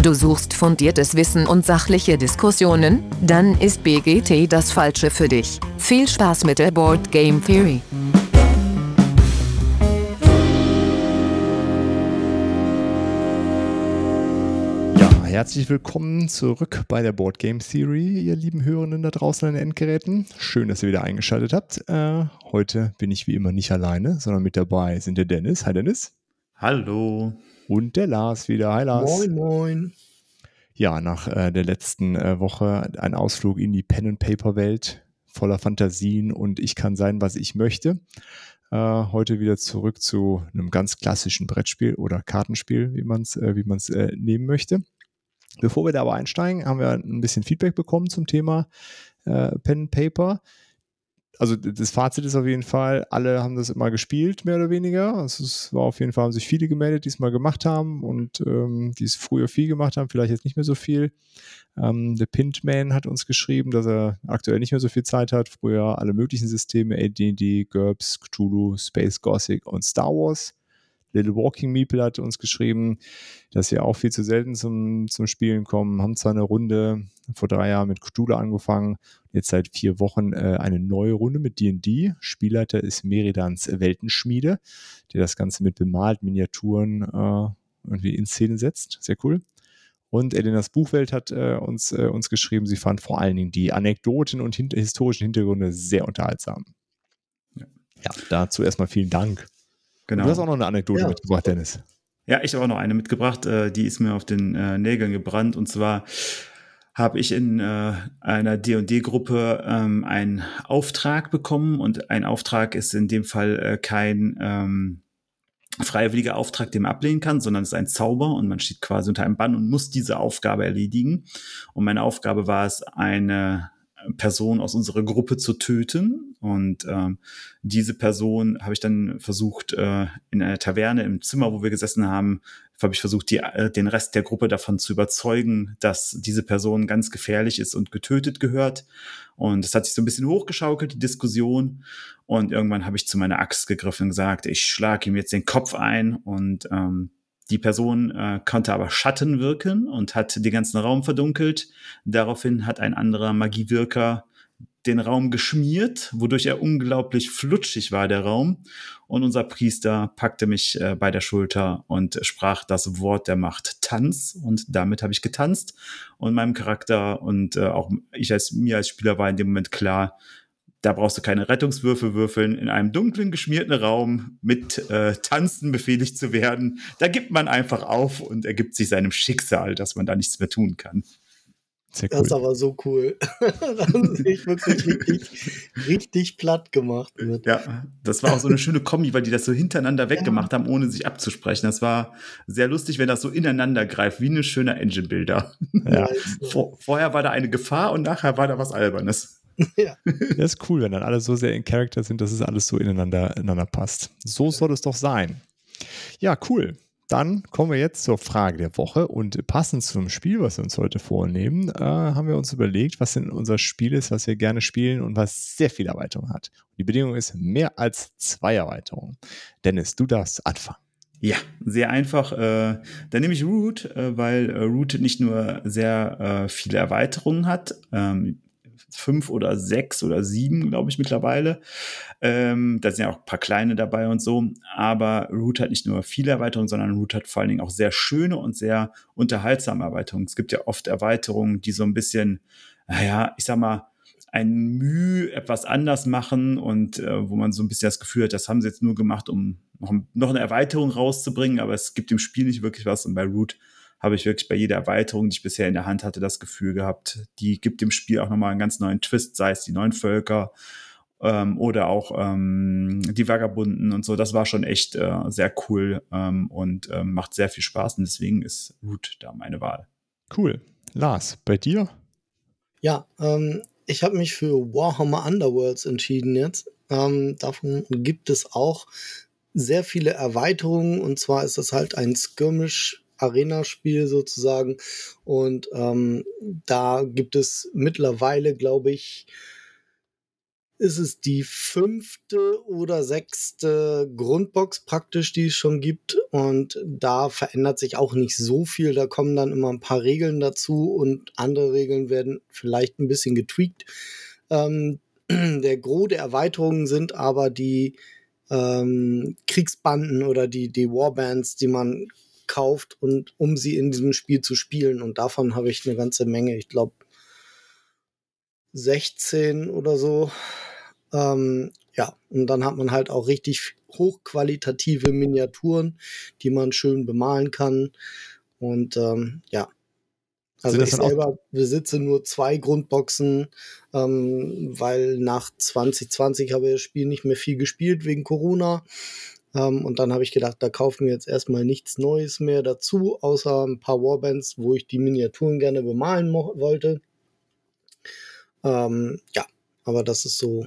Du suchst fundiertes Wissen und sachliche Diskussionen? Dann ist BGT das Falsche für dich. Viel Spaß mit der Board Game Theory. Ja, herzlich willkommen zurück bei der Board Game Theory, ihr lieben Hörenden da draußen an den Endgeräten. Schön, dass ihr wieder eingeschaltet habt. Äh, heute bin ich wie immer nicht alleine, sondern mit dabei sind der Dennis. Hi Dennis. Hallo. Und der Lars wieder. Hi Lars. Moin, moin. Ja, nach äh, der letzten äh, Woche ein Ausflug in die Pen-and-Paper-Welt voller Fantasien und ich kann sein, was ich möchte. Äh, heute wieder zurück zu einem ganz klassischen Brettspiel oder Kartenspiel, wie man es äh, wie man's, äh, nehmen möchte. Bevor wir da aber einsteigen, haben wir ein bisschen Feedback bekommen zum Thema äh, Pen and Paper also das Fazit ist auf jeden Fall, alle haben das immer gespielt, mehr oder weniger. Also es war auf jeden Fall, haben sich viele gemeldet, die es mal gemacht haben und ähm, die es früher viel gemacht haben, vielleicht jetzt nicht mehr so viel. Ähm, der Pintman hat uns geschrieben, dass er aktuell nicht mehr so viel Zeit hat. Früher alle möglichen Systeme, AD&D, GURPS, Cthulhu, Space Gothic und Star Wars. Little Walking Meeple hat uns geschrieben, dass sie auch viel zu selten zum, zum Spielen kommen, haben zwar eine Runde vor drei Jahren mit Cthulhu angefangen, jetzt seit vier Wochen äh, eine neue Runde mit D&D. Spielleiter ist Meridans Weltenschmiede, der das Ganze mit bemalten Miniaturen äh, irgendwie in Szene setzt. Sehr cool. Und Elenas Buchwelt hat äh, uns, äh, uns geschrieben, sie fand vor allen Dingen die Anekdoten und hin historischen Hintergründe sehr unterhaltsam. Ja, ja dazu erstmal vielen Dank. Genau. du hast auch noch eine Anekdote ja. mitgebracht, Dennis. Ja, ich habe auch noch eine mitgebracht, äh, die ist mir auf den äh, Nägeln gebrannt. Und zwar habe ich in äh, einer D&D-Gruppe ähm, einen Auftrag bekommen und ein Auftrag ist in dem Fall äh, kein ähm, freiwilliger Auftrag, den man ablehnen kann, sondern es ist ein Zauber und man steht quasi unter einem Bann und muss diese Aufgabe erledigen. Und meine Aufgabe war es, eine Person aus unserer Gruppe zu töten. Und ähm, diese Person habe ich dann versucht, äh, in einer Taverne im Zimmer, wo wir gesessen haben, habe ich versucht, die, äh, den Rest der Gruppe davon zu überzeugen, dass diese Person ganz gefährlich ist und getötet gehört. Und es hat sich so ein bisschen hochgeschaukelt, die Diskussion. Und irgendwann habe ich zu meiner Axt gegriffen und gesagt, ich schlage ihm jetzt den Kopf ein und ähm, die Person äh, konnte aber Schatten wirken und hat den ganzen Raum verdunkelt. Daraufhin hat ein anderer Magiewirker den Raum geschmiert, wodurch er unglaublich flutschig war, der Raum. Und unser Priester packte mich äh, bei der Schulter und sprach das Wort der Macht Tanz. Und damit habe ich getanzt. Und meinem Charakter und äh, auch ich als mir als Spieler war in dem Moment klar, da brauchst du keine Rettungswürfe würfeln. In einem dunklen, geschmierten Raum mit äh, Tanzen befehligt zu werden, da gibt man einfach auf und ergibt sich seinem Schicksal, dass man da nichts mehr tun kann. Cool. Das ist aber so cool. dass sich wirklich richtig, richtig platt gemacht wird. Ja, das war auch so eine schöne Kombi, weil die das so hintereinander weggemacht ja. haben, ohne sich abzusprechen. Das war sehr lustig, wenn das so ineinander greift, wie ein schöner Engine-Builder. Ja. Vor, vorher war da eine Gefahr und nachher war da was Albernes. Ja. Das ist cool, wenn dann alle so sehr in Charakter sind, dass es alles so ineinander, ineinander passt. So soll es doch sein. Ja, cool. Dann kommen wir jetzt zur Frage der Woche und passend zum Spiel, was wir uns heute vornehmen, äh, haben wir uns überlegt, was denn unser Spiel ist, was wir gerne spielen und was sehr viel Erweiterung hat. Die Bedingung ist mehr als zwei Erweiterungen. Dennis, du darfst anfangen. Ja, sehr einfach. Äh, dann nehme ich Root, äh, weil äh, Root nicht nur sehr äh, viele Erweiterungen hat, ähm, fünf oder sechs oder sieben, glaube ich, mittlerweile. Ähm, da sind ja auch ein paar kleine dabei und so. Aber Root hat nicht nur viele Erweiterungen, sondern Root hat vor allen Dingen auch sehr schöne und sehr unterhaltsame Erweiterungen. Es gibt ja oft Erweiterungen, die so ein bisschen, naja, ich sag mal, ein Mühe etwas anders machen und äh, wo man so ein bisschen das Gefühl hat, das haben sie jetzt nur gemacht, um noch, noch eine Erweiterung rauszubringen, aber es gibt im Spiel nicht wirklich was. Und bei Root habe ich wirklich bei jeder Erweiterung, die ich bisher in der Hand hatte, das Gefühl gehabt, die gibt dem Spiel auch nochmal einen ganz neuen Twist, sei es die neuen Völker ähm, oder auch ähm, die Vagabunden und so. Das war schon echt äh, sehr cool ähm, und ähm, macht sehr viel Spaß und deswegen ist Root da meine Wahl. Cool. Lars, bei dir? Ja, ähm, ich habe mich für Warhammer Underworlds entschieden jetzt. Ähm, davon gibt es auch sehr viele Erweiterungen und zwar ist das halt ein Skirmish Arena-Spiel sozusagen. Und ähm, da gibt es mittlerweile, glaube ich, ist es die fünfte oder sechste Grundbox praktisch, die es schon gibt. Und da verändert sich auch nicht so viel. Da kommen dann immer ein paar Regeln dazu und andere Regeln werden vielleicht ein bisschen getweakt. Ähm, der Gros der Erweiterungen sind aber die ähm, Kriegsbanden oder die, die Warbands, die man kauft und um sie in diesem Spiel zu spielen. Und davon habe ich eine ganze Menge. Ich glaube 16 oder so. Ähm, ja, und dann hat man halt auch richtig hochqualitative Miniaturen, die man schön bemalen kann. Und ähm, ja, also ich selber besitze nur zwei Grundboxen, ähm, weil nach 2020 habe ich das Spiel nicht mehr viel gespielt wegen Corona. Ähm, und dann habe ich gedacht, da kaufen wir jetzt erstmal nichts Neues mehr dazu, außer ein paar Warbands, wo ich die Miniaturen gerne bemalen wollte. Ähm, ja, aber das ist so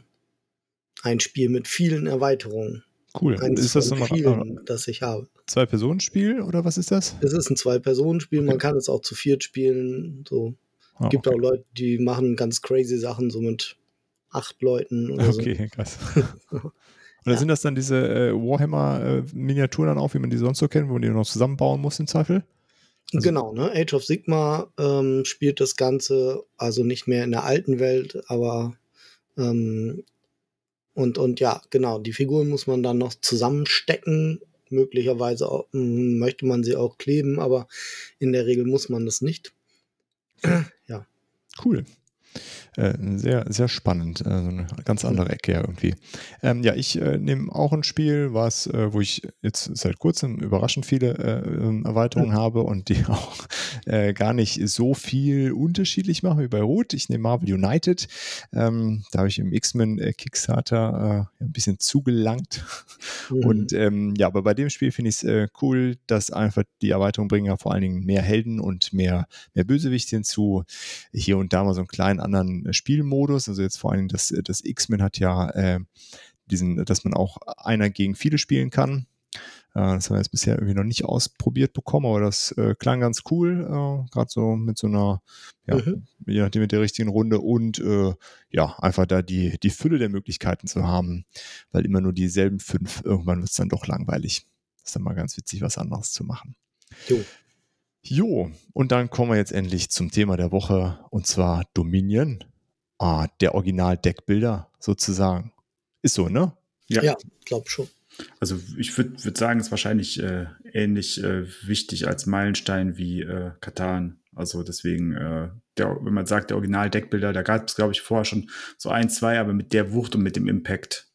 ein Spiel mit vielen Erweiterungen. Cool. Eins ist das von vielen, das ich habe. Zwei-Personen-Spiel oder was ist das? Es ist ein Zwei-Personen-Spiel. Man kann es auch zu viert spielen. So. Es ah, gibt okay. auch Leute, die machen ganz crazy Sachen, so mit acht Leuten oder okay, so. krass. Oder ja. sind das dann diese äh, Warhammer-Miniaturen dann auch, wie man die sonst so kennt, wo man die noch zusammenbauen muss im Zweifel? Also genau, ne? Age of Sigma ähm, spielt das Ganze, also nicht mehr in der alten Welt, aber ähm, und, und ja, genau, die Figuren muss man dann noch zusammenstecken. Möglicherweise auch, möchte man sie auch kleben, aber in der Regel muss man das nicht. ja. Cool. Äh, sehr, sehr spannend. Äh, so eine ganz andere Ecke ja irgendwie. Ähm, ja, ich äh, nehme auch ein Spiel, was, äh, wo ich jetzt seit kurzem überraschend viele äh, ähm, Erweiterungen mhm. habe und die auch gar nicht so viel unterschiedlich machen wie bei Rot. Ich nehme Marvel United. Ähm, da habe ich im X-Men Kickstarter ein bisschen zugelangt. Mhm. Und ähm, ja, aber bei dem Spiel finde ich es cool, dass einfach die Erweiterungen bringen ja vor allen Dingen mehr Helden und mehr, mehr Bösewichte hinzu. Hier und da mal so einen kleinen anderen äh, Spielmodus. Also jetzt vor allem das, äh, das X-Men hat ja äh, diesen, dass man auch einer gegen viele spielen kann. Äh, das haben wir jetzt bisher irgendwie noch nicht ausprobiert bekommen, aber das äh, klang ganz cool, äh, gerade so mit so einer, ja, mhm. je nachdem mit der richtigen Runde und äh, ja, einfach da die, die Fülle der Möglichkeiten zu haben, weil immer nur dieselben fünf, irgendwann wird es dann doch langweilig. Das ist dann mal ganz witzig, was anderes zu machen. Jo. Jo, und dann kommen wir jetzt endlich zum Thema der Woche und zwar Dominion ah, der Original-Deckbilder sozusagen. Ist so, ne? Ja, ja glaub schon. Also ich würde würd sagen, es ist wahrscheinlich äh, ähnlich äh, wichtig als Meilenstein wie äh, Katan. Also deswegen, äh, der, wenn man sagt, der Original-Deckbilder, da gab es, glaube ich, vorher schon so ein, zwei, aber mit der Wucht und mit dem Impact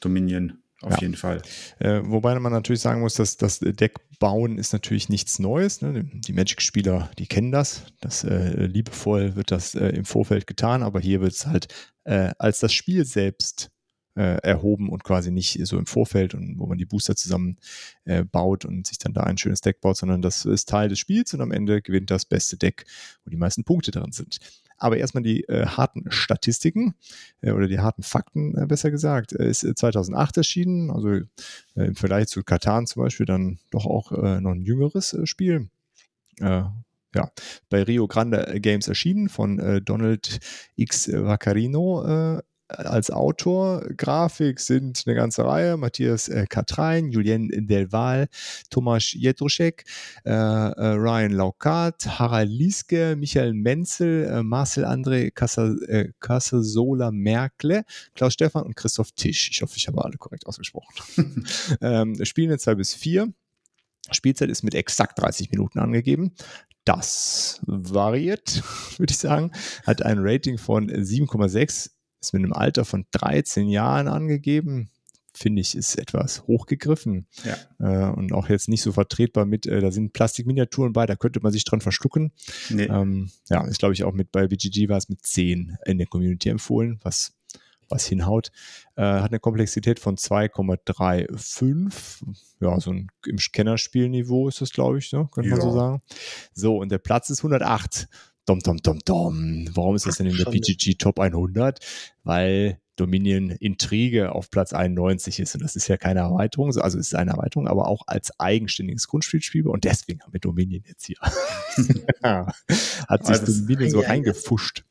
Dominion auf ja. jeden Fall. Äh, wobei man natürlich sagen muss, dass das Deckbauen ist natürlich nichts Neues. Ne? Die Magic-Spieler, die kennen das. Das äh, liebevoll wird das äh, im Vorfeld getan, aber hier wird es halt äh, als das Spiel selbst äh, erhoben und quasi nicht so im Vorfeld und wo man die Booster zusammen äh, baut und sich dann da ein schönes Deck baut, sondern das ist Teil des Spiels und am Ende gewinnt das beste Deck, wo die meisten Punkte drin sind. Aber erstmal die äh, harten Statistiken äh, oder die harten Fakten, äh, besser gesagt. ist 2008 erschienen, also äh, im Vergleich zu Katan zum Beispiel dann doch auch äh, noch ein jüngeres äh, Spiel. ja, bei Rio Grande Games erschienen von Donald X. Vaccarino als Autor. Grafik sind eine ganze Reihe. Matthias äh, Katrein, Julien Delval, Tomasz Jedruszek, äh, äh, Ryan Laukat, Harald Lieske, Michael Menzel, äh, Marcel André Casasola Merkle, Klaus Stefan und Christoph Tisch. Ich hoffe, ich habe alle korrekt ausgesprochen. ähm, Spielen jetzt 2 bis 4. Spielzeit ist mit exakt 30 Minuten angegeben. Das variiert, würde ich sagen. Hat ein Rating von 7,6 ist mit einem Alter von 13 Jahren angegeben. Finde ich, ist etwas hochgegriffen. Ja. Äh, und auch jetzt nicht so vertretbar mit, äh, da sind Plastikminiaturen bei, da könnte man sich dran verschlucken. Nee. Ähm, ja, ist glaube ich auch mit bei BGG war es mit 10 in der Community empfohlen, was was hinhaut. Äh, hat eine Komplexität von 2,35. Ja, so ein im Kennerspielniveau ist das, glaube ich, ne? könnte ja. man so sagen. So, und der Platz ist 108. Dom, dom, dom, dom. Warum ist das denn in der PGG Top 100? Weil Dominion Intrige auf Platz 91 ist. Und das ist ja keine Erweiterung, also es ist eine Erweiterung, aber auch als eigenständiges Grundspielspiel. Und deswegen haben wir Dominion jetzt hier. Hat sich also Dominion so reingefuscht.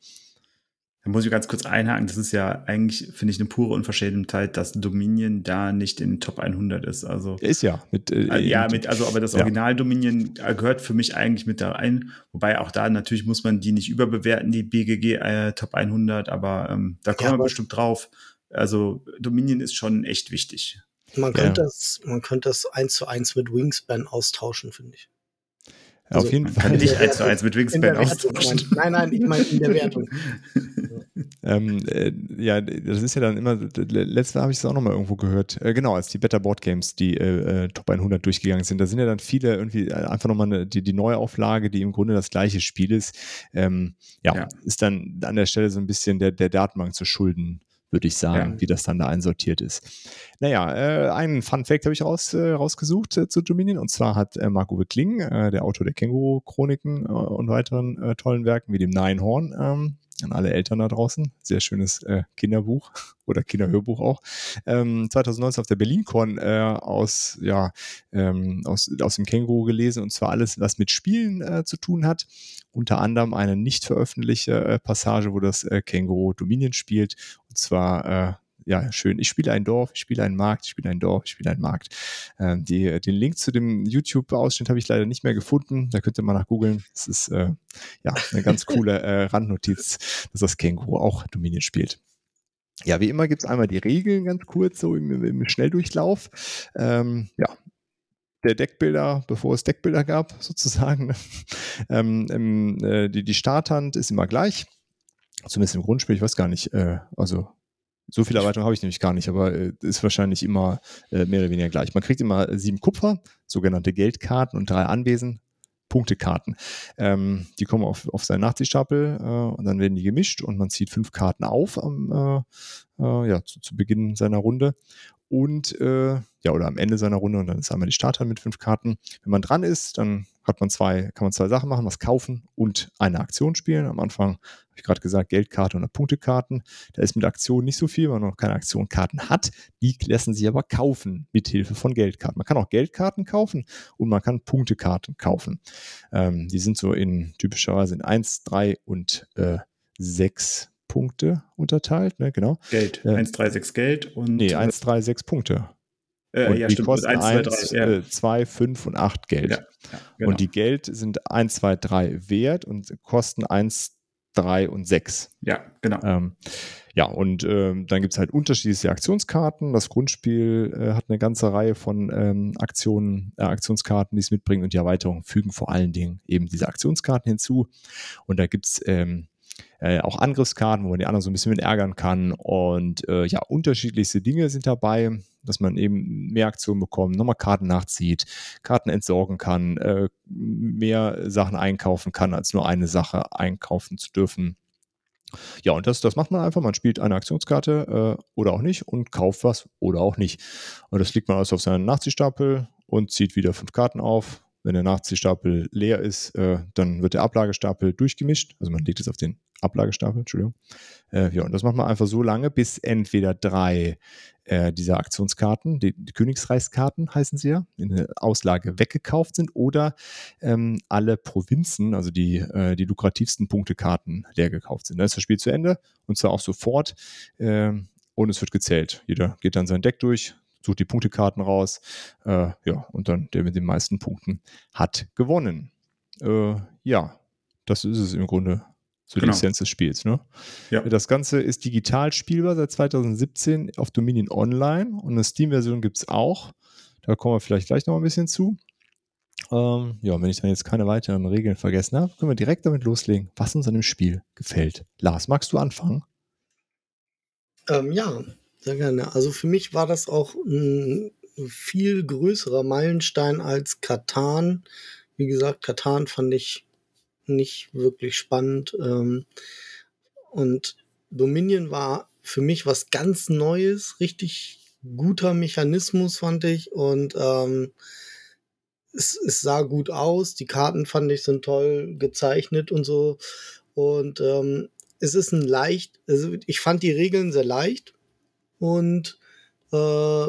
Da muss ich ganz kurz einhaken. Das ist ja eigentlich, finde ich, eine pure Unverschämtheit, dass Dominion da nicht in den Top 100 ist. Also ist ja mit äh, ja mit also aber das Original Dominion ja. gehört für mich eigentlich mit da ein. Wobei auch da natürlich muss man die nicht überbewerten, die BGG äh, Top 100. Aber ähm, da kommen ja, wir bestimmt drauf. Also Dominion ist schon echt wichtig. Man könnte ja. das, man könnte das eins zu eins mit Wingspan austauschen, finde ich. Also, auf jeden Fall. Kann nicht eins zu eins mit Wingspan austauschen. Nein, nein, ich meine in der Wertung. ähm, äh, ja, das ist ja dann immer, letztes Mal habe ich es auch nochmal irgendwo gehört, äh, genau, als die Better Board Games, die äh, äh Top 100 durchgegangen sind, da sind ja dann viele irgendwie äh, einfach nochmal die, die Neuauflage, die im Grunde das gleiche Spiel ist, ähm, ja, ja, ist dann an der Stelle so ein bisschen der, der Datenbank zu schulden würde ich sagen, ja. wie das dann da einsortiert ist. Naja, äh, einen Fun Fact habe ich raus, äh, rausgesucht äh, zu Dominion und zwar hat äh, Marco Kling, äh, der Autor der Känguru-Chroniken und weiteren tollen Werken wie dem Neinhorn, ähm, an alle Eltern da draußen. Sehr schönes äh, Kinderbuch oder Kinderhörbuch auch. Ähm, 2019 auf der BerlinCon äh, aus, ja, ähm, aus, aus dem Känguru gelesen und zwar alles, was mit Spielen äh, zu tun hat. Unter anderem eine nicht veröffentlichte äh, Passage, wo das äh, Känguru Dominion spielt. Und zwar äh, ja, schön. Ich spiele ein Dorf, ich spiele einen Markt, ich spiele ein Dorf, ich spiele einen Markt. Ähm, die, den Link zu dem YouTube-Ausschnitt habe ich leider nicht mehr gefunden. Da könnt ihr mal nach googeln. Das ist äh, ja eine ganz coole äh, Randnotiz, dass das Känguru auch Dominion spielt. Ja, wie immer gibt es einmal die Regeln ganz kurz, so im, im Schnelldurchlauf. Ähm, ja, der Deckbilder, bevor es Deckbilder gab, sozusagen. ähm, äh, die, die Starthand ist immer gleich. Zumindest im Grundspiel, ich weiß gar nicht, äh, also so viel Erweiterung habe ich nämlich gar nicht, aber äh, ist wahrscheinlich immer äh, mehr oder weniger gleich. Man kriegt immer sieben Kupfer, sogenannte Geldkarten und drei Anwesen, Punktekarten. Ähm, die kommen auf, auf seinen Nachziehstapel äh, und dann werden die gemischt und man zieht fünf Karten auf am, äh, äh, ja, zu, zu, Beginn seiner Runde und äh, ja, oder am Ende seiner Runde und dann ist einmal die Starter mit fünf Karten. Wenn man dran ist, dann hat man zwei, kann man zwei Sachen machen, was kaufen und eine Aktion spielen. Am Anfang habe ich gerade gesagt, Geldkarte und Punktekarten. Da ist mit Aktion nicht so viel, weil man noch keine Aktionkarten hat. Die lassen sich aber kaufen mit Hilfe von Geldkarten. Man kann auch Geldkarten kaufen und man kann Punktekarten kaufen. Ähm, die sind so in typischerweise in 1, 3 und äh, 6 Punkte unterteilt, ne? genau. Geld. Äh, 1, 3, 6 Geld und. Nee, 1, 3, 6 Punkte. Äh, ja, die stimmt. kosten 1, 2, 3, ja. 2, 5 und 8 Geld. Ja, ja, genau. Und die Geld sind 1, 2, 3 wert und kosten 1, 3 und 6. Ja, genau. Ähm, ja, und ähm, dann gibt es halt unterschiedliche Aktionskarten. Das Grundspiel äh, hat eine ganze Reihe von ähm, Aktionen, äh, Aktionskarten, die es mitbringen und die Erweiterungen fügen vor allen Dingen eben diese Aktionskarten hinzu. Und da gibt es ähm, äh, auch Angriffskarten, wo man die anderen so ein bisschen mit ärgern kann. Und äh, ja, unterschiedlichste Dinge sind dabei, dass man eben mehr Aktionen bekommt, nochmal Karten nachzieht, Karten entsorgen kann, äh, mehr Sachen einkaufen kann, als nur eine Sache einkaufen zu dürfen. Ja, und das, das macht man einfach. Man spielt eine Aktionskarte äh, oder auch nicht und kauft was oder auch nicht. Und das legt man alles auf seinen Nachziehstapel und zieht wieder fünf Karten auf. Wenn der Nachziehstapel leer ist, äh, dann wird der Ablagestapel durchgemischt. Also man legt es auf den Ablagestapel, Entschuldigung. Äh, ja, und das macht man einfach so lange, bis entweder drei äh, dieser Aktionskarten, die, die, Königsreichskarten heißen sie ja, in der Auslage weggekauft sind oder ähm, alle Provinzen, also die, äh, die lukrativsten Punktekarten leer gekauft sind. Dann ist das Spiel zu Ende und zwar auch sofort ähm, und es wird gezählt. Jeder geht dann sein Deck durch, sucht die Punktekarten raus, äh, ja, und dann der mit den meisten Punkten hat gewonnen. Äh, ja, das ist es im Grunde so genau. die Essenz des Spiels. Ne? Ja. Das Ganze ist digital spielbar seit 2017 auf Dominion Online und eine Steam-Version gibt es auch. Da kommen wir vielleicht gleich noch ein bisschen zu. Ähm, ja, wenn ich dann jetzt keine weiteren Regeln vergessen habe, können wir direkt damit loslegen, was uns an dem Spiel gefällt. Lars, magst du anfangen? Ähm, ja, sehr gerne. Also für mich war das auch ein viel größerer Meilenstein als Katan. Wie gesagt, Katan fand ich nicht wirklich spannend. Ähm, und Dominion war für mich was ganz Neues, richtig guter Mechanismus, fand ich. Und ähm, es, es sah gut aus. Die Karten fand ich sind toll gezeichnet und so. Und ähm, es ist ein leicht, also ich fand die Regeln sehr leicht und äh,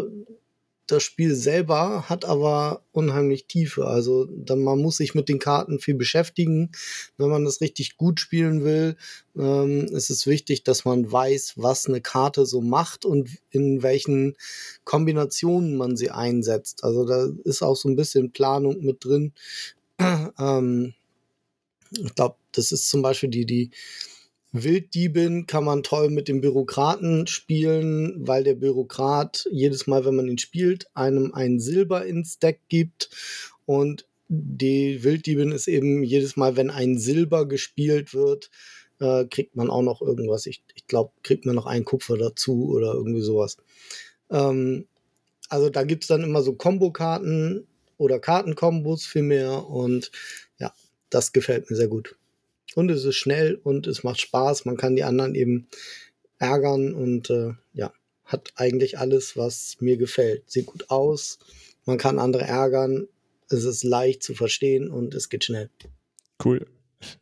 das Spiel selber hat aber unheimlich Tiefe. Also dann, man muss sich mit den Karten viel beschäftigen. Wenn man das richtig gut spielen will, ähm, ist es wichtig, dass man weiß, was eine Karte so macht und in welchen Kombinationen man sie einsetzt. Also da ist auch so ein bisschen Planung mit drin. ähm, ich glaube, das ist zum Beispiel die, die Wilddiebin kann man toll mit dem Bürokraten spielen, weil der Bürokrat jedes Mal, wenn man ihn spielt, einem ein Silber ins Deck gibt. Und die Wilddiebin ist eben jedes Mal, wenn ein Silber gespielt wird, äh, kriegt man auch noch irgendwas. Ich, ich glaube, kriegt man noch ein Kupfer dazu oder irgendwie sowas. Ähm, also da gibt es dann immer so Kombokarten oder Kartenkombos vielmehr. Und ja, das gefällt mir sehr gut. Und es ist schnell und es macht Spaß. Man kann die anderen eben ärgern und äh, ja, hat eigentlich alles, was mir gefällt. Sieht gut aus, man kann andere ärgern, es ist leicht zu verstehen und es geht schnell. Cool.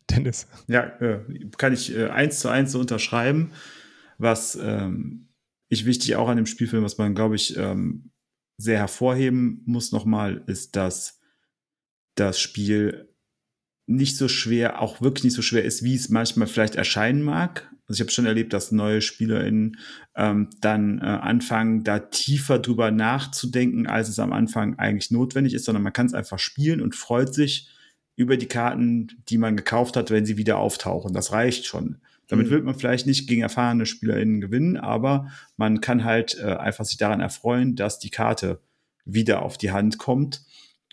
Dennis. Ja, äh, kann ich äh, eins zu eins so unterschreiben. Was ähm, ich wichtig auch an dem Spielfilm, was man, glaube ich, ähm, sehr hervorheben muss nochmal, ist, dass das Spiel nicht so schwer, auch wirklich nicht so schwer ist, wie es manchmal vielleicht erscheinen mag. Also ich habe schon erlebt, dass neue SpielerInnen ähm, dann äh, anfangen, da tiefer drüber nachzudenken, als es am Anfang eigentlich notwendig ist, sondern man kann es einfach spielen und freut sich über die Karten, die man gekauft hat, wenn sie wieder auftauchen. Das reicht schon. Damit mhm. wird man vielleicht nicht gegen erfahrene SpielerInnen gewinnen, aber man kann halt äh, einfach sich daran erfreuen, dass die Karte wieder auf die Hand kommt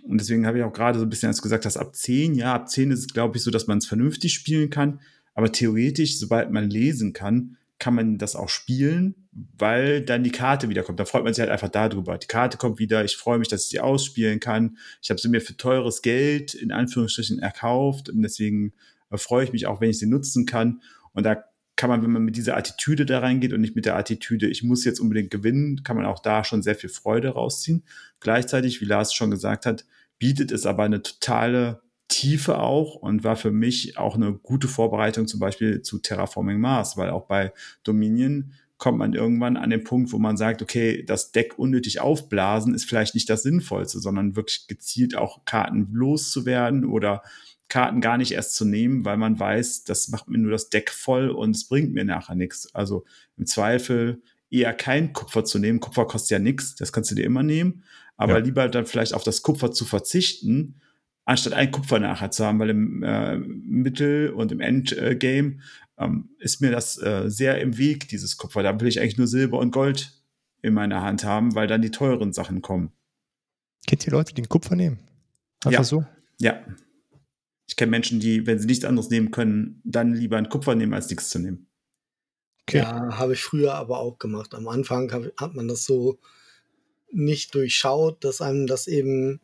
und deswegen habe ich auch gerade so ein bisschen als gesagt, dass ab 10, ja, ab 10 ist es, glaube ich, so, dass man es vernünftig spielen kann. Aber theoretisch, sobald man lesen kann, kann man das auch spielen, weil dann die Karte wiederkommt. Da freut man sich halt einfach darüber. Die Karte kommt wieder, ich freue mich, dass ich sie ausspielen kann. Ich habe sie mir für teures Geld in Anführungsstrichen erkauft und deswegen äh, freue ich mich auch, wenn ich sie nutzen kann. Und da kann man, wenn man mit dieser Attitüde da reingeht und nicht mit der Attitüde, ich muss jetzt unbedingt gewinnen, kann man auch da schon sehr viel Freude rausziehen. Gleichzeitig, wie Lars schon gesagt hat, bietet es aber eine totale Tiefe auch und war für mich auch eine gute Vorbereitung zum Beispiel zu Terraforming Mars, weil auch bei Dominion kommt man irgendwann an den Punkt, wo man sagt, okay, das Deck unnötig aufblasen ist vielleicht nicht das Sinnvollste, sondern wirklich gezielt auch Karten loszuwerden oder Karten gar nicht erst zu nehmen, weil man weiß, das macht mir nur das Deck voll und es bringt mir nachher nichts. Also im Zweifel eher kein Kupfer zu nehmen. Kupfer kostet ja nichts, das kannst du dir immer nehmen. Aber ja. lieber dann vielleicht auf das Kupfer zu verzichten, anstatt ein Kupfer nachher zu haben, weil im äh, Mittel- und im Endgame ähm, ist mir das äh, sehr im Weg, dieses Kupfer. Da will ich eigentlich nur Silber und Gold in meiner Hand haben, weil dann die teuren Sachen kommen. Kennt ihr Leute, die den Kupfer nehmen? Einfach ja. so? Ja. Ich kenne Menschen, die, wenn sie nichts anderes nehmen können, dann lieber ein Kupfer nehmen, als nichts zu nehmen. Okay. Ja, habe ich früher aber auch gemacht. Am Anfang hab, hat man das so nicht durchschaut, dass einem das eben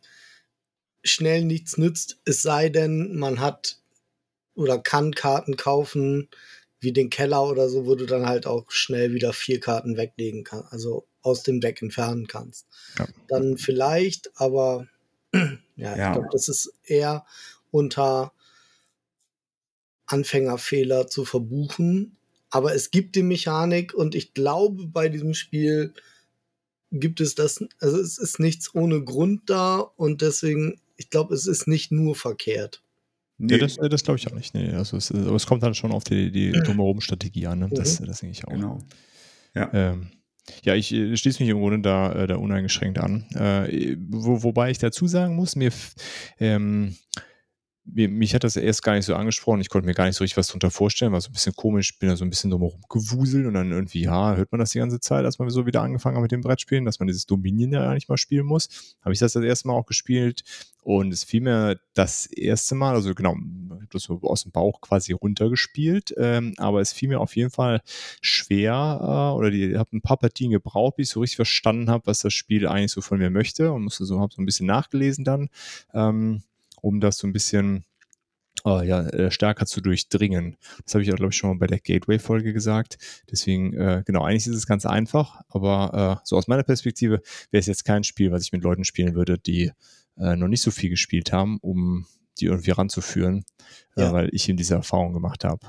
schnell nichts nützt, es sei denn, man hat oder kann Karten kaufen, wie den Keller oder so, wo du dann halt auch schnell wieder vier Karten weglegen kannst, also aus dem Deck entfernen kannst. Ja. Dann vielleicht, aber ja, ja. ich glaube, das ist eher unter Anfängerfehler zu verbuchen. Aber es gibt die Mechanik und ich glaube, bei diesem Spiel gibt es das, also es ist nichts ohne Grund da und deswegen, ich glaube, es ist nicht nur verkehrt. Nee, ja, das, das glaube ich auch nicht. Nee, also es, aber es kommt dann schon auf die, die Drumherum-Strategie an. Ne? Das, mhm. das denke ich auch. Genau. Ja. Ähm, ja, ich äh, schließe mich im Grunde da, äh, da uneingeschränkt an. Äh, wo, wobei ich dazu sagen muss, mir ähm, mich hat das erst gar nicht so angesprochen. Ich konnte mir gar nicht so richtig was darunter vorstellen, war so ein bisschen komisch, bin da so ein bisschen drumherum gewuselt und dann irgendwie, ja, hört man das die ganze Zeit, als man so wieder angefangen hat mit dem Brettspielen, dass man dieses Dominion ja eigentlich mal spielen muss. Habe ich das das erste Mal auch gespielt und es fiel mir das erste Mal, also genau, ich habe das so aus dem Bauch quasi runtergespielt, ähm, aber es fiel mir auf jeden Fall schwer äh, oder ich habe ein paar Partien gebraucht, bis ich so richtig verstanden habe, was das Spiel eigentlich so von mir möchte und musste so, habe so ein bisschen nachgelesen dann. Ähm, um das so ein bisschen uh, ja, äh, stärker zu durchdringen. Das habe ich auch, glaube ich, schon mal bei der Gateway-Folge gesagt. Deswegen, äh, genau, eigentlich ist es ganz einfach, aber äh, so aus meiner Perspektive wäre es jetzt kein Spiel, was ich mit Leuten spielen würde, die äh, noch nicht so viel gespielt haben, um die irgendwie ranzuführen, äh, ja. weil ich eben diese Erfahrung gemacht habe.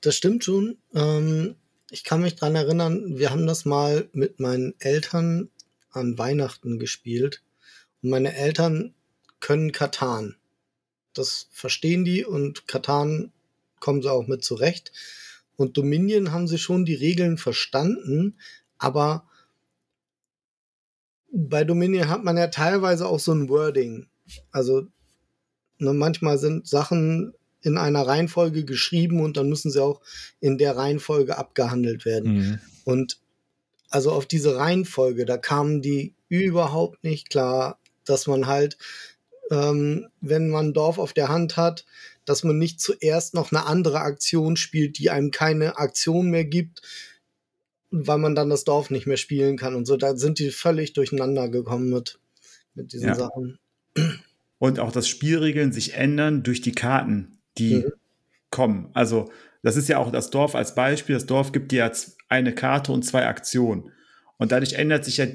Das stimmt schon. Ähm, ich kann mich daran erinnern, wir haben das mal mit meinen Eltern an Weihnachten gespielt. Und meine Eltern können Katan. Das verstehen die und Katan kommen sie auch mit zurecht. Und Dominion haben sie schon die Regeln verstanden, aber bei Dominion hat man ja teilweise auch so ein Wording. Also ne, manchmal sind Sachen in einer Reihenfolge geschrieben und dann müssen sie auch in der Reihenfolge abgehandelt werden. Mhm. Und also auf diese Reihenfolge, da kamen die überhaupt nicht klar, dass man halt, ähm, wenn man ein Dorf auf der Hand hat, dass man nicht zuerst noch eine andere Aktion spielt, die einem keine Aktion mehr gibt, weil man dann das Dorf nicht mehr spielen kann und so. Da sind die völlig durcheinander gekommen mit, mit diesen ja. Sachen. Und auch, dass Spielregeln sich ändern durch die Karten, die mhm. kommen. Also, das ist ja auch das Dorf als Beispiel. Das Dorf gibt dir jetzt eine Karte und zwei Aktionen. Und dadurch ändert sich ja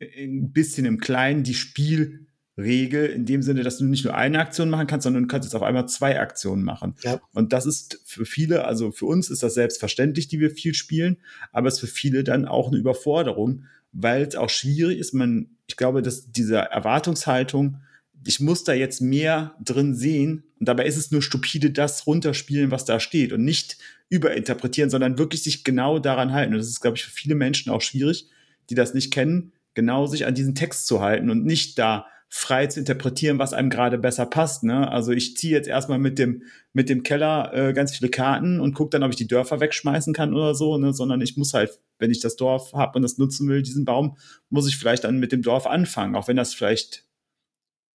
ein bisschen im Kleinen die Spiel, Regel in dem Sinne, dass du nicht nur eine Aktion machen kannst, sondern du kannst jetzt auf einmal zwei Aktionen machen. Ja. Und das ist für viele, also für uns ist das selbstverständlich, die wir viel spielen, aber es ist für viele dann auch eine Überforderung, weil es auch schwierig ist. Man, ich glaube, dass diese Erwartungshaltung, ich muss da jetzt mehr drin sehen und dabei ist es nur stupide das runterspielen, was da steht und nicht überinterpretieren, sondern wirklich sich genau daran halten. Und das ist, glaube ich, für viele Menschen auch schwierig, die das nicht kennen, genau sich an diesen Text zu halten und nicht da frei zu interpretieren, was einem gerade besser passt. Ne? Also ich ziehe jetzt erstmal mit dem, mit dem Keller äh, ganz viele Karten und gucke dann, ob ich die Dörfer wegschmeißen kann oder so, ne? sondern ich muss halt, wenn ich das Dorf habe und das nutzen will, diesen Baum, muss ich vielleicht dann mit dem Dorf anfangen, auch wenn das vielleicht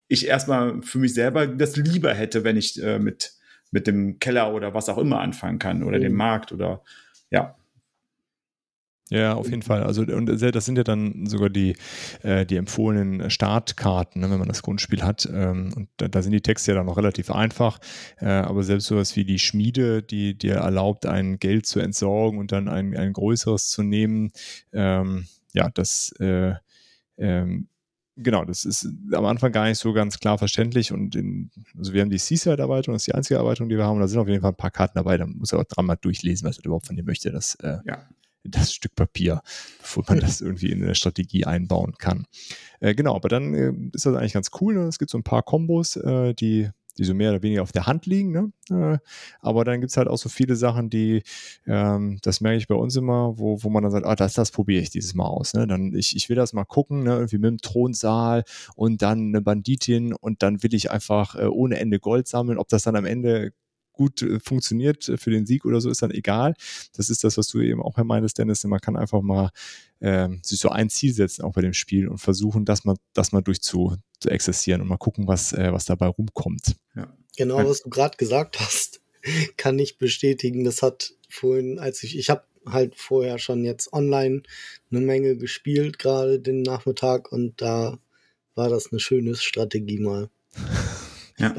ich erstmal für mich selber das lieber hätte, wenn ich äh, mit, mit dem Keller oder was auch immer anfangen kann oder mhm. dem Markt oder ja. Ja, auf jeden Fall. Also und das sind ja dann sogar die, äh, die empfohlenen Startkarten, ne, wenn man das Grundspiel hat. Ähm, und da, da, sind die Texte ja dann noch relativ einfach. Äh, aber selbst sowas wie die Schmiede, die dir erlaubt, ein Geld zu entsorgen und dann ein, ein größeres zu nehmen, ähm, ja, das äh, ähm, genau, das ist am Anfang gar nicht so ganz klar verständlich. Und in, also wir haben die Seaside-Erweiterung, das ist die einzige Erweiterung, die wir haben. Und da sind auf jeden Fall ein paar Karten dabei. Da muss er auch dreimal durchlesen, was er überhaupt von dir möchte. Das äh, ja das Stück Papier, bevor man das irgendwie in eine Strategie einbauen kann. Äh, genau, aber dann äh, ist das eigentlich ganz cool. Ne? Es gibt so ein paar Kombos, äh, die die so mehr oder weniger auf der Hand liegen. Ne? Äh, aber dann gibt es halt auch so viele Sachen, die, ähm, das merke ich bei uns immer, wo, wo man dann sagt, ah, das, das probiere ich dieses Mal aus. Ne? Dann, ich, ich will das mal gucken, ne? irgendwie mit dem Thronsaal und dann eine Banditin und dann will ich einfach äh, ohne Ende Gold sammeln. Ob das dann am Ende gut äh, funktioniert äh, für den Sieg oder so, ist dann egal. Das ist das, was du eben auch meintest, Dennis. Man kann einfach mal äh, sich so ein Ziel setzen, auch bei dem Spiel und versuchen, das mal, das mal durch zu, zu exerzieren und mal gucken, was, äh, was dabei rumkommt. Ja. Genau, was du gerade gesagt hast, kann ich bestätigen. Das hat vorhin, als ich, ich habe halt vorher schon jetzt online eine Menge gespielt, gerade den Nachmittag, und da war das eine schöne Strategie mal. Ja.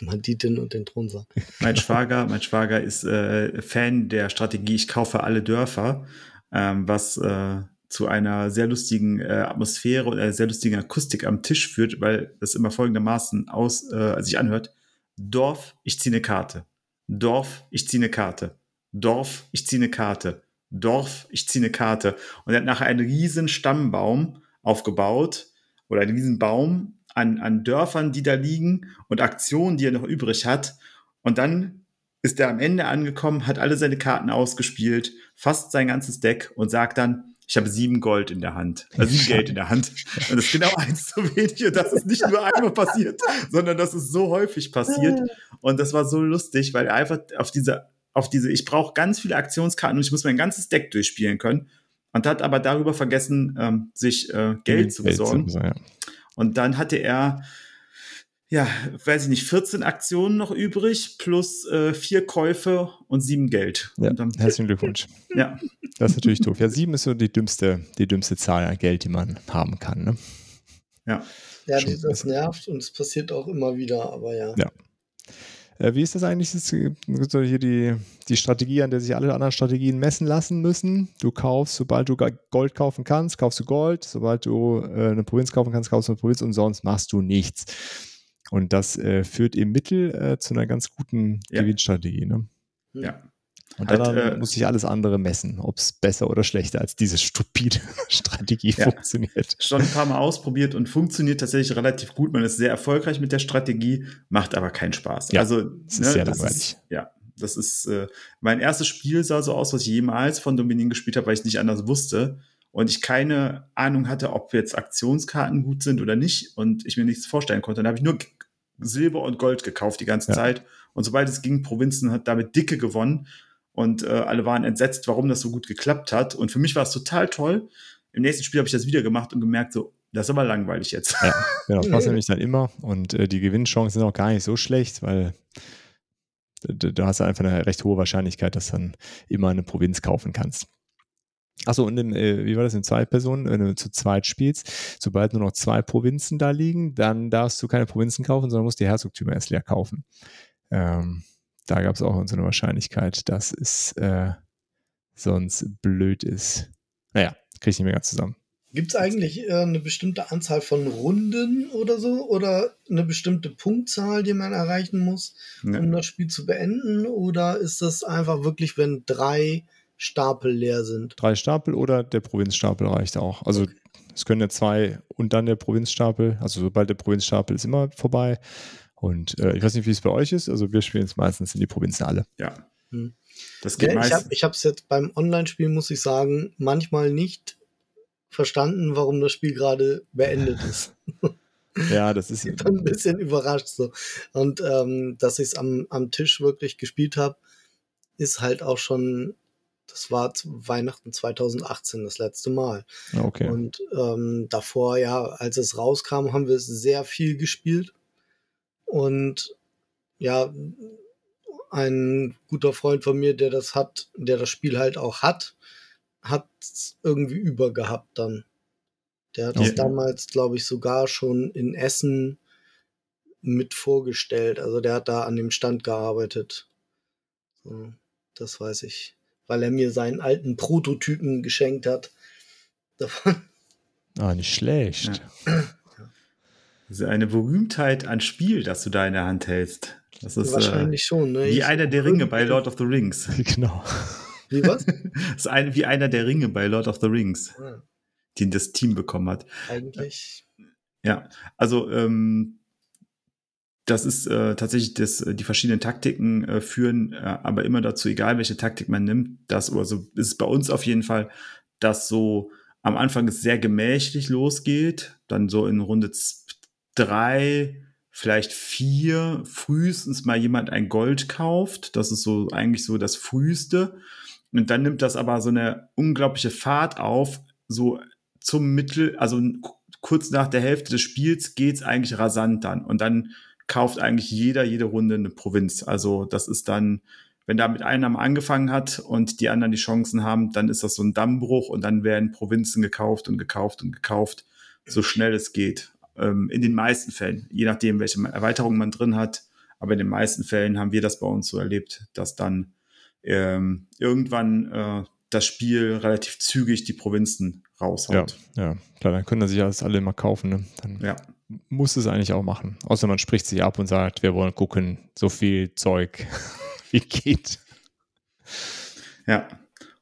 Banditen und den Thronsaal. Mein Schwager, mein Schwager ist äh, Fan der Strategie, ich kaufe alle Dörfer, ähm, was äh, zu einer sehr lustigen äh, Atmosphäre und einer sehr lustigen Akustik am Tisch führt, weil das immer folgendermaßen aus, äh, sich anhört. Dorf, ich ziehe eine Karte. Dorf, ich ziehe eine Karte. Dorf, ich ziehe eine Karte. Dorf, ich ziehe eine Karte. Und er hat nachher einen riesen Stammbaum aufgebaut oder einen riesen Baum an, an Dörfern, die da liegen und Aktionen, die er noch übrig hat. Und dann ist er am Ende angekommen, hat alle seine Karten ausgespielt, fast sein ganzes Deck und sagt dann, ich habe sieben Gold in der Hand, also sieben Geld in der Hand. Und das ist genau eins zu wenig. Und das ist nicht nur einmal passiert, sondern das ist so häufig passiert. Und das war so lustig, weil er einfach auf diese, auf diese, ich brauche ganz viele Aktionskarten und ich muss mein ganzes Deck durchspielen können. Und hat aber darüber vergessen, ähm, sich äh, Geld zu besorgen. Geld, ja. Und dann hatte er, ja, weiß ich nicht, 14 Aktionen noch übrig, plus äh, vier Käufe und sieben Geld. Ja, dann, herzlichen Glückwunsch. Ja. Das ist natürlich doof. Ja, sieben ist so die dümmste, die dümmste Zahl an Geld, die man haben kann. Ne? Ja. Ja, das nervt und es passiert auch immer wieder, aber ja. Ja. Äh, wie ist das eigentlich? Das so hier die, die Strategie, an der sich alle anderen Strategien messen lassen müssen. Du kaufst, sobald du Gold kaufen kannst, kaufst du Gold. Sobald du äh, eine Provinz kaufen kannst, kaufst du eine Provinz und sonst machst du nichts. Und das äh, führt im Mittel äh, zu einer ganz guten ja. Gewinnstrategie. Ne? Ja. Und dann Halt, äh, muss sich alles andere messen, ob es besser oder schlechter als diese stupide Strategie Ja. funktioniert. Schon ein paar Mal ausprobiert und funktioniert tatsächlich relativ gut. Man ist sehr erfolgreich mit der Strategie, macht aber keinen Spaß. Ja, also, es ist sehr das langweilig. Ist, ja, das ist, äh, mein erstes Spiel sah so aus, was ich jemals von Dominion gespielt habe, weil ich nicht anders wusste. Und ich keine Ahnung hatte, ob jetzt Aktionskarten gut sind oder nicht. Und ich mir nichts vorstellen konnte. Dann habe ich nur Silber und Gold gekauft die ganze Ja. Zeit. Und sobald es ging, Provinzen hat damit dicke gewonnen. Und äh, alle waren entsetzt, warum das so gut geklappt hat. Und für mich war es total toll. Im nächsten Spiel habe ich das wieder gemacht und gemerkt, so, das ist aber langweilig jetzt. Ja, genau, das passt nämlich dann immer. Und äh, die Gewinnchancen sind auch gar nicht so schlecht, weil du, hast einfach eine recht hohe Wahrscheinlichkeit, dass du dann immer eine Provinz kaufen kannst. Achso, und in, äh, wie war das in zwei Personen, wenn du zu zweit spielst, sobald nur noch zwei Provinzen da liegen, dann darfst du keine Provinzen kaufen, sondern musst die Herzogtümer erst leer kaufen. Ähm, da gab es auch so eine Wahrscheinlichkeit, dass es äh, sonst blöd ist. Naja, kriege ich nicht mehr ganz zusammen. Gibt es eigentlich äh, eine bestimmte Anzahl von Runden oder so? Oder eine bestimmte Punktzahl, die man erreichen muss, Ja. um das Spiel zu beenden? Oder ist das einfach wirklich, wenn drei Stapel leer sind? drei Stapel oder der Provinzstapel reicht auch. Also es können ja zwei und dann der Provinzstapel. Also sobald der Provinzstapel ist immer vorbei. Und äh, ich weiß nicht, wie es bei euch ist. Also wir spielen es meistens in die Provinzen alle. Ja. Hm. Das geht Ja, ich meistens. habe es jetzt beim Online-Spiel, muss ich sagen, manchmal nicht verstanden, warum das Spiel gerade beendet ist. Ja, das ist Ich bin ein bisschen überrascht so. Und ähm, dass ich es am, am Tisch wirklich gespielt habe, ist halt auch schon, das war zu Weihnachten 2018 das letzte Mal. Okay. Und ähm, davor, ja, als es rauskam, haben wir es sehr viel gespielt. Und ja, ein guter Freund von mir, der das hat, der das Spiel halt auch hat, hat es irgendwie übergehabt dann. Der hat es Okay. damals, glaube ich, sogar schon in Essen mit vorgestellt. Also der hat da an dem Stand gearbeitet. So, das weiß ich. Weil er mir seinen alten Prototypen geschenkt hat. Davon Ah, nicht schlecht. Das ist eine Berühmtheit an Spiel, das du da in der Hand hältst. Das ist wahrscheinlich schon. Ne? äh, wie Ich- einer der Ringe bei Lord of the Rings. Genau. Wie was? Das ist ein, wie einer der Ringe bei Lord of the Rings, Ja, den das Team bekommen hat. eigentlich. Ja, also ähm, das ist äh, tatsächlich das, äh, die verschiedenen Taktiken äh, führen, äh, aber immer dazu, egal welche Taktik man nimmt, das oder so ist es bei uns auf jeden Fall, dass so am Anfang es sehr gemächlich losgeht, dann so in Runde z- drei, vielleicht vier, frühestens mal jemand ein Gold kauft. Das ist so eigentlich so das früheste. Und dann nimmt das aber so eine unglaubliche Fahrt auf, so zum Mittel, also kurz nach der Hälfte des Spiels geht's eigentlich rasant dann. Und dann kauft eigentlich jeder jede Runde eine Provinz. Also das ist dann, wenn da mit einem angefangen hat und die anderen die Chancen haben, dann ist das so ein Dammbruch und dann werden Provinzen gekauft und gekauft und gekauft, so schnell es geht. Ähm, in den meisten Fällen, je nachdem, welche Erweiterungen man drin hat. Aber in den meisten Fällen haben wir das bei uns so erlebt, dass dann ähm, irgendwann äh, das Spiel relativ zügig die Provinzen Ja, raushaut. ja, klar, dann können sich das alle immer kaufen. Ne? Dann Ja. muss es eigentlich auch machen. Außer man spricht sich ab und sagt, wir wollen gucken, so viel Zeug wie geht. Ja.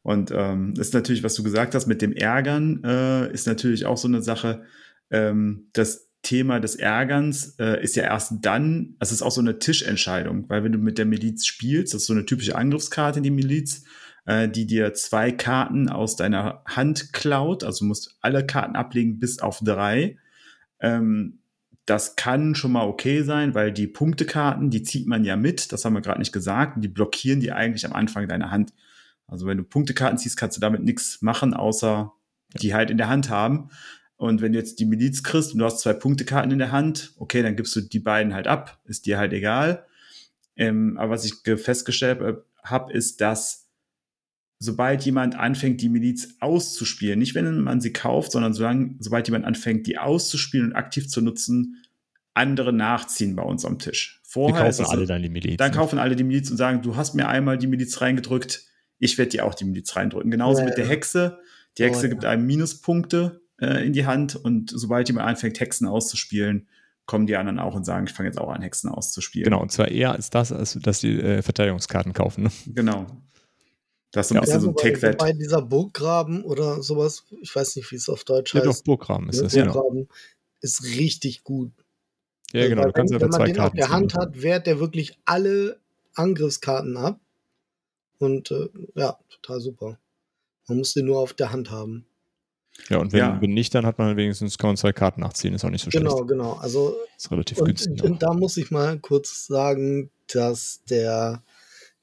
Und ähm, das ist natürlich, was du gesagt hast, mit dem Ärgern, äh, ist natürlich auch so eine Sache. Ähm, das Thema des Ärgerns äh, ist ja erst dann, es ist auch so eine Tischentscheidung, weil wenn du mit der Miliz spielst, das ist so eine typische Angriffskarte in die Miliz, äh, die dir zwei Karten aus deiner Hand klaut, also du musst alle Karten ablegen bis auf drei. Ähm, das kann schon mal okay sein, weil die Punktekarten, die zieht man ja mit, das haben wir gerade nicht gesagt, die blockieren die eigentlich am Anfang deiner Hand. Also wenn du Punktekarten ziehst, kannst du damit nichts machen, außer die halt in der Hand haben. Und wenn du jetzt die Miliz kriegst und du hast zwei Punktekarten in der Hand, okay, dann gibst du die beiden halt ab, ist dir halt egal. Ähm, aber was ich ge- festgestellt habe, ist, dass sobald jemand anfängt, die Miliz auszuspielen, nicht wenn man sie kauft, sondern solange, sobald jemand anfängt, die auszuspielen und aktiv zu nutzen, andere nachziehen bei uns am Tisch. Vorher ist kaufen alle dann die Miliz. dann ne? kaufen alle die Miliz und sagen, du hast mir einmal die Miliz reingedrückt, ich werde dir auch die Miliz reindrücken. Genauso Ja, mit der. Hexe. Die Oh, Hexe ja. gibt einem Minuspunkte äh, in die Hand und sobald jemand anfängt, Hexen auszuspielen, kommen die anderen auch und sagen, ich fange jetzt auch an, Hexen auszuspielen. Genau, und zwar eher als das, als dass die äh, Verteidigungskarten kaufen. Ne? Genau. Das ist so ein Ja. bisschen so ein Take-That. wobei dieser Burggraben oder sowas, ich weiß nicht, wie es auf Deutsch Ja, doch, heißt. Burggraben ist das, genau. Burggraben ist richtig gut. Ja, genau. Weil Du kannst wenn, wenn man zwei den auf Karten der ziehen. Hand hat, wehrt der wirklich alle Angriffskarten ab. Und äh, ja, total super. Man muss den nur auf der Hand haben. Ja, und wenn, Ja. wenn nicht, dann hat man wenigstens kann man zwei Karten nachziehen. Ist auch nicht so Genau, schlecht. genau. Also Ist relativ und, günstig. und da muss ich mal kurz sagen, dass der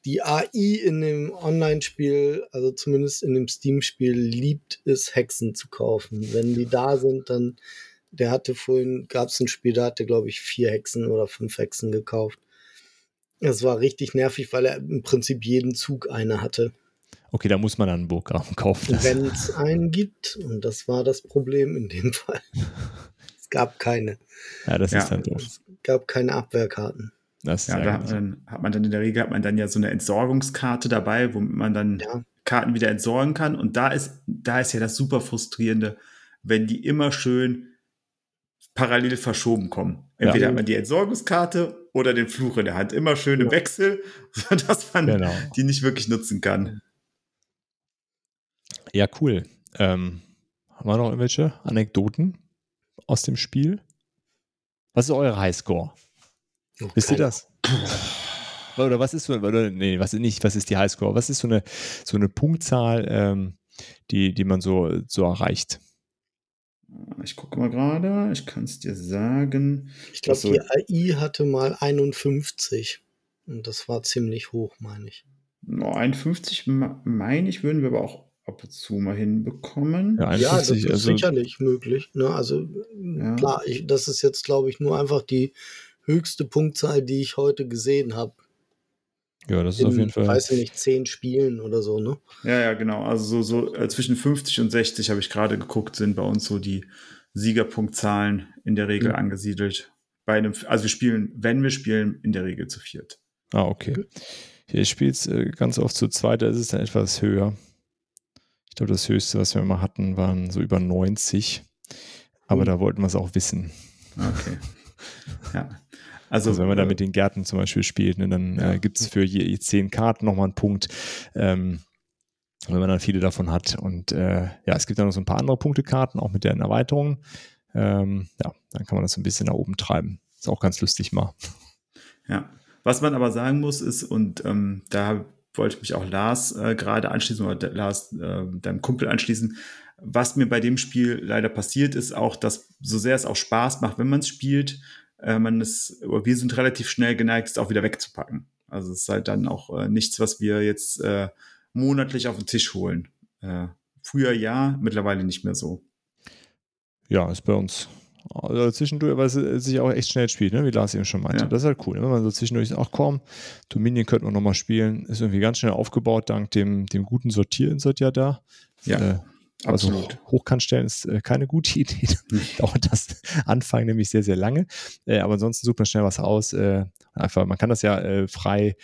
die AI in dem Online-Spiel, also zumindest in dem Steam-Spiel, liebt es, Hexen zu kaufen. Wenn die da sind, dann, der hatte vorhin, gab es ein Spiel, da hatte, glaube ich, vier Hexen oder fünf Hexen gekauft. Es war richtig nervig, weil er im Prinzip jeden Zug eine hatte. Okay, da muss man dann einen Burggraben kaufen. Wenn es einen gibt, und das war das Problem in dem Fall. Es gab keine. ja, das Ja. ist halt doof. Es gab keine Abwehrkarten. Das ist Ja, da ärgerlich. ähm, hat man dann in der Regel hat man dann ja so eine Entsorgungskarte dabei, womit man dann Ja. Karten wieder entsorgen kann. Und da ist, da ist ja das super frustrierende, wenn die immer schön parallel verschoben kommen. Entweder Ja. hat man die Entsorgungskarte oder den Fluch in der Hand. Immer schön im Ja. Wechsel, sodass man Genau. die nicht wirklich nutzen kann. Ja, cool. Ähm, haben wir noch irgendwelche Anekdoten aus dem Spiel? Was ist eure Highscore? Wisst ihr das? Oder was ist so, oder, nee, was ist nicht, was ist die Highscore? Was ist so eine, so eine Punktzahl, ähm, die, die man so, so erreicht? Ich gucke mal gerade, ich kann es dir sagen. Ich glaube, so. die AI hatte mal 51. Und das war ziemlich hoch, meine ich. No, 51 me- meine ich, würden wir aber auch ab und zu mal hinbekommen. Ja, ja, das 51, ist also, sicherlich möglich. Ne? Also Ja. klar, ich, das ist jetzt, glaube ich, nur einfach die höchste Punktzahl, die ich heute gesehen habe. ja, das ist auf jeden Fall. weiß ich nicht, zehn Spielen oder so, ne? Ja, ja, genau. Also so, so äh, zwischen 50 und 60 habe ich gerade geguckt, sind bei uns so die Siegerpunktzahlen in der Regel Mhm. angesiedelt. Bei einem, also wir spielen, wenn wir spielen, in der Regel zu viert. Ah, okay. Hier, ich spiele es äh, ganz oft zu zweit, da ist es dann etwas höher. Ich glaube, das höchste, was wir mal hatten, waren so über 90. Aber Mhm. da wollten wir es auch wissen. Okay. ja. Also, Also, wenn man da äh, mit den Gärten zum Beispiel spielt, ne, dann Ja. äh, gibt es für je, je zehn Karten nochmal einen Punkt. Ähm, wenn man dann viele davon hat. Und äh, ja, es gibt dann noch so ein paar andere Punktekarten, auch mit deren Erweiterungen. Ähm, ja, dann kann man das so ein bisschen nach oben treiben. Ist auch ganz lustig mal. Ja, was man aber sagen muss ist, und ähm, da wollte ich mich auch Lars äh, gerade anschließen oder der- Lars, äh, deinem Kumpel anschließen, was mir bei dem Spiel leider passiert ist, auch, dass so sehr es auch Spaß macht, wenn man es spielt, äh, man ist, wir sind relativ schnell geneigt, es auch wieder wegzupacken. Also es ist halt dann auch äh, nichts, was wir jetzt äh, monatlich auf den Tisch holen. Äh, früher ja, mittlerweile nicht mehr so. Ja, ist bei uns also zwischendurch, weil es sich auch echt schnell spielt, ne? wie Lars eben schon meinte. Ja. Das ist halt cool. ne? Wenn man so zwischendurch sagt, ach komm, Dominion könnten wir nochmal spielen, ist irgendwie ganz schnell aufgebaut, dank dem, dem guten Sortierinsert ja da. Ja, Äh, also absolut. Hochkantstellen ist äh, keine gute Idee. Dauert das Anfang nämlich sehr, sehr lange. Äh, aber ansonsten sucht man schnell was aus. Äh, einfach, man kann das ja äh, frei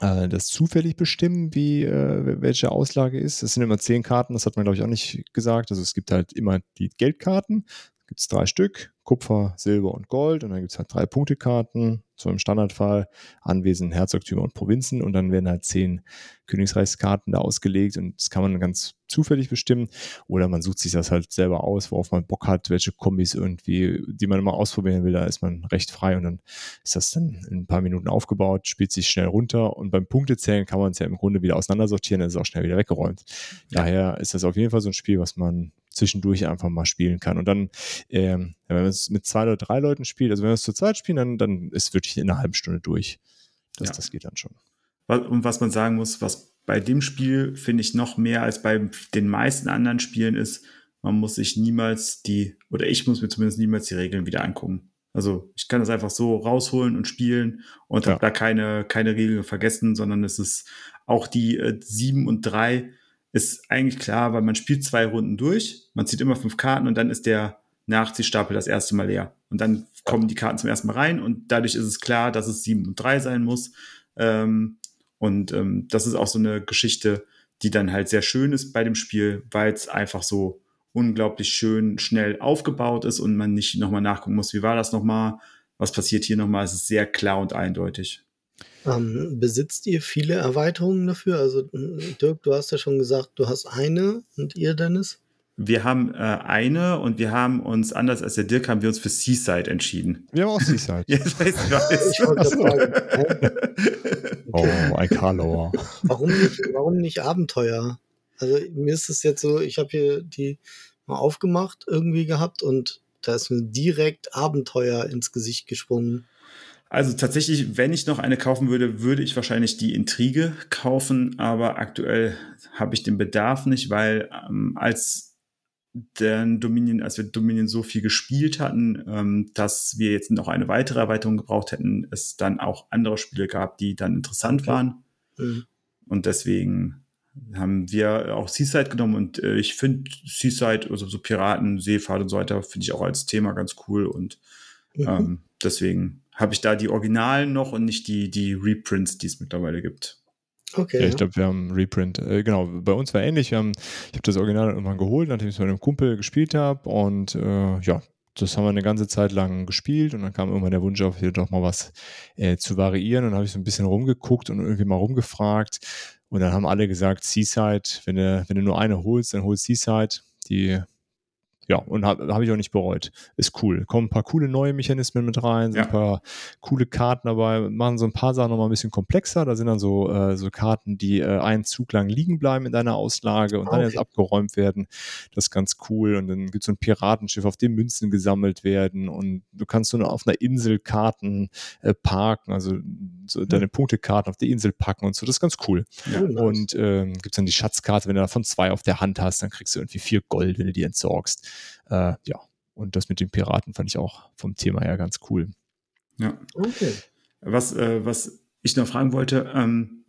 äh, das zufällig bestimmen, wie äh, welche Auslage ist. Das sind immer zehn Karten, das hat man, glaube ich, auch nicht gesagt. Also es gibt halt immer die Geldkarten, gibt es drei Stück, Kupfer, Silber und Gold. Und dann gibt es halt drei Punktekarten, so im Standardfall, Anwesen, Herzogtümer und Provinzen. Und dann werden halt zehn Königreichskarten da ausgelegt und das kann man ganz zufällig bestimmen. Oder man sucht sich das halt selber aus, worauf man Bock hat, welche Kombis irgendwie, die man immer ausprobieren will, da ist man recht frei und dann ist das dann in ein paar Minuten aufgebaut, spielt sich schnell runter und beim Punktezählen kann man es ja im Grunde wieder auseinandersortieren, dann ist es auch schnell wieder weggeräumt. Daher ist das auf jeden Fall so ein Spiel, was man zwischendurch einfach mal spielen kann. Und dann, ähm, wenn man es mit zwei oder drei Leuten spielt, also wenn wir es zu zweit spielen, dann, dann ist wirklich in einer halben Stunde durch. Das, Ja. das geht dann schon. Und was man sagen muss, was bei dem Spiel, finde ich, noch mehr als bei den meisten anderen Spielen ist, man muss sich niemals die, oder ich muss mir zumindest niemals die Regeln wieder angucken. Also ich kann das einfach so rausholen und spielen und Ja. habe da keine, keine Regeln vergessen, sondern es ist auch die äh, 7 und 3 ist eigentlich klar, weil man spielt zwei Runden durch, man zieht immer fünf Karten und dann ist der Nachziehstapel das erste Mal leer. Und dann kommen die Karten zum ersten Mal rein und dadurch ist es klar, dass es 7 und 3 sein muss. Ähm, und ähm, das ist auch so eine Geschichte, die dann halt sehr schön ist bei dem Spiel, weil es einfach so unglaublich schön schnell aufgebaut ist und man nicht nochmal nachgucken muss, wie war das nochmal, was passiert hier nochmal. Es ist sehr klar und eindeutig. Ähm, besitzt ihr viele Erweiterungen dafür? Also Dirk, du hast ja schon gesagt, du hast eine und ihr, Dennis? Wir haben äh, eine und wir haben uns, anders als der Dirk, haben wir uns für Seaside entschieden. Wir haben auch Seaside. ja, das weiß ich, weiß. Ich wollte sagen, oh, ein Karlauer. Warum nicht, warum nicht Abenteuer? Also mir ist es jetzt so, ich habe hier die mal aufgemacht irgendwie gehabt und da ist mir direkt Abenteuer ins Gesicht gesprungen. Also tatsächlich, wenn ich noch eine kaufen würde, würde ich wahrscheinlich die Intrige kaufen, aber aktuell habe ich den Bedarf nicht, weil ähm, als denn Dominion, als wir Dominion so viel gespielt hatten, ähm, dass wir jetzt noch eine weitere Erweiterung gebraucht hätten, es dann auch andere Spiele gab, die dann interessant okay. waren. Mhm. Und deswegen haben wir auch Seaside genommen und äh, ich finde Seaside, also so Piraten, Seefahrt und so weiter, finde ich auch als Thema ganz cool und mhm. ähm, deswegen habe ich da die Originalen noch und nicht die, die Reprints, die es mittlerweile gibt. Okay. Ja, ich glaube, wir haben Reprint. Äh, genau, bei uns war ähnlich. Wir haben, ich habe das Original irgendwann geholt, nachdem ich es mit einem Kumpel gespielt habe. Und äh, ja, das haben wir eine ganze Zeit lang gespielt und dann kam irgendwann der Wunsch auf, hier doch mal was äh, zu variieren. Und dann habe ich so ein bisschen rumgeguckt und irgendwie mal rumgefragt. Und dann haben alle gesagt, Seaside, wenn du, wenn du nur eine holst, dann holst Seaside. Die ja, und habe hab ich auch nicht bereut. Ist cool. Kommen ein paar coole neue Mechanismen mit rein, sind ja. ein paar coole Karten dabei, machen so ein paar Sachen nochmal ein bisschen komplexer. Da sind dann so, äh, so Karten, die äh, einen Zug lang liegen bleiben in deiner Auslage und okay. dann erst abgeräumt werden. Das ist ganz cool. Und dann gibt es so ein Piratenschiff, auf dem Münzen gesammelt werden. Und du kannst so auf einer Insel Karten äh, parken, also so deine mhm. Punktekarten auf die Insel packen und so. Das ist ganz cool. Ja, und ähm, gibt es dann die Schatzkarte, wenn du davon zwei auf der Hand hast, dann kriegst du irgendwie vier Gold, wenn du die entsorgst. Äh, ja, und das mit den Piraten fand ich auch vom Thema her ganz cool. Ja. Okay. Was, äh, was ich noch fragen wollte, ähm,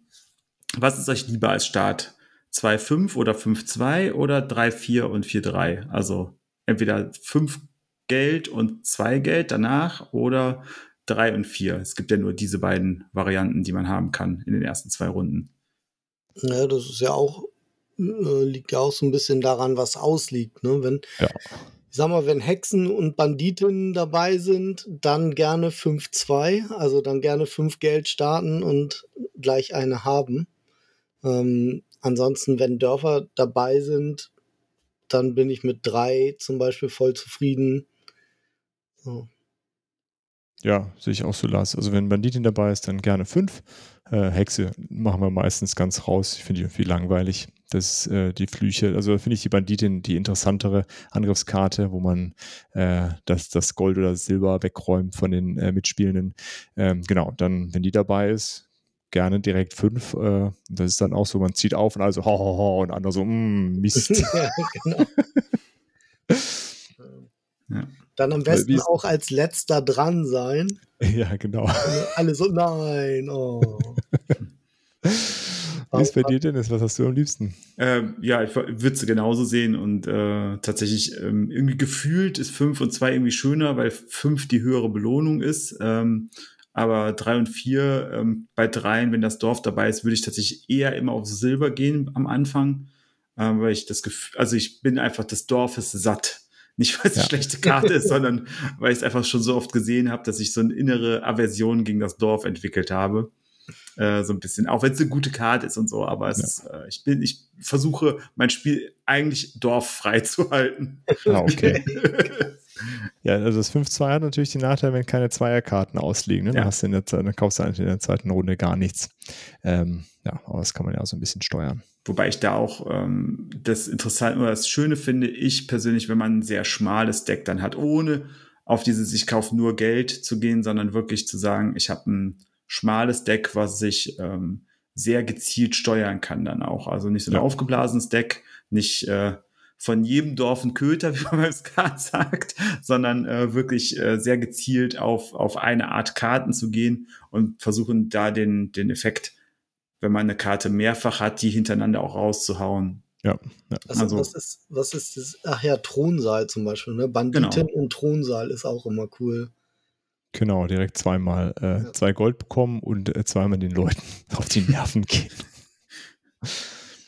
was ist euch lieber als Start? 2-5 oder 5-2 oder 3-4 und 4-3? Also entweder 5 Geld und 2 Geld danach oder 3 und 4. Es gibt ja nur diese beiden Varianten, die man haben kann in den ersten zwei Runden. Ja, das ist ja auch äh, liegt ja auch so ein bisschen daran, was ausliegt. Ne? Wenn, ja. ich sag mal, wenn Hexen und Banditinnen dabei sind, dann gerne 5-2, also dann gerne 5 Geld starten und gleich eine haben. Ähm, ansonsten, wenn Dörfer dabei sind, dann bin ich mit 3 zum Beispiel voll zufrieden. So. Ja, sehe ich auch so, Lars. Also wenn Banditin dabei ist, dann gerne 5. Äh, Hexe machen wir meistens ganz raus. Ich finde die irgendwie langweilig. Das äh, die Flüche, also finde ich die Banditin die interessantere Angriffskarte, wo man äh, das, das Gold oder das Silber wegräumt von den äh, Mitspielenden. Ähm, genau, dann, wenn die dabei ist, gerne direkt fünf. Äh, das ist dann auch so, man zieht auf und also ho, ho, ho und andere so, mm, Mist. ja, genau. ja. Dann am besten auch als letzter dran sein. Ja, genau. Alle so, nein, oh. Wie ist bei dir, Dennis? Was hast du am liebsten? Ähm, ja, ich würde es genauso sehen und äh, tatsächlich ähm, irgendwie gefühlt ist 5 und 2 irgendwie schöner, weil 5 die höhere Belohnung ist. Ähm, aber 3 und 4, ähm, bei 3, wenn das Dorf dabei ist, würde ich tatsächlich eher immer auf Silber gehen am Anfang, äh, weil ich das Gefühl, also ich bin einfach des Dorfes satt. Nicht, weil es ja. eine schlechte Karte ist, sondern weil ich es einfach schon so oft gesehen habe, dass ich so eine innere Aversion gegen das Dorf entwickelt habe. Äh, so ein bisschen, auch wenn es eine gute Karte ist und so, aber es ja. ist, äh, ich bin, ich versuche mein Spiel eigentlich dorffrei zu halten. Ah, okay. ja, also das 5-2 hat natürlich den Nachteil, wenn keine Zweierkarten ausliegen. Ne? Dann, hast du in der, dann kaufst du eigentlich in der zweiten Runde gar nichts. Ähm, ja, aber das kann man ja auch so ein bisschen steuern. Wobei ich da auch ähm, das Interessante oder das Schöne finde, ich persönlich, wenn man ein sehr schmales Deck dann hat, ohne auf dieses Ich kaufe nur Geld zu gehen, sondern wirklich zu sagen, ich habe ein schmales Deck, was ich ähm, sehr gezielt steuern kann dann auch. Also nicht so ein ja. aufgeblasenes Deck, nicht äh, von jedem Dorf ein Köter, wie man beim Skat sagt, sondern äh, wirklich äh, sehr gezielt auf, auf eine Art Karten zu gehen und versuchen da den, den Effekt, wenn man eine Karte mehrfach hat, die hintereinander auch rauszuhauen. Ja. ja. Also, also, was ist, was ist das? Ach ja, Thronsaal zum Beispiel, ne? Banditen genau. und Thronsaal ist auch immer cool. Genau, direkt zweimal äh, ja. zwei Gold bekommen und äh, zweimal den Leuten auf die Nerven gehen.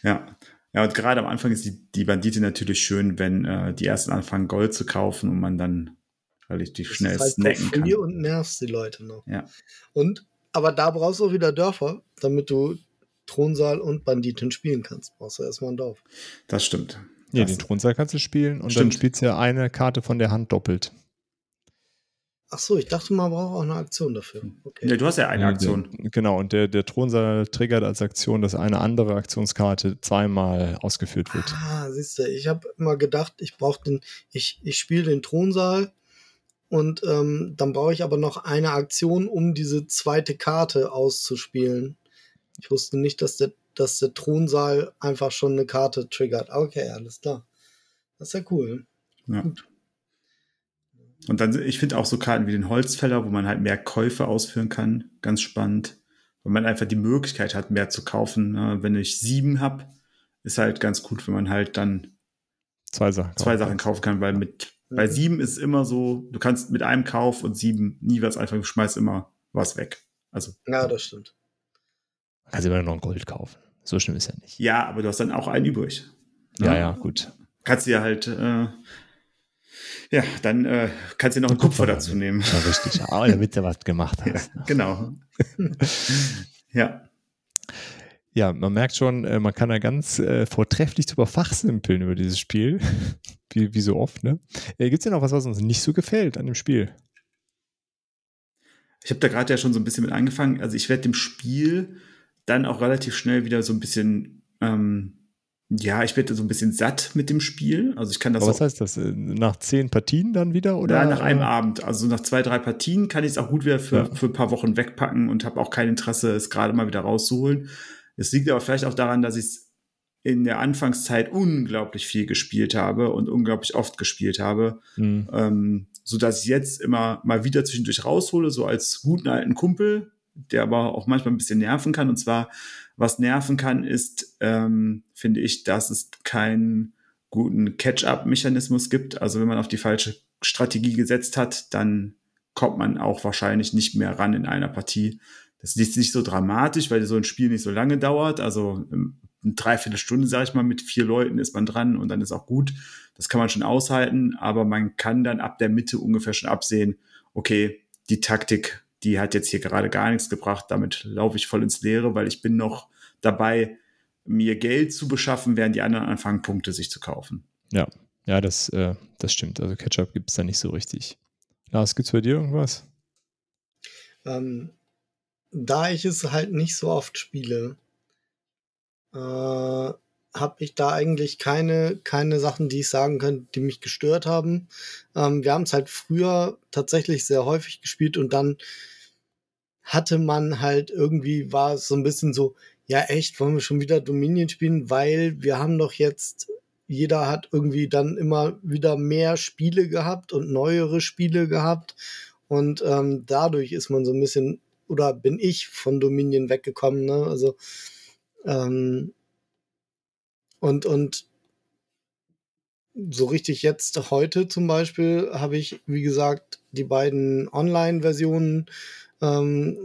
Ja. Ja, und gerade am Anfang ist die, die Bandite natürlich schön, wenn äh, die ersten anfangen, Gold zu kaufen und man dann relativ das schnell halt snacken kann. und nervst die Leute noch. Ja. Und aber da brauchst du auch wieder Dörfer, damit du Thronsaal und Banditen spielen kannst. Brauchst du erstmal ein Dorf. Das stimmt. Ja, das den Thronsaal kannst du spielen und Stimmt. dann spielst du ja eine Karte von der Hand doppelt. Ach so, ich dachte, man braucht auch eine Aktion dafür. Okay. Ja, du hast ja eine Aktion. Genau, und der, der Thronsaal triggert als Aktion, dass eine andere Aktionskarte zweimal ausgeführt wird. Ah, siehst du, ich habe immer gedacht, ich brauche den, ich, ich spiele den Thronsaal und ähm, dann brauche ich aber noch eine Aktion, um diese zweite Karte auszuspielen. Ich wusste nicht, dass der, dass der Thronsaal einfach schon eine Karte triggert. Okay, alles klar. Das ist ja cool. Ja. Und dann, ich finde auch so Karten wie den Holzfäller, wo man halt mehr Käufe ausführen kann, ganz spannend. Weil man einfach die Möglichkeit hat, mehr zu kaufen. ne? Wenn ich sieben habe, ist halt ganz gut, wenn man halt dann Zwei Sachen. zwei Sachen kaufen kann, weil mit bei sieben ist es immer so, du kannst mit einem Kauf und sieben nie was einfach, du schmeißt immer was weg. Also Ja, das stimmt. Kannst immer noch ein Gold kaufen. So schlimm ist ja nicht. ja, aber du hast dann auch einen übrig. Ja, Ne? ja, gut. Kannst du ja halt, äh, ja, dann äh, kannst du noch einen Kupfer dazu nehmen. Ja, richtig. Aber damit du was gemacht Ja, hast. genau. ja. Ja, man merkt schon, äh, man kann da ganz äh, vortrefflich drüber fachsimpeln über dieses Spiel. wie, wie so oft, ne? Äh, Gibt es denn noch was, was uns nicht so gefällt an dem Spiel? Ich habe da gerade ja schon so ein bisschen mit angefangen. Also ich werde dem Spiel dann auch relativ schnell wieder so ein bisschen, ähm, ja, ich werde so ein bisschen satt mit dem Spiel. Also ich kann das Aber was heißt das? Äh, Nach zehn Partien dann wieder? Oder? ja, nach einem äh, Abend, also nach zwei, drei Partien kann ich es auch gut wieder für, Ja. für ein paar Wochen wegpacken und habe auch kein Interesse, es gerade mal wieder rauszuholen. Es liegt aber vielleicht auch daran, dass ich es in der Anfangszeit unglaublich viel gespielt habe und unglaublich oft gespielt habe. hm. ähm, so dass ich jetzt immer mal wieder zwischendurch raushole, so als guten alten Kumpel, der aber auch manchmal ein bisschen nerven kann. Und zwar, was nerven kann, ist, ähm, finde ich, dass es keinen guten Catch-up-Mechanismus gibt. Also wenn man auf die falsche Strategie gesetzt hat, dann kommt man auch wahrscheinlich nicht mehr ran in einer Partie. Das ist nicht so dramatisch, weil so ein Spiel nicht so lange dauert. Also eine Dreiviertelstunde, sage ich mal, mit vier Leuten ist man dran und dann ist auch gut. Das kann man schon aushalten, aber man kann dann ab der Mitte ungefähr schon absehen, okay, die Taktik, die hat jetzt hier gerade gar nichts gebracht, damit laufe ich voll ins Leere, weil ich bin noch dabei, mir Geld zu beschaffen, während die anderen anfangen, Punkte sich zu kaufen. Ja, das, äh, das stimmt. Also Ketchup gibt es da nicht so richtig. Lars, gibt's bei dir irgendwas? Ähm, da ich es halt nicht so oft spiele, äh, habe ich da eigentlich keine, keine Sachen, die ich sagen könnte, die mich gestört haben. Ähm, wir haben es halt früher tatsächlich sehr häufig gespielt und dann hatte man halt irgendwie, war es so ein bisschen so, ja echt, wollen wir schon wieder Dominion spielen, weil wir haben doch jetzt, jeder hat irgendwie dann immer wieder mehr Spiele gehabt und neuere Spiele gehabt. Und ähm, dadurch ist man so ein bisschen, oder bin ich von Dominion weggekommen, ne? Also, ähm, und, und so richtig jetzt heute zum Beispiel habe ich, wie gesagt, die beiden Online-Versionen ähm,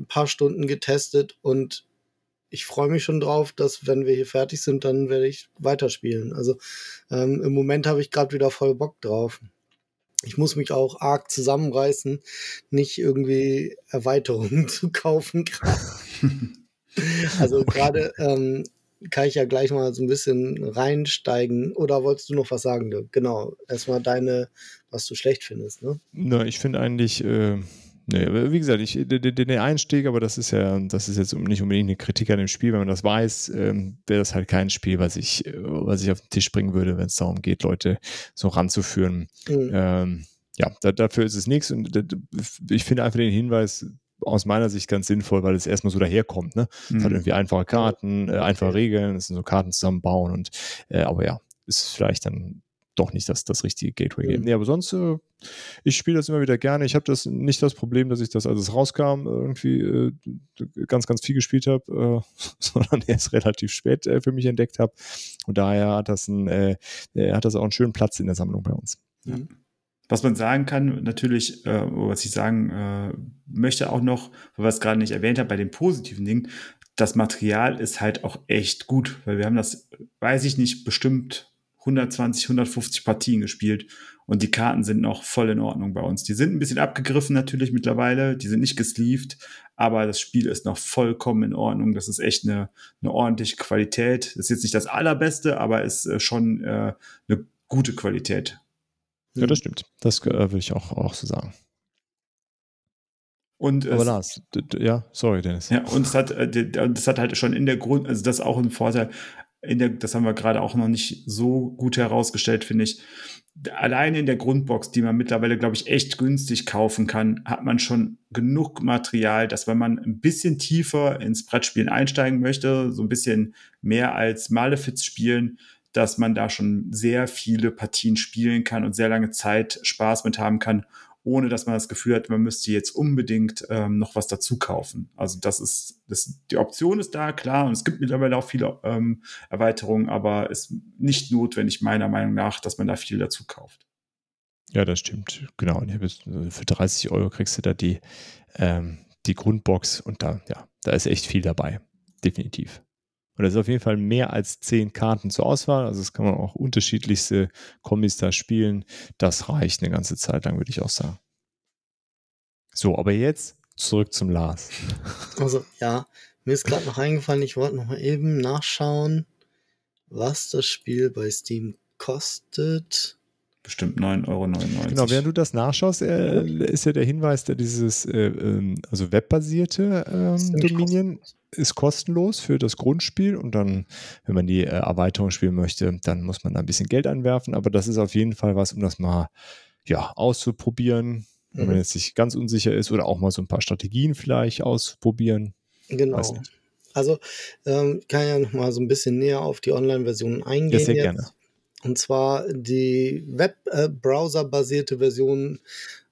ein paar Stunden getestet und ich freue mich schon drauf, dass wenn wir hier fertig sind, dann werde ich weiterspielen. Also ähm, im Moment habe ich gerade wieder voll Bock drauf. Ich muss mich auch arg zusammenreißen, nicht irgendwie Erweiterungen zu kaufen. also gerade ähm, kann ich ja gleich mal so ein bisschen reinsteigen. Oder wolltest du noch was sagen, Dirk? Genau, erstmal deine, was du schlecht findest, ne? Na, ich finde eigentlich, äh, nee, wie gesagt, ich, den, Einstieg, aber das ist ja, das ist jetzt nicht unbedingt eine Kritik an dem Spiel, wenn man das weiß, ähm, wäre das halt kein Spiel, was ich, was ich auf den Tisch bringen würde, wenn es darum geht, Leute so ranzuführen. Mhm. Ähm, ja, da, dafür ist es nichts und ich finde einfach den Hinweis aus meiner Sicht ganz sinnvoll, weil es erstmal so daherkommt, ne? Es hat Mhm. irgendwie einfache Karten, äh, einfache Regeln, es sind so Karten zusammenbauen und äh, aber ja, ist vielleicht dann doch nicht das, das richtige Gateway Game. Mhm. Nee, aber sonst, äh, ich spiele das immer wieder gerne. Ich habe das nicht das Problem, dass ich das, als es rauskam, irgendwie äh, ganz, ganz viel gespielt habe, äh, sondern erst relativ spät äh, für mich entdeckt habe. Und daher hat das, ein, äh, äh, hat das auch einen schönen Platz in der Sammlung bei uns. Mhm. Was man sagen kann, natürlich, äh, was ich sagen äh, möchte auch noch, weil wir es gerade nicht erwähnt haben, bei den positiven Dingen, das Material ist halt auch echt gut, weil wir haben das, weiß ich nicht, bestimmt 120, 150 Partien gespielt und die Karten sind noch voll in Ordnung bei uns. Die sind ein bisschen abgegriffen natürlich mittlerweile, die sind nicht gesleeved, aber das Spiel ist noch vollkommen in Ordnung. Das ist echt eine, eine ordentliche Qualität. Das ist jetzt nicht das allerbeste, aber ist äh, schon äh, eine gute Qualität. Ja, das stimmt. Das äh, würde ich auch, auch so sagen. Und Aber Lars, ja, sorry, Dennis. Ja, und es hat, äh, das hat halt schon in der Grund, also das ist auch ein Vorteil, in der, das haben wir gerade auch noch nicht so gut herausgestellt, finde ich. Alleine in der Grundbox, die man mittlerweile, glaube ich, echt günstig kaufen kann, hat man schon genug Material, dass wenn man ein bisschen tiefer ins Brettspielen einsteigen möchte, so ein bisschen mehr als Malefiz spielen, dass man da schon sehr viele Partien spielen kann und sehr lange Zeit Spaß mit haben kann ohne dass man das Gefühl hat, man müsste jetzt unbedingt ähm, noch was dazu kaufen. Also das ist, das, die Option ist da, klar, und es gibt mittlerweile auch viele ähm, Erweiterungen, aber es ist nicht notwendig, meiner Meinung nach, dass man da viel dazu kauft. Ja, das stimmt. Genau. Und äh, für 30 Euro kriegst du da die, ähm, die Grundbox und da, ja, da ist echt viel dabei. Definitiv. Und das ist auf jeden Fall mehr als zehn Karten zur Auswahl. Also es kann man auch unterschiedlichste Kombis da spielen. Das reicht eine ganze Zeit lang, würde ich auch sagen. So, aber jetzt zurück zum Lars. Also ja, mir ist gerade noch eingefallen, ich wollte noch mal eben nachschauen, was das Spiel bei Steam kostet. Bestimmt 9,99 Euro. Genau, während du das nachschaust, äh, ist ja der Hinweis, der dieses äh, ähm, also webbasierte ähm, Dominion kostenlos ist kostenlos für das Grundspiel und dann, wenn man die äh, Erweiterung spielen möchte, dann muss man da ein bisschen Geld anwerfen. Aber das ist auf jeden Fall was, um das mal ja, auszuprobieren, wenn man mhm. jetzt nicht ganz unsicher ist oder auch mal so ein paar Strategien vielleicht auszuprobieren. Genau. Also ähm, kann ja noch mal so ein bisschen näher auf die Online-Version eingehen. Ja, sehr jetzt. gerne. Und zwar die Web-Browser-basierte Version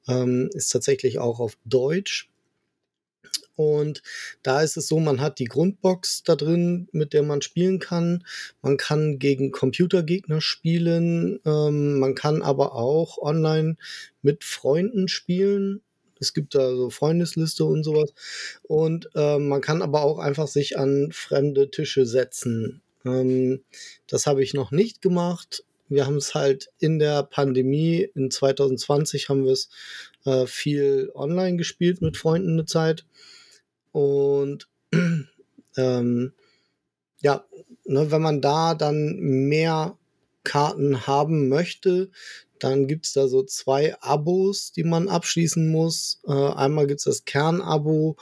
ähm, ist tatsächlich auch auf Deutsch. Und da ist es so, man hat die Grundbox da drin, mit der man spielen kann. Man kann gegen Computergegner spielen. Ähm, man kann aber auch online mit Freunden spielen. Es gibt da so Freundesliste und sowas. Und ähm, man kann aber auch einfach sich an fremde Tische setzen. Ähm, das habe ich noch nicht gemacht. Wir haben es halt in der Pandemie, in 2020 haben wir es äh, viel online gespielt mit Freunden eine Zeit. Und ähm, ja, ne, wenn man da dann mehr Karten haben möchte, dann gibt's da so zwei Abos, die man abschließen muss. Äh, einmal gibt's das Kernabo,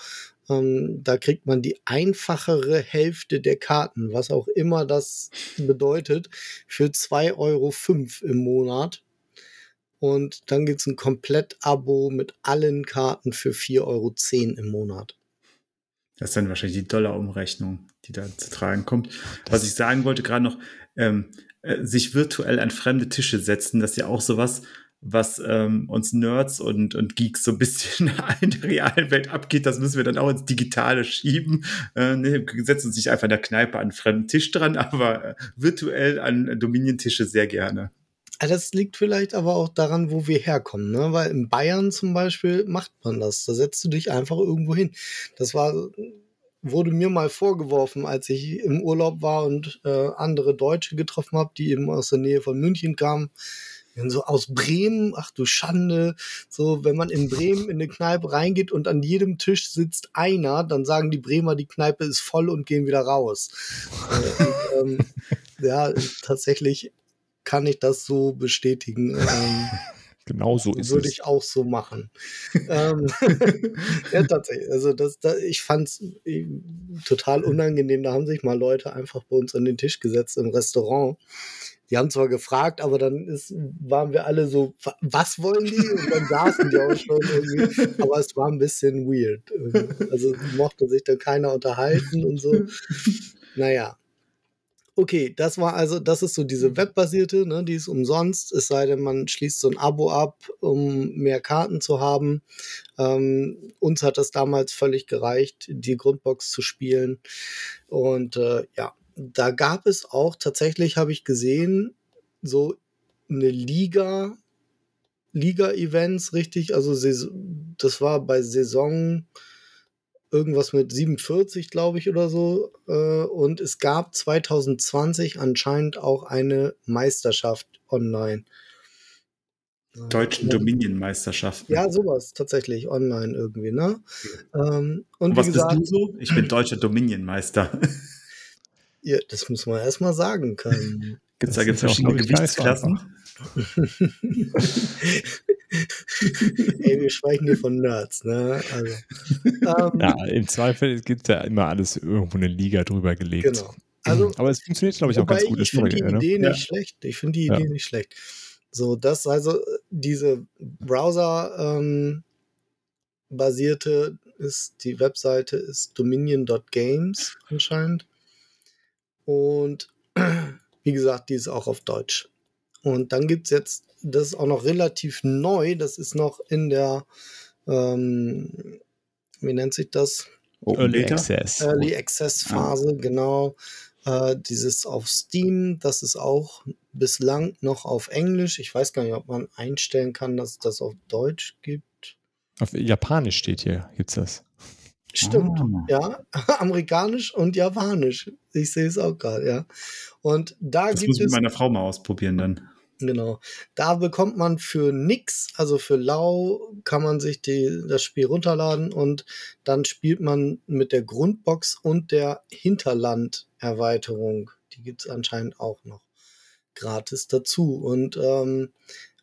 ähm, da kriegt man die einfachere Hälfte der Karten, was auch immer das bedeutet, für 2,05 Euro im Monat. Und dann gibt's ein Komplett-Abo mit allen Karten für 4,10 Euro im Monat. Das ist dann wahrscheinlich die Dollar-Umrechnung, die da zu tragen kommt. Was ich sagen wollte gerade noch, ähm, äh, sich virtuell an fremde Tische setzen, das ist ja auch sowas, was ähm, uns Nerds und, und Geeks so ein bisschen in der realen Welt abgeht, das müssen wir dann auch ins Digitale schieben. Äh, ne, setzen uns nicht einfach in der Kneipe an einen fremden Tisch dran, aber äh, virtuell an Dominion-Tische sehr gerne. Das liegt vielleicht aber auch daran, wo wir herkommen, ne? Weil in Bayern zum Beispiel macht man das. Da setzt du dich einfach irgendwo hin. Das war, wurde mir mal vorgeworfen, als ich im Urlaub war und äh, andere Deutsche getroffen habe, die eben aus der Nähe von München kamen. So aus Bremen, ach du Schande. So, wenn man in Bremen in eine Kneipe reingeht und an jedem Tisch sitzt einer, dann sagen die Bremer, die Kneipe ist voll und gehen wieder raus. Äh, und, ähm, ja, tatsächlich kann ich das so bestätigen. Ähm, genau so ist Würde ich auch so machen. ähm, ja, tatsächlich. Also das, das ich fand es äh, total unangenehm. Da haben sich mal Leute einfach bei uns an den Tisch gesetzt im Restaurant. Die haben zwar gefragt, aber dann ist, waren wir alle so, was wollen die? Und dann saßen die auch schon irgendwie. Aber es war ein bisschen weird. Also mochte sich da keiner unterhalten und so. Naja, Okay, das war also, das ist so diese webbasierte, ne, die ist umsonst, es sei denn, man schließt so ein Abo ab, um mehr Karten zu haben. Ähm, uns hat das damals völlig gereicht, die Grundbox zu spielen. Und äh, ja, da gab es auch tatsächlich, habe ich gesehen, so eine Liga, Liga-Events, richtig, also das war bei Saison irgendwas mit 47, glaube ich, oder so. Äh, und es gab 2020 anscheinend auch eine Meisterschaft online. Deutschen Dominion-Meisterschaften. Ja, sowas tatsächlich online irgendwie, ne? Ähm, und, und was gesagt, bist du so? Ich bin deutscher Dominion-Meister. ja, das muss man erstmal sagen können. Gibt es da verschiedene Gewichtsklassen? Ey, wir sprechen hier von Nerds, ne? Also, ähm, ja, im Zweifel gibt es ja immer alles irgendwo eine Liga drüber gelegt. Genau. Also, Aber es funktioniert, glaube ich, auch ganz gut. Ich finde die Idee ne? nicht ja. schlecht. Ich finde die Idee ja. nicht schlecht. So, das also diese Browser ähm, ist die Webseite ist dominion.games anscheinend. Und wie gesagt, die ist auch auf Deutsch. Und dann gibt es jetzt, das ist auch noch relativ neu, das ist noch in der, ähm, wie nennt sich das? Early Access. Early Access Phase, ja. genau. Äh, dieses auf Steam, das ist auch bislang noch auf Englisch. Ich weiß gar nicht, ob man einstellen kann, dass es das auf Deutsch gibt. Auf Japanisch steht hier, gibt es das. Stimmt, ah. ja. Amerikanisch und Japanisch. Ich sehe es auch gerade, ja. Und da das gibt muss ich mit meiner Frau mal ausprobieren dann. Genau. Da bekommt man für nix, also für lau, kann man sich die, das Spiel runterladen und dann spielt man mit der Grundbox und der Hinterland-Erweiterung. Die gibt es anscheinend auch noch gratis dazu. Und ähm,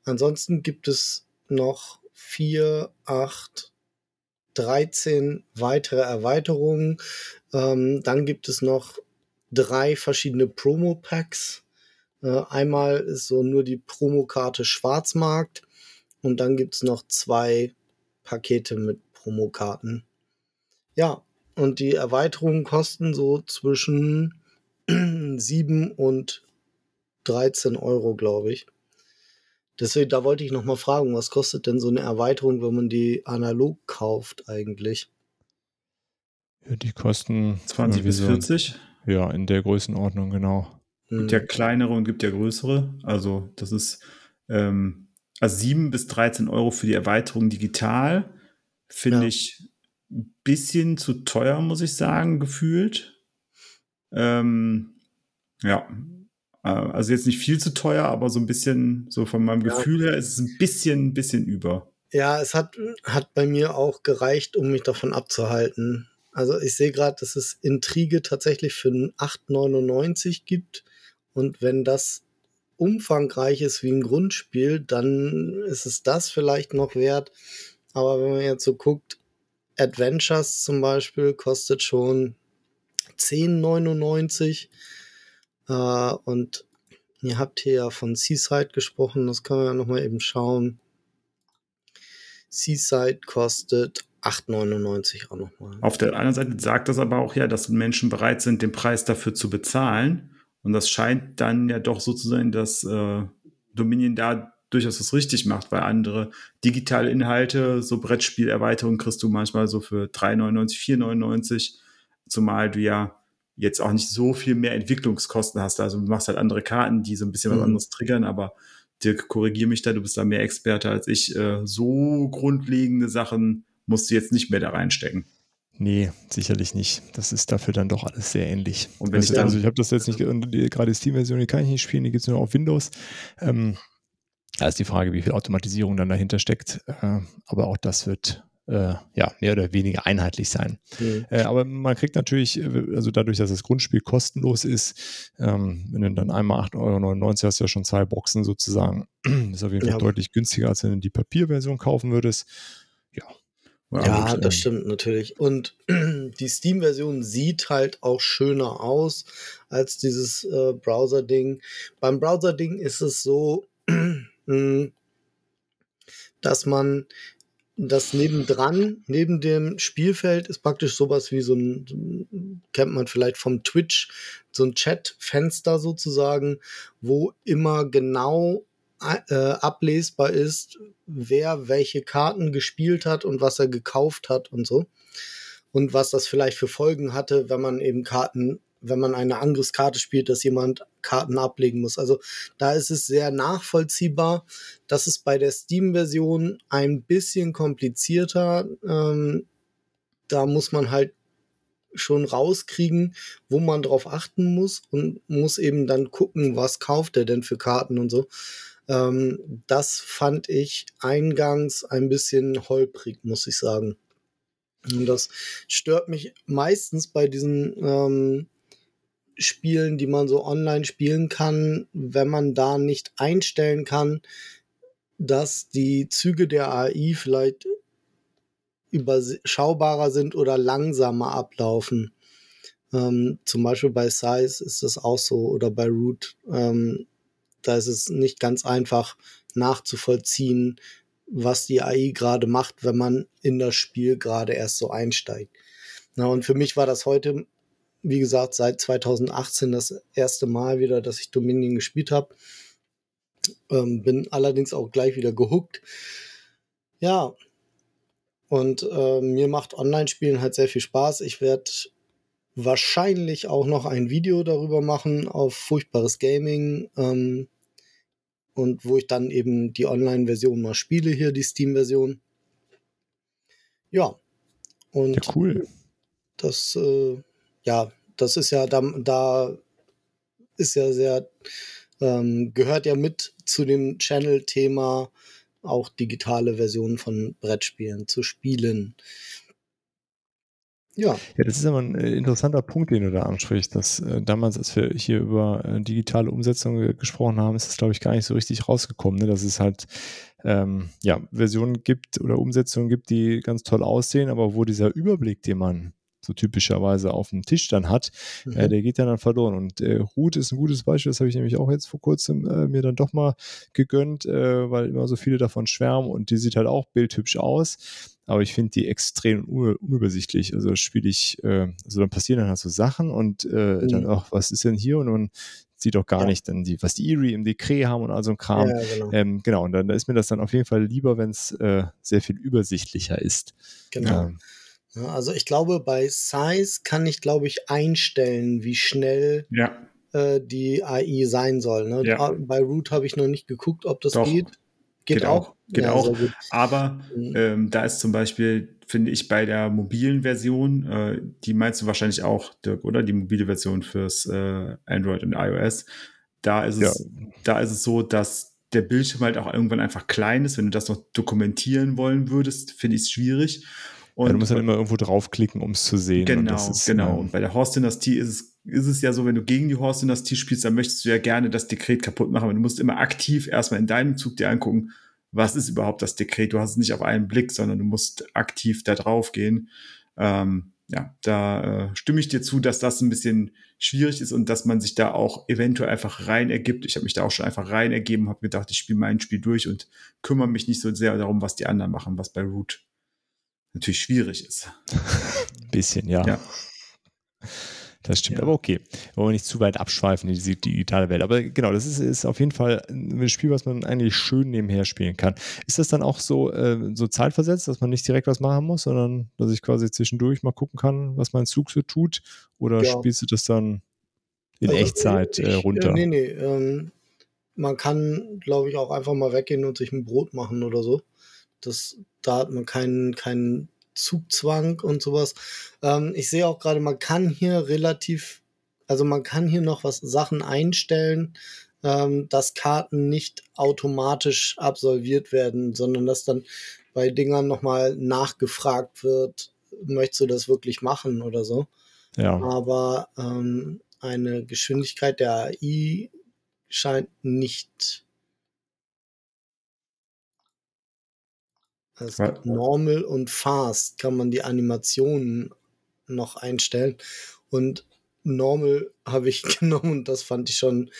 ansonsten gibt es noch vier, acht, 13 weitere Erweiterungen. Ähm, dann gibt es noch drei verschiedene Promo-Packs äh, einmal ist so nur die Promokarte Schwarzmarkt und dann gibt es noch zwei Pakete mit Promokarten. Ja, und die Erweiterungen kosten so zwischen 7 und 13 Euro, glaube ich. Deswegen, da wollte ich noch mal fragen, was kostet denn so eine Erweiterung, wenn man die analog kauft eigentlich? Ja, die kosten 20 bis 40. So, ja, in der Größenordnung, genau. Es gibt ja mhm. kleinere und gibt ja größere. Also das ist ähm, also 7 bis 13 Euro für die Erweiterung digital. Finde ja. ich ein bisschen zu teuer, muss ich sagen, gefühlt. Ähm, ja, also jetzt nicht viel zu teuer, aber so ein bisschen, so von meinem ja. Gefühl her ist es ein bisschen, ein bisschen über. Ja, es hat, hat bei mir auch gereicht, um mich davon abzuhalten. Also ich sehe gerade, dass es Intrige tatsächlich für 8,99 gibt. Und wenn das umfangreich ist wie ein Grundspiel, dann ist es das vielleicht noch wert. Aber wenn man jetzt so guckt, Adventures zum Beispiel kostet schon 10,99. Äh, und ihr habt hier ja von Seaside gesprochen, das können wir ja nochmal eben schauen. Seaside kostet 8,99 auch nochmal. Auf der anderen Seite sagt das aber auch ja, dass Menschen bereit sind, den Preis dafür zu bezahlen. Und das scheint dann ja doch so zu sein, dass äh, Dominion da durchaus was richtig macht, weil andere digitale Inhalte, so Brettspielerweiterungen kriegst du manchmal so für 3,99, 4,99, zumal du ja jetzt auch nicht so viel mehr Entwicklungskosten hast. Also du machst halt andere Karten, die so ein bisschen mhm. was anderes triggern, aber Dirk, korrigier mich da, du bist da mehr Experte als ich. Äh, so grundlegende Sachen musst du jetzt nicht mehr da reinstecken. Nee, sicherlich nicht. Das ist dafür dann doch alles sehr ähnlich. Und wenn ich dann, also ich habe das jetzt nicht, gerade die Steam-Version, die kann ich nicht spielen, die gibt es nur auf Windows. Ähm, da ist die Frage, wie viel Automatisierung dann dahinter steckt. Äh, aber auch das wird äh, ja mehr oder weniger einheitlich sein. Mhm. Äh, aber man kriegt natürlich, äh, also dadurch, dass das Grundspiel kostenlos ist, ähm, wenn du dann einmal 8,99 Euro hast, ja schon zwei Boxen sozusagen. ist auf jeden Fall ja. deutlich günstiger, als wenn du die Papierversion kaufen würdest. Ja, ja, gut, das ähm, stimmt natürlich. Und die Steam-Version sieht halt auch schöner aus als dieses äh, Browser-Ding. Beim Browser-Ding ist es so, hm, dass man das nebendran, neben dem Spielfeld ist praktisch sowas wie so ein, kennt man vielleicht vom Twitch, so ein Chat-Fenster sozusagen, wo immer genau äh, ablesbar ist, wer welche Karten gespielt hat und was er gekauft hat und so. Und was das vielleicht für Folgen hatte, wenn man eben Karten, wenn man eine Angriffskarte spielt, dass jemand Karten ablegen muss. Also da ist es sehr nachvollziehbar. Das ist bei der Steam-Version ein bisschen komplizierter. Ähm, da muss man halt schon rauskriegen, wo man drauf achten muss und muss eben dann gucken, was kauft er denn für Karten und so. Ähm, das fand ich eingangs ein bisschen holprig, muss ich sagen. Und das stört mich meistens bei diesen ähm, Spielen, die man so online spielen kann, wenn man da nicht einstellen kann, dass die Züge der AI vielleicht überschaubarer sind oder langsamer ablaufen. Ähm, zum Beispiel bei Size ist das auch so oder bei Root. Ähm, da ist es nicht ganz einfach nachzuvollziehen, was die AI gerade macht, wenn man in das Spiel gerade erst so einsteigt. Na, und für mich war das heute, wie gesagt, seit 2018 das erste Mal wieder, dass ich Dominion gespielt habe. Ähm, bin allerdings auch gleich wieder gehuckt. Ja, und äh, mir macht Online-Spielen halt sehr viel Spaß. Ich werde wahrscheinlich auch noch ein Video darüber machen auf furchtbares Gaming. Ähm, und wo ich dann eben die Online-Version mal spiele, hier die Steam-Version. Ja. Und ja, cool. Das, äh, ja, das ist ja, da, da ist ja sehr, ähm, gehört ja mit zu dem Channel-Thema auch digitale Versionen von Brettspielen zu spielen. Ja. Ja, das ist aber ein äh, interessanter Punkt, den du da ansprichst. Dass äh, damals, als wir hier über äh, digitale Umsetzung äh, gesprochen haben, ist das, glaube ich, gar nicht so richtig rausgekommen, ne? dass es halt ähm, ja, Versionen gibt oder Umsetzungen gibt, die ganz toll aussehen, aber wo dieser Überblick, den man so typischerweise auf dem Tisch dann hat, äh, mhm. äh, der geht dann, dann verloren. Und äh, Ruth ist ein gutes Beispiel, das habe ich nämlich auch jetzt vor kurzem äh, mir dann doch mal gegönnt, äh, weil immer so viele davon schwärmen und die sieht halt auch bildhübsch aus. Aber ich finde die extrem unübersichtlich. Also spiele ich, äh, also dann passieren dann halt so Sachen und mhm. dann auch, was ist denn hier? Und man sieht doch gar ja. nicht dann die, was die Erie im Dekret haben und all so ein Kram. Ja, genau. Ähm, genau, und dann da ist mir das dann auf jeden Fall lieber, wenn es sehr viel übersichtlicher ist. Genau. Ähm, ja, also ich glaube, bei Size kann ich, glaube ich, einstellen, wie schnell ja. äh, die AI sein soll. Ne? Ja. Bei Root habe ich noch nicht geguckt, ob das Doch. geht. Geht, geht auch. Geht ja, auch. Aber mhm. ähm, da ist zum Beispiel, finde ich, bei der mobilen Version, äh, die meinst du wahrscheinlich auch, Dirk, oder? Die mobile Version fürs äh, Android und iOS. Da ist es, da ist es so, dass der Bildschirm halt auch irgendwann einfach klein ist. Wenn du das noch dokumentieren wollen würdest, finde ich es schwierig. Und ja, du musst dann immer irgendwo draufklicken, um es zu sehen. Genau, ist, genau. Ähm, und bei der Horst-Dynastie ist es, ist es ja so, wenn du gegen die Horst-Dynastie spielst, dann möchtest du ja gerne das Dekret kaputt machen. Aber du musst immer aktiv erstmal in deinem Zug dir angucken, was ist überhaupt das Dekret. Du hast es nicht auf einen Blick, sondern du musst aktiv da drauf gehen. Ähm, ja, da äh, stimme ich dir zu, dass das ein bisschen schwierig ist und dass man sich da auch eventuell einfach rein ergibt. Ich habe mich da auch schon einfach rein ergeben, habe gedacht, ich spiele mein Spiel durch und kümmere mich nicht so sehr darum, was die anderen machen, was bei Root natürlich schwierig ist. Ein bisschen, ja. ja. Das stimmt, ja. aber okay. Wollen wir nicht zu weit abschweifen in diese digitale Welt. Aber genau, das ist, ist auf jeden Fall ein Spiel, was man eigentlich schön nebenher spielen kann. Ist das dann auch so, äh, so zeitversetzt, dass man nicht direkt was machen muss, sondern dass ich quasi zwischendurch mal gucken kann, was mein Zug so tut? Oder ja. spielst du das dann in also, Echtzeit äh, runter? nee, nee. Ähm, man kann, glaube ich, auch einfach mal weggehen und sich ein Brot machen oder so. Das, da hat man keinen, keinen Zugzwang und sowas. Ähm, ich sehe auch gerade, man kann hier relativ, also man kann hier noch was Sachen einstellen, ähm, dass Karten nicht automatisch absolviert werden, sondern dass dann bei Dingern nochmal nachgefragt wird, möchtest du das wirklich machen oder so. Ja. Aber ähm, eine Geschwindigkeit der AI scheint nicht Es gibt Normal und Fast, kann man die Animationen noch einstellen. Und Normal habe ich genommen und das fand ich schon,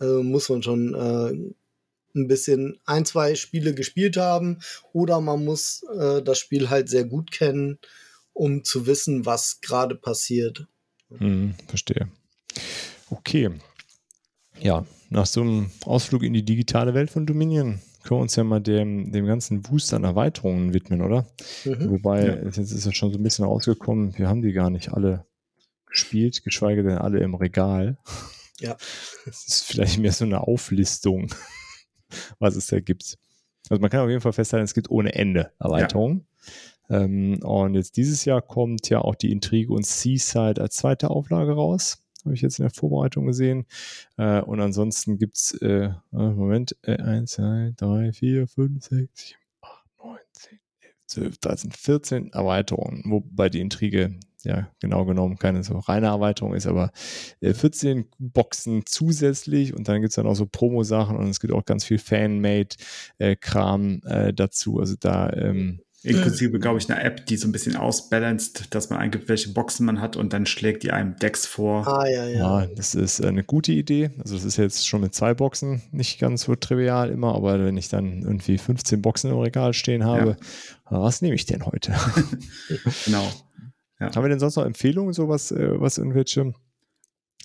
äh, muss man schon äh, ein bisschen ein, zwei Spiele gespielt haben oder man muss äh, das Spiel halt sehr gut kennen, um zu wissen, was gerade passiert. Hm, verstehe. Okay. Ja, nach so einem Ausflug in die digitale Welt von Dominion können wir uns ja mal dem, dem ganzen Wust an Erweiterungen widmen, oder? Mhm. Wobei, ja. jetzt ist ja schon so ein bisschen rausgekommen, wir haben die gar nicht alle gespielt, geschweige denn alle im Regal. Ja. Das ist vielleicht mehr so eine Auflistung, was es da gibt. Also man kann auf jeden Fall festhalten, es gibt ohne Ende Erweiterungen. Ähm, und jetzt dieses Jahr kommt ja auch die Intrige und Seaside als zweite Auflage raus. Habe ich jetzt in der Vorbereitung gesehen. Äh, und ansonsten gibt es, äh, äh, Moment, äh, 1, 2, 3, 4, 5, 6, 7, 8, 9, 10, 11, 12, 13, 14 Erweiterungen, wobei die Intrige ja genau genommen keine so reine Erweiterung ist, aber 14 äh, Boxen zusätzlich und dann gibt es dann auch so Promo-Sachen und es gibt auch ganz viel Fan-Made-Kram äh, dazu. Also da ähm, Inklusive, glaube ich, eine App, die so ein bisschen ausbalanced, dass man eingibt, welche Boxen man hat und dann schlägt die einem Decks vor. Ah, ja, ja. Ja, das ist eine gute Idee. Also das ist jetzt schon mit zwei Boxen nicht ganz so trivial immer, aber wenn ich dann irgendwie 15 Boxen im Regal stehen habe, ja. was nehme ich denn heute? genau. Ja. Haben wir denn sonst noch Empfehlungen, so was, äh, was irgendwelche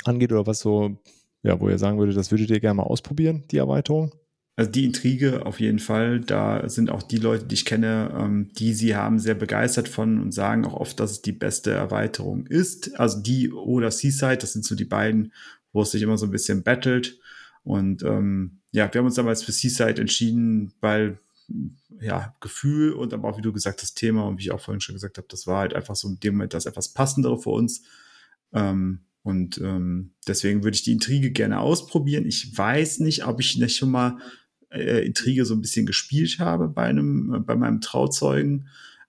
angeht oder was so, ja, wo ihr sagen würdet, das würdet ihr gerne mal ausprobieren, die Erweiterung? Also die Intrige auf jeden Fall. Da sind auch die Leute, die ich kenne, ähm, die sie haben, sehr begeistert von und sagen auch oft, dass es die beste Erweiterung ist. Also die oder Seaside, das sind so die beiden, wo es sich immer so ein bisschen battelt. Und ähm, ja, wir haben uns damals für Seaside entschieden, weil ja, Gefühl und aber auch, wie du gesagt hast, Thema und wie ich auch vorhin schon gesagt habe, das war halt einfach so in dem Moment das etwas passendere für uns. Ähm, und ähm, deswegen würde ich die Intrige gerne ausprobieren. Ich weiß nicht, ob ich nicht schon mal äh, Intrige so ein bisschen gespielt habe bei einem, äh, bei meinem Trauzeugen.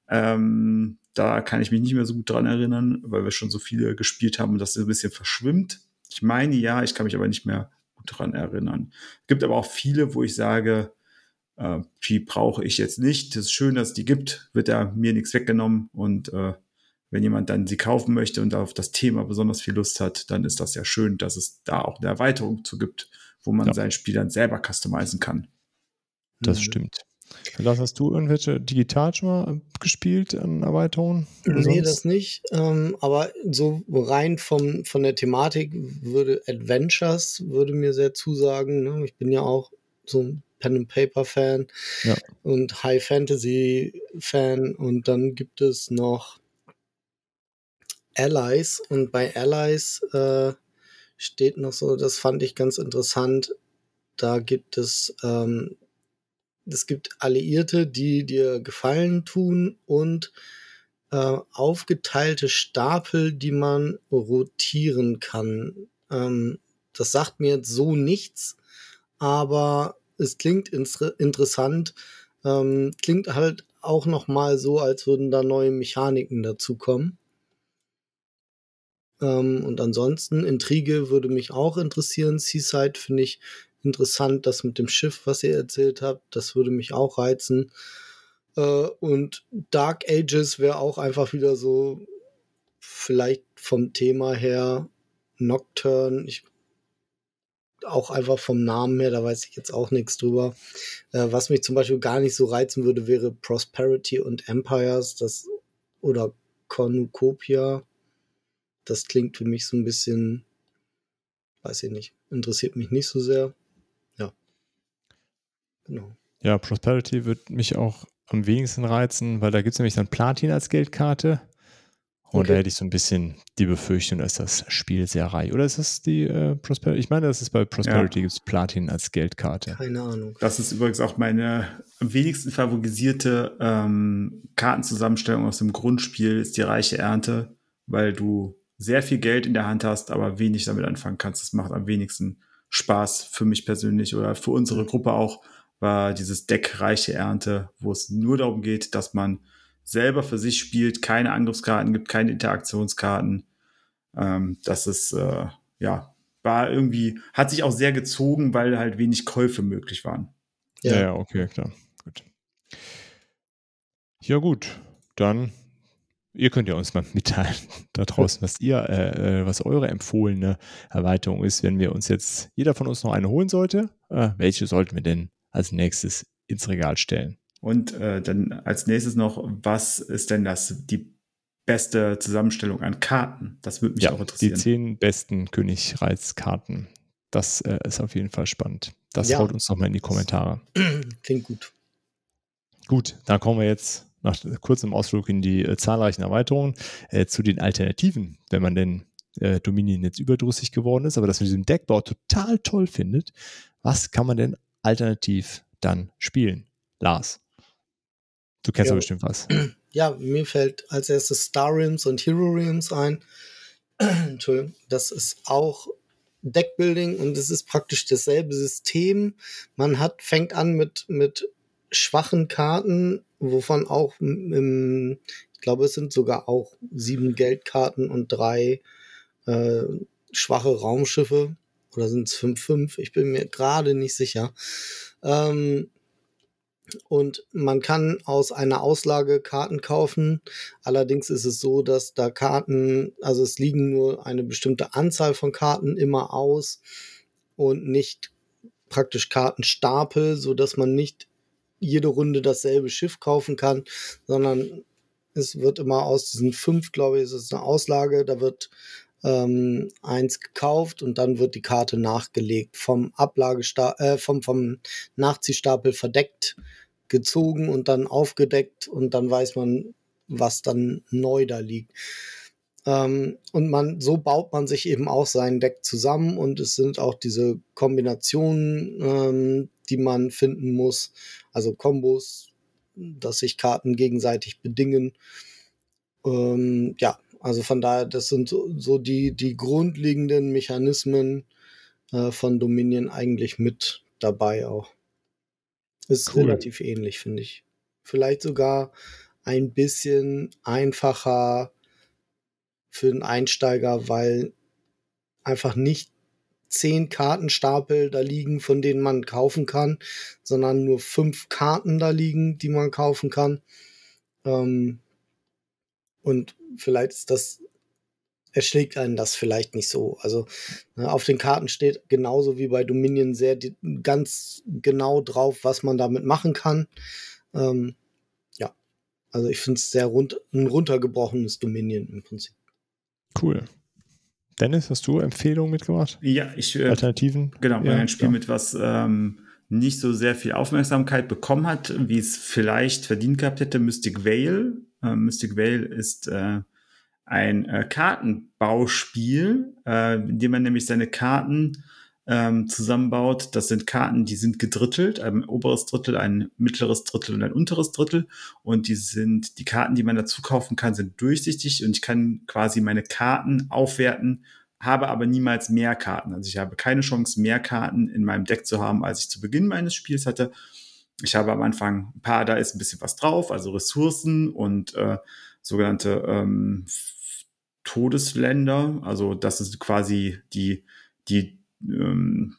Ähm, da kann ich mich nicht mehr so gut dran erinnern, weil wir schon so viele gespielt haben und das so ein bisschen verschwimmt. Ich meine ja, ich kann mich aber nicht mehr gut dran erinnern. Es gibt aber auch viele, wo ich sage, äh, die brauche ich jetzt nicht. Es ist schön, dass es die gibt, wird da mir nichts weggenommen und äh, wenn jemand dann sie kaufen möchte und auf das Thema besonders viel Lust hat, dann ist das ja schön, dass es da auch eine Erweiterung zu gibt wo man ja. sein Spiel dann selber customizen kann. Das mhm. stimmt. Lars, hast du irgendwelche digital schon mal gespielt an Erweiterungen? Nee, sonst? das nicht. Ähm, aber so rein vom, von der Thematik würde Adventures würde mir sehr zusagen. Ne? Ich bin ja auch so ein Pen and Paper Fan ja. und High Fantasy Fan und dann gibt es noch Allies und bei Allies äh, steht noch so, das fand ich ganz interessant. Da gibt es, ähm, es gibt Alliierte, die dir Gefallen tun und äh, aufgeteilte Stapel, die man rotieren kann. Ähm, das sagt mir jetzt so nichts, aber es klingt interessant. Ähm, klingt halt auch noch mal so, als würden da neue Mechaniken dazukommen. Ähm, und ansonsten, Intrige würde mich auch interessieren. Seaside finde ich interessant. Das mit dem Schiff, was ihr erzählt habt, das würde mich auch reizen. Äh, und Dark Ages wäre auch einfach wieder so, vielleicht vom Thema her, Nocturne. Ich auch einfach vom Namen her, da weiß ich jetzt auch nichts drüber. Äh, was mich zum Beispiel gar nicht so reizen würde, wäre Prosperity und Empires, das oder Cornucopia das klingt für mich so ein bisschen, weiß ich nicht, interessiert mich nicht so sehr. Ja. Genau. Ja, Prosperity wird mich auch am wenigsten reizen, weil da gibt es nämlich dann Platin als Geldkarte. Und okay. da hätte ich so ein bisschen die Befürchtung, dass das Spiel sehr reich. Oder ist das die äh, Prosperity? Ich meine, das ist bei Prosperity ja. gibt es Platin als Geldkarte. Keine Ahnung. Das ist übrigens auch meine am wenigsten favorisierte ähm, Kartenzusammenstellung aus dem Grundspiel, ist die reiche Ernte, weil du sehr viel Geld in der Hand hast, aber wenig damit anfangen kannst. Das macht am wenigsten Spaß für mich persönlich oder für unsere Gruppe auch, war dieses Deck reiche Ernte, wo es nur darum geht, dass man selber für sich spielt, keine Angriffskarten gibt, keine Interaktionskarten. Ähm, das ist, äh, ja, war irgendwie, hat sich auch sehr gezogen, weil halt wenig Käufe möglich waren. Ja, ja, okay, klar. Gut. Ja, gut. Dann Ihr könnt ja uns mal mitteilen da draußen, was ihr, äh, äh, was eure empfohlene Erweiterung ist, wenn wir uns jetzt jeder von uns noch eine holen sollte. Äh, welche sollten wir denn als nächstes ins Regal stellen? Und äh, dann als nächstes noch, was ist denn das die beste Zusammenstellung an Karten? Das würde mich ja, auch interessieren. Die zehn besten Königreichskarten. Das äh, ist auf jeden Fall spannend. Das ja. haut uns noch mal in die Kommentare. Klingt gut. Gut, dann kommen wir jetzt nach kurzem Ausflug in die äh, zahlreichen Erweiterungen äh, zu den Alternativen, wenn man denn äh, Dominion jetzt überdrüssig geworden ist, aber das mit diesem Deckbau total toll findet. Was kann man denn alternativ dann spielen? Lars, du kennst ja bestimmt was. ja, mir fällt als erstes Star Rims und Hero Rims ein. Entschuldigung, das ist auch Deckbuilding und es ist praktisch dasselbe System. Man hat, fängt an mit, mit schwachen Karten, wovon auch im, ich glaube, es sind sogar auch sieben Geldkarten und drei äh, schwache Raumschiffe. Oder sind es fünf, fünf? Ich bin mir gerade nicht sicher. Ähm, und man kann aus einer Auslage Karten kaufen. Allerdings ist es so, dass da Karten, also es liegen nur eine bestimmte Anzahl von Karten immer aus und nicht praktisch Kartenstapel, so dass man nicht jede Runde dasselbe Schiff kaufen kann, sondern es wird immer aus diesen fünf, glaube ich, ist es eine Auslage, da wird ähm, eins gekauft und dann wird die Karte nachgelegt, vom Ablagestapel, äh, vom, vom Nachziehstapel verdeckt, gezogen und dann aufgedeckt und dann weiß man, was dann neu da liegt. Ähm, und man, so baut man sich eben auch sein Deck zusammen und es sind auch diese Kombinationen, ähm, die man finden muss, also Kombos, dass sich Karten gegenseitig bedingen. Ähm, ja, also von daher, das sind so, so die, die grundlegenden Mechanismen äh, von Dominion eigentlich mit dabei auch. Ist cool. relativ ähnlich, finde ich. Vielleicht sogar ein bisschen einfacher für den Einsteiger, weil einfach nicht zehn Kartenstapel da liegen, von denen man kaufen kann, sondern nur fünf Karten da liegen, die man kaufen kann. Ähm, und vielleicht ist das, erschlägt einen das vielleicht nicht so. Also ne, auf den Karten steht genauso wie bei Dominion sehr die, ganz genau drauf, was man damit machen kann. Ähm, ja, also ich finde es sehr rund, ein runtergebrochenes Dominion im Prinzip. Cool. Dennis, hast du Empfehlungen mitgebracht? Ja, ich. Äh, Alternativen? Genau, ja, ein Spiel ja. mit was ähm, nicht so sehr viel Aufmerksamkeit bekommen hat, wie es vielleicht verdient gehabt hätte, Mystic Vale. Äh, Mystic Vale ist äh, ein äh, Kartenbauspiel, äh, in dem man nämlich seine Karten ähm, zusammenbaut. Das sind Karten, die sind gedrittelt, ein oberes Drittel, ein mittleres Drittel und ein unteres Drittel. Und die sind, die Karten, die man dazu kaufen kann, sind durchsichtig und ich kann quasi meine Karten aufwerten, habe aber niemals mehr Karten. Also ich habe keine Chance, mehr Karten in meinem Deck zu haben, als ich zu Beginn meines Spiels hatte. Ich habe am Anfang ein paar, da ist ein bisschen was drauf, also Ressourcen und äh, sogenannte ähm, Todesländer. Also das ist quasi die, die ähm,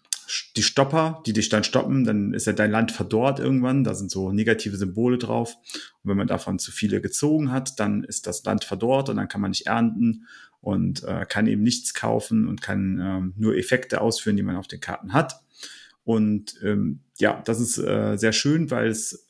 die Stopper, die dich dann stoppen, dann ist ja dein Land verdorrt irgendwann. Da sind so negative Symbole drauf. Und wenn man davon zu viele gezogen hat, dann ist das Land verdorrt und dann kann man nicht ernten und äh, kann eben nichts kaufen und kann ähm, nur Effekte ausführen, die man auf den Karten hat. Und ähm, ja, das ist äh, sehr schön, weil es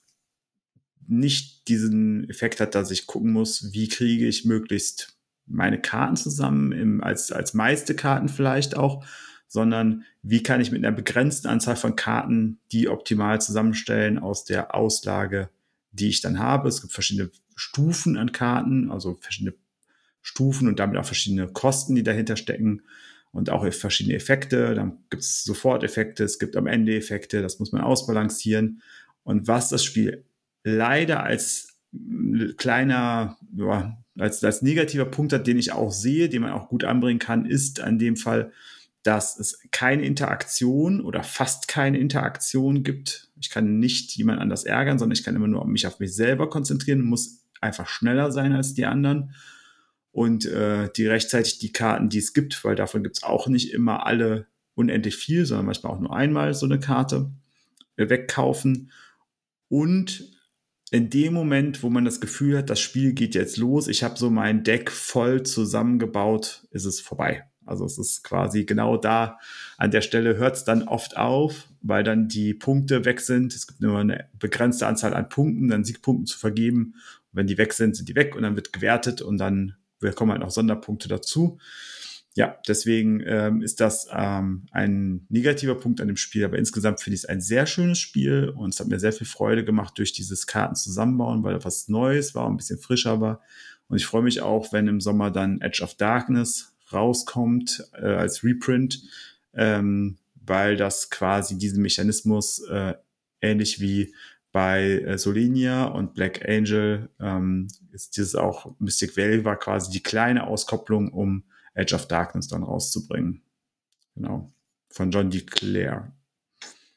nicht diesen Effekt hat, dass ich gucken muss, wie kriege ich möglichst meine Karten zusammen, im, als, als meiste Karten vielleicht auch, sondern wie kann ich mit einer begrenzten Anzahl von Karten die optimal zusammenstellen aus der Auslage, die ich dann habe. Es gibt verschiedene Stufen an Karten, also verschiedene Stufen und damit auch verschiedene Kosten, die dahinter stecken und auch verschiedene Effekte. Dann gibt es Soforteffekte, es gibt am Ende Effekte, das muss man ausbalancieren. Und was das Spiel leider als kleiner, ja, als, als negativer Punkt hat, den ich auch sehe, den man auch gut anbringen kann, ist an dem Fall, dass es keine Interaktion oder fast keine Interaktion gibt. Ich kann nicht jemand anders ärgern, sondern ich kann immer nur mich auf mich selber konzentrieren, muss einfach schneller sein als die anderen und äh, die rechtzeitig die Karten, die es gibt, weil davon gibt es auch nicht immer alle unendlich viel, sondern manchmal auch nur einmal so eine Karte äh, wegkaufen und in dem Moment, wo man das Gefühl hat, das Spiel geht jetzt los, ich habe so mein Deck voll zusammengebaut, ist es vorbei. Also es ist quasi genau da, an der Stelle hört es dann oft auf, weil dann die Punkte weg sind. Es gibt nur eine begrenzte Anzahl an Punkten, dann Siegpunkten zu vergeben. Und wenn die weg sind, sind die weg und dann wird gewertet und dann kommen halt noch Sonderpunkte dazu. Ja, deswegen ähm, ist das ähm, ein negativer Punkt an dem Spiel, aber insgesamt finde ich es ein sehr schönes Spiel und es hat mir sehr viel Freude gemacht durch dieses Karten zusammenbauen, weil da was Neues war, ein bisschen frischer war. Und ich freue mich auch, wenn im Sommer dann Edge of Darkness rauskommt äh, als Reprint, ähm, weil das quasi diesen Mechanismus äh, ähnlich wie bei äh, Solinia und Black Angel ähm, ist dieses auch Mystic Valley war quasi die kleine Auskopplung, um Edge of Darkness dann rauszubringen. Genau. Von John DeClaire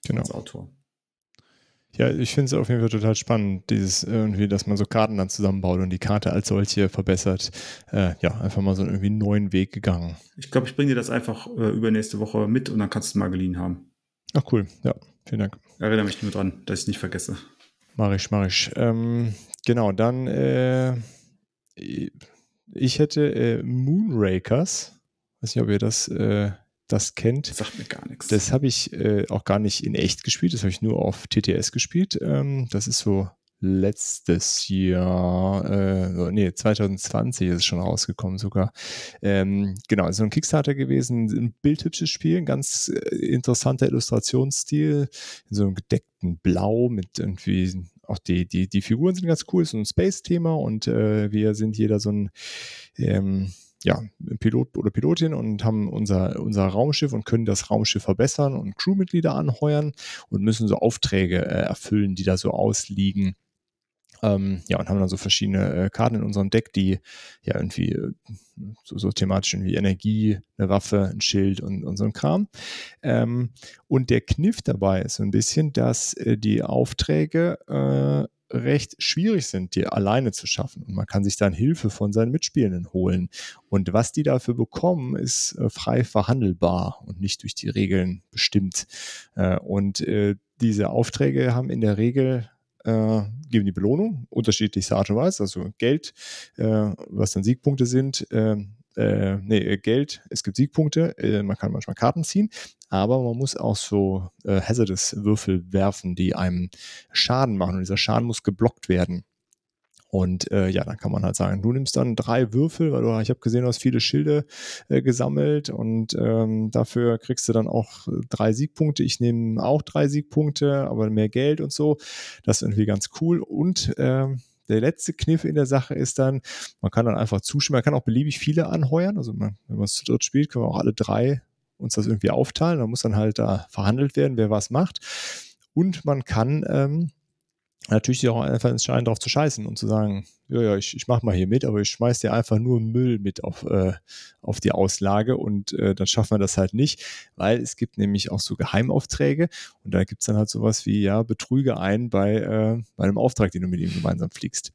genau. als Autor. Ja, ich finde es auf jeden Fall total spannend, dieses irgendwie, dass man so Karten dann zusammenbaut und die Karte als solche verbessert. Äh, ja, einfach mal so einen irgendwie neuen Weg gegangen. Ich glaube, ich bringe dir das einfach äh, übernächste Woche mit und dann kannst du es mal geliehen haben. Ach cool, ja, vielen Dank. Erinnere mich nur dran, dass ich es nicht vergesse. Mach ich, mach ich. Ähm, genau, dann äh, ich hätte äh, Moonrakers. Weiß nicht, ob ihr das äh, das kennt. Das sagt mir gar nichts. Das habe ich äh, auch gar nicht in echt gespielt, das habe ich nur auf TTS gespielt. Ähm, das ist so letztes Jahr, äh, nee, 2020 ist es schon rausgekommen sogar. Ähm, genau, so ein Kickstarter gewesen, ein bildhübsches Spiel, ein ganz äh, interessanter Illustrationsstil, in so einem gedeckten Blau mit irgendwie, auch die, die, die Figuren sind ganz cool, so ein Space-Thema und äh, wir sind jeder so ein, ähm, ja, Pilot oder Pilotin und haben unser, unser Raumschiff und können das Raumschiff verbessern und Crewmitglieder anheuern und müssen so Aufträge äh, erfüllen, die da so ausliegen. Ähm, ja, und haben dann so verschiedene äh, Karten in unserem Deck, die ja irgendwie äh, so, so thematisch irgendwie Energie, eine Waffe, ein Schild und, und so ein Kram. Ähm, und der Kniff dabei ist so ein bisschen, dass äh, die Aufträge äh, recht schwierig sind, die alleine zu schaffen. Und man kann sich dann Hilfe von seinen Mitspielenden holen. Und was die dafür bekommen, ist äh, frei verhandelbar und nicht durch die Regeln bestimmt. Äh, und äh, diese Aufträge haben in der Regel äh, geben die Belohnung, unterschiedlichster Art und Weise, also Geld, äh, was dann Siegpunkte sind, äh, äh, nee, äh, Geld, es gibt Siegpunkte, äh, man kann manchmal Karten ziehen, aber man muss auch so äh, Hazardous-Würfel werfen, die einem Schaden machen und dieser Schaden muss geblockt werden. Und äh, ja, dann kann man halt sagen, du nimmst dann drei Würfel, weil du, ich habe gesehen, du hast viele Schilde äh, gesammelt und ähm, dafür kriegst du dann auch drei Siegpunkte. Ich nehme auch drei Siegpunkte, aber mehr Geld und so. Das ist irgendwie ganz cool. Und ähm, der letzte Kniff in der Sache ist dann, man kann dann einfach zustimmen, man kann auch beliebig viele anheuern. Also man, wenn man es zu dritt spielt, können wir auch alle drei uns das irgendwie aufteilen. Da muss dann halt da verhandelt werden, wer was macht. Und man kann ähm, natürlich auch einfach entscheiden, darauf zu scheißen und zu sagen, ja, ja, ich, ich mache mal hier mit, aber ich schmeiß dir einfach nur Müll mit auf, äh, auf die Auslage und äh, dann schaffen wir das halt nicht, weil es gibt nämlich auch so Geheimaufträge und da gibt's dann halt sowas wie, ja, betrüge ein bei, äh, bei einem Auftrag, den du mit ihm gemeinsam fliegst.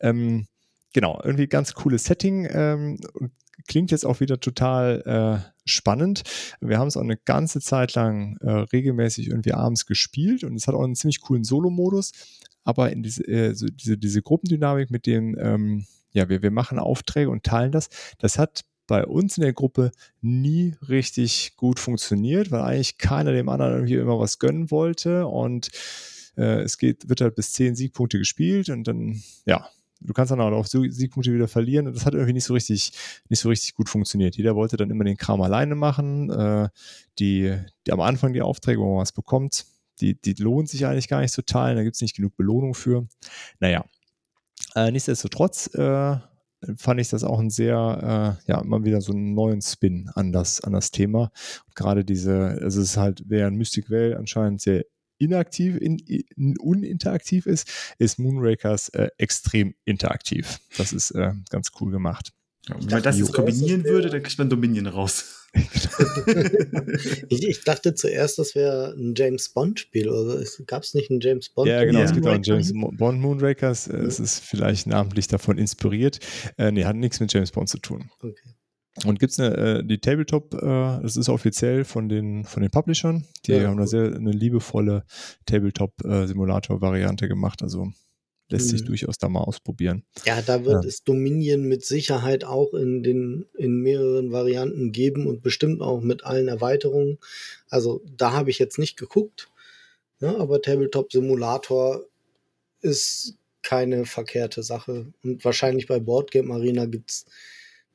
Ähm, genau, irgendwie ganz cooles Setting ähm, und klingt jetzt auch wieder total äh, spannend. Wir haben es auch eine ganze Zeit lang äh, regelmäßig irgendwie abends gespielt und es hat auch einen ziemlich coolen Solo-Modus aber in diese, äh, so diese, diese Gruppendynamik mit dem, ähm, ja, wir, wir machen Aufträge und teilen das, das hat bei uns in der Gruppe nie richtig gut funktioniert, weil eigentlich keiner dem anderen irgendwie immer was gönnen wollte und äh, es geht, wird halt bis zehn Siegpunkte gespielt und dann, ja, du kannst dann auch auf Siegpunkte wieder verlieren und das hat irgendwie nicht so richtig, nicht so richtig gut funktioniert. Jeder wollte dann immer den Kram alleine machen, äh, die, die am Anfang die Aufträge, wo man was bekommt, die, die lohnt sich eigentlich gar nicht zu teilen, da gibt es nicht genug Belohnung für. Naja, äh, nichtsdestotrotz äh, fand ich das auch ein sehr, äh, ja, mal wieder so einen neuen Spin an das, an das Thema. Und gerade diese, also es ist halt, während Mystic Vale anscheinend sehr inaktiv, in, in, uninteraktiv ist, ist Moonrakers äh, extrem interaktiv. Das ist äh, ganz cool gemacht. Ja, wenn man das jetzt kombinieren würde, dann kriegt man Dominion raus. ich, ich, dachte zuerst, das wäre ein James Bond-Spiel. Oder gab es nicht ein James Bond? Ja, genau, ja. es gibt auch ein James Bond Moonrakers. Ja. Es ist vielleicht namentlich davon inspiriert. Äh, nee, hat nichts mit James Bond zu tun. Okay. Und gibt es äh, die Tabletop, äh, das ist offiziell von den, von den Publishern. Die ja, haben eine sehr eine liebevolle Tabletop-Simulator-Variante gemacht. Also lässt sich mhm. durchaus da mal ausprobieren. Ja, da wird ja. es Dominion mit Sicherheit auch in den in mehreren Varianten geben und bestimmt auch mit allen Erweiterungen. Also da habe ich jetzt nicht geguckt, ja, ne, aber Tabletop Simulator ist keine verkehrte Sache und wahrscheinlich bei Boardgame Arena gibt es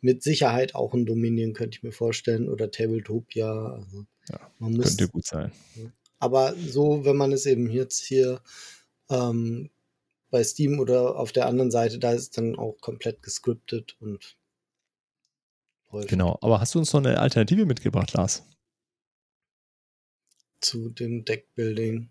mit Sicherheit auch ein Dominion, könnte ich mir vorstellen, oder Tabletopia. Also ja, man muss, könnte gut sein. Aber so, wenn man es eben jetzt hier ähm, bei Steam oder auf der anderen Seite, da ist es dann auch komplett gescriptet und läuft. Genau, aber hast du uns noch eine Alternative mitgebracht, Lars? Zu dem Deckbuilding.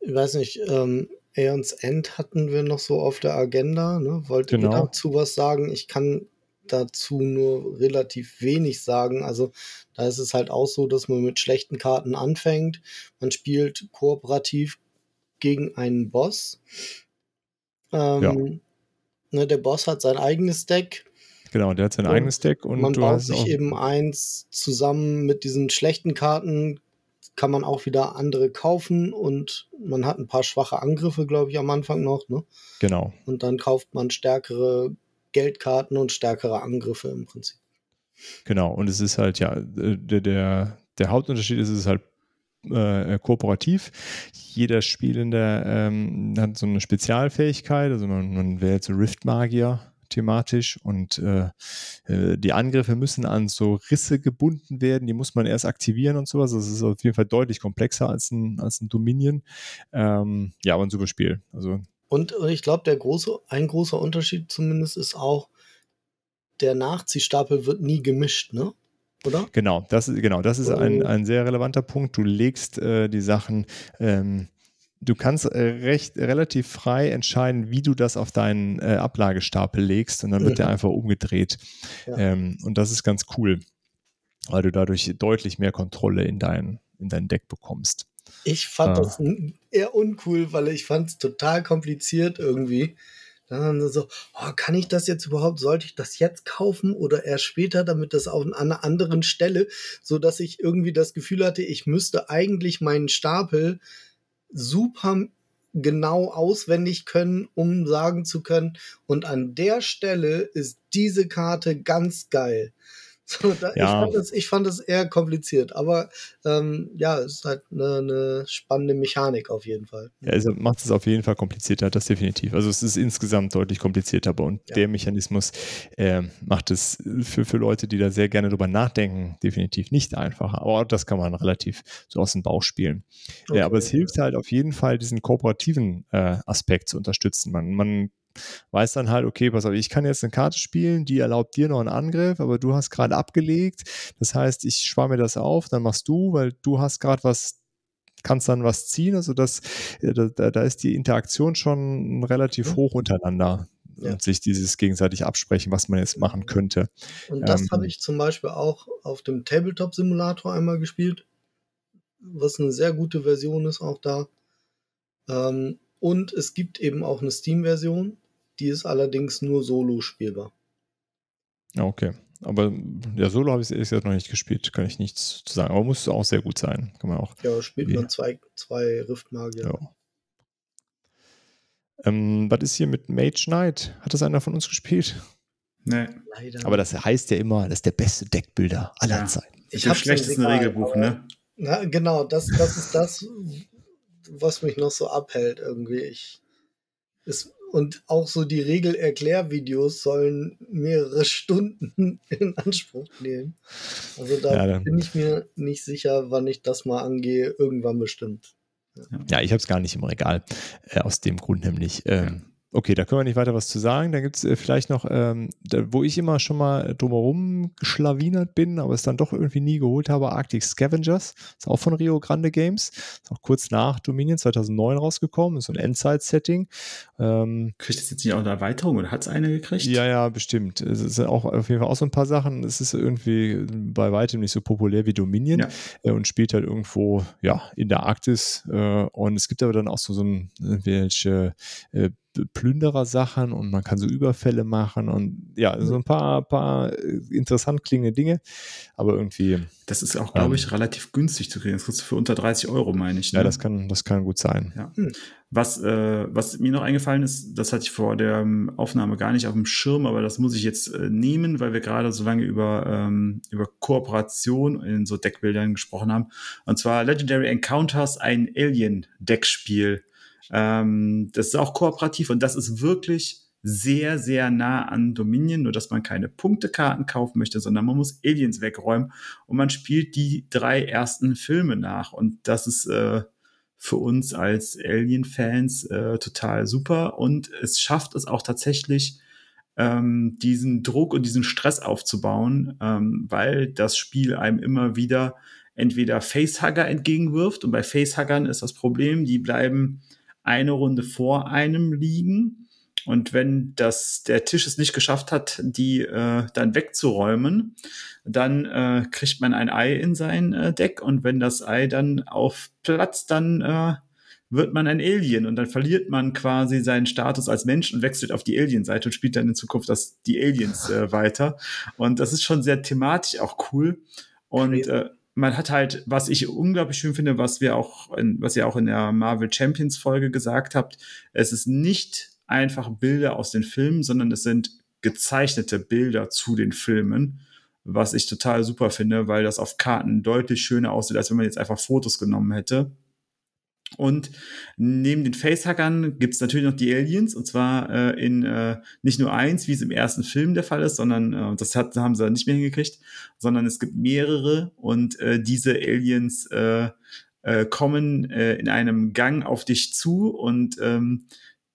ich weiß nicht, ähm, Aeons End hatten wir noch so auf der Agenda. Ne? Wollt genau. ihr dazu was sagen? Ich kann dazu nur relativ wenig sagen. Also da ist es halt auch so, dass man mit schlechten Karten anfängt. Man spielt kooperativ gegen einen Boss. Ähm, ja. ne, der Boss hat sein eigenes Deck. Genau, der hat sein und eigenes Deck und man baut sich eben eins zusammen mit diesen schlechten Karten kann man auch wieder andere kaufen und man hat ein paar schwache Angriffe, glaube ich, am Anfang noch. Ne? Genau. Und dann kauft man stärkere Geldkarten und stärkere Angriffe im Prinzip. Genau, und es ist halt, ja, der, der, der Hauptunterschied ist, es ist halt äh, kooperativ. Jeder Spielende ähm, hat so eine Spezialfähigkeit, also man, man wählt so Rift-Magier thematisch und äh, äh, die Angriffe müssen an so Risse gebunden werden, die muss man erst aktivieren und sowas. Das ist auf jeden Fall deutlich komplexer als ein, als ein Dominion. Ähm, ja, aber ein super Spiel. Also und äh, ich glaube, der große, ein großer Unterschied zumindest ist auch, der Nachziehstapel wird nie gemischt, ne? Oder? Genau, das ist, genau, das ist oh. ein, ein sehr relevanter Punkt. Du legst äh, die Sachen ähm, du kannst äh, recht relativ frei entscheiden, wie du das auf deinen äh, Ablagestapel legst und dann wird mhm. der einfach umgedreht. Ja. Ähm, und das ist ganz cool, weil du dadurch deutlich mehr Kontrolle in dein, in dein Deck bekommst. Ich fand ah. das eher uncool, weil ich fand es total kompliziert irgendwie. Dann so, oh, kann ich das jetzt überhaupt? Sollte ich das jetzt kaufen oder erst später, damit das auf einer anderen Stelle, so dass ich irgendwie das Gefühl hatte, ich müsste eigentlich meinen Stapel super genau auswendig können, um sagen zu können, und an der Stelle ist diese Karte ganz geil. So, da, ja. ich, fand das, ich fand das eher kompliziert, aber ähm, ja, es ist halt eine, eine, spannende Mechanik auf jeden Fall. Ja, also macht es auf jeden Fall komplizierter, das definitiv. Also es ist insgesamt deutlich komplizierter, aber und ja. der Mechanismus äh, macht es für, für Leute, die da sehr gerne drüber nachdenken, definitiv nicht einfacher. Aber das kann man relativ so aus dem Bauch spielen. Okay. Ja, aber es hilft halt auf jeden Fall, diesen kooperativen äh, Aspekt zu unterstützen. Man, man weiß dann halt, okay, pass auf, ich kann jetzt eine Karte spielen, die erlaubt dir noch einen Angriff, aber du hast gerade abgelegt. Das heißt, ich spare mir das auf, dann machst du, weil du hast gerade was, kannst dann was ziehen. Also das, äh, da, da ist die Interaktion schon relativ hoch untereinander. Ja. und sich dieses gegenseitig absprechen, was man jetzt machen könnte. Und das ähm, habe ich zum Beispiel auch auf dem Tabletop-Simulator einmal gespielt, was eine sehr gute Version ist auch da. Ähm, und es gibt eben auch eine Steam-Version, die ist allerdings nur solo spielbar. Okay. Aber ja, Solo habe ich ehrlich gesagt noch nicht gespielt, kann ich nichts zu sagen. Aber muss auch sehr gut sein. Kann man auch. Ja, spielt wie, man zwei, zwei Riftmagier. Ja. Ähm, was ist hier mit Mage Knight? Hat das einer von uns gespielt? Nee. Leider. Aber das heißt ja immer, das ist der beste Deckbilder aller ja. Zeiten. Ich habe schlechtesten Regelbuch, ne? Na, genau, das, das ist das, was mich noch so abhält irgendwie. Ich, ist, und auch so die Regelerklärvideos sollen mehrere Stunden in Anspruch nehmen. Also da ja, bin ich mir nicht sicher, wann ich das mal angehe, irgendwann bestimmt. Ja, ja ich habe es gar nicht im Regal, äh, aus dem Grund nämlich. Ähm, Okay, da können wir nicht weiter was zu sagen. Da gibt es äh, vielleicht noch, ähm, da, wo ich immer schon mal drumherum geschlawinert bin, aber es dann doch irgendwie nie geholt habe, Arctic Scavengers. Ist auch von Rio Grande Games. Ist auch kurz nach Dominion 2009 rausgekommen. Ist so ein Endzeit-Setting. Ähm, Kriegt es jetzt nicht auch eine Erweiterung oder hat es eine gekriegt? Ja, ja, bestimmt. Es sind auch auf jeden Fall auch so ein paar Sachen. Es ist irgendwie bei weitem nicht so populär wie Dominion ja. äh, und spielt halt irgendwo, ja, in der Arktis. Äh, und es gibt aber dann auch so, so ein, welche Plünderer-Sachen und man kann so Überfälle machen und ja, so ein paar, paar äh, interessant klingende Dinge, aber irgendwie. Das ist auch, glaube ähm, ich, relativ günstig zu kriegen. Das kriegst du für unter 30 Euro, meine ich. Ne? Ja, das kann, das kann gut sein. Ja. Was, äh, was mir noch eingefallen ist, das hatte ich vor der ähm, Aufnahme gar nicht auf dem Schirm, aber das muss ich jetzt äh, nehmen, weil wir gerade so lange über, ähm, über Kooperation in so Deckbildern gesprochen haben. Und zwar Legendary Encounters, ein Alien-Deckspiel ähm, das ist auch kooperativ und das ist wirklich sehr, sehr nah an Dominion, nur dass man keine Punktekarten kaufen möchte, sondern man muss Aliens wegräumen und man spielt die drei ersten Filme nach. Und das ist äh, für uns als Alien-Fans äh, total super. Und es schafft es auch tatsächlich, ähm, diesen Druck und diesen Stress aufzubauen, ähm, weil das Spiel einem immer wieder entweder Facehugger entgegenwirft. Und bei Facehuggern ist das Problem, die bleiben eine Runde vor einem liegen. Und wenn das, der Tisch es nicht geschafft hat, die äh, dann wegzuräumen, dann äh, kriegt man ein Ei in sein äh, Deck. Und wenn das Ei dann auf Platz, dann äh, wird man ein Alien und dann verliert man quasi seinen Status als Mensch und wechselt auf die Alien-Seite und spielt dann in Zukunft das, die Aliens äh, weiter. Und das ist schon sehr thematisch auch cool. Und äh, man hat halt, was ich unglaublich schön finde, was wir auch, in, was ihr auch in der Marvel Champions Folge gesagt habt, es ist nicht einfach Bilder aus den Filmen, sondern es sind gezeichnete Bilder zu den Filmen, was ich total super finde, weil das auf Karten deutlich schöner aussieht, als wenn man jetzt einfach Fotos genommen hätte. Und neben den Facehackern gibt es natürlich noch die Aliens, und zwar äh, in äh, nicht nur eins, wie es im ersten Film der Fall ist, sondern äh, das hat, haben sie nicht mehr hingekriegt, sondern es gibt mehrere und äh, diese Aliens äh, äh, kommen äh, in einem Gang auf dich zu und ähm,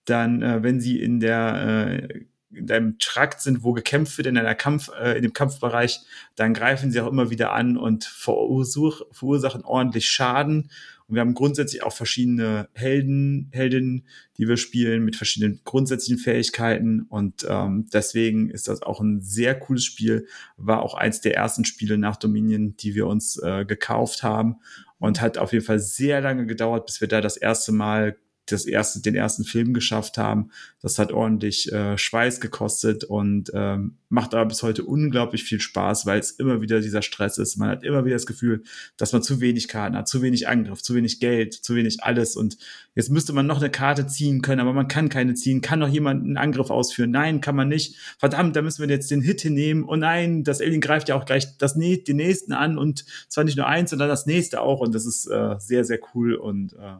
dann, äh, wenn sie in der äh, in deinem Trakt sind, wo gekämpft wird in einer Kampf, äh, in dem Kampfbereich, dann greifen sie auch immer wieder an und verursachen ordentlich Schaden und wir haben grundsätzlich auch verschiedene Helden, Heldinnen, die wir spielen mit verschiedenen grundsätzlichen Fähigkeiten. Und ähm, deswegen ist das auch ein sehr cooles Spiel. War auch eins der ersten Spiele nach Dominion, die wir uns äh, gekauft haben. Und hat auf jeden Fall sehr lange gedauert, bis wir da das erste Mal das erste, den ersten Film geschafft haben. Das hat ordentlich äh, Schweiß gekostet und ähm, macht aber bis heute unglaublich viel Spaß, weil es immer wieder dieser Stress ist. Man hat immer wieder das Gefühl, dass man zu wenig Karten hat, zu wenig Angriff, zu wenig Geld, zu wenig alles. Und jetzt müsste man noch eine Karte ziehen können, aber man kann keine ziehen. Kann noch jemand einen Angriff ausführen? Nein, kann man nicht. Verdammt, da müssen wir jetzt den Hit hinnehmen. Oh nein, das Alien greift ja auch gleich das, den nächsten an und zwar nicht nur eins, sondern das nächste auch. Und das ist äh, sehr, sehr cool und äh,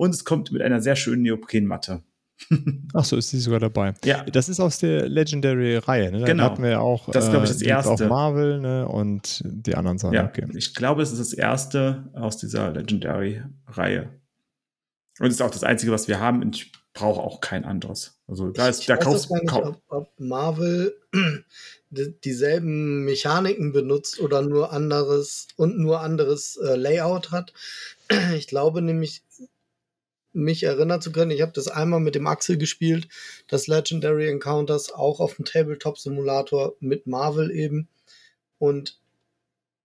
und es kommt mit einer sehr schönen Neoprenmatte. Ach so, ist die sogar dabei. Ja. Das ist aus der Legendary-Reihe, ne? Genau. hatten wir ja auch. Das ist, glaube ich, das äh, erste. Auf Marvel, ne? Und die anderen Sachen. Ja, okay. ich glaube, es ist das erste aus dieser Legendary-Reihe. Und es ist auch das einzige, was wir haben. Und ich brauche auch kein anderes. Also da ist, ich da weiß kaufst nicht, kauf, ob, ob Marvel dieselben Mechaniken benutzt oder nur anderes und nur anderes äh, Layout hat. Ich glaube nämlich, mich erinnern zu können. Ich habe das einmal mit dem Axel gespielt, das Legendary Encounters, auch auf dem Tabletop-Simulator mit Marvel eben. Und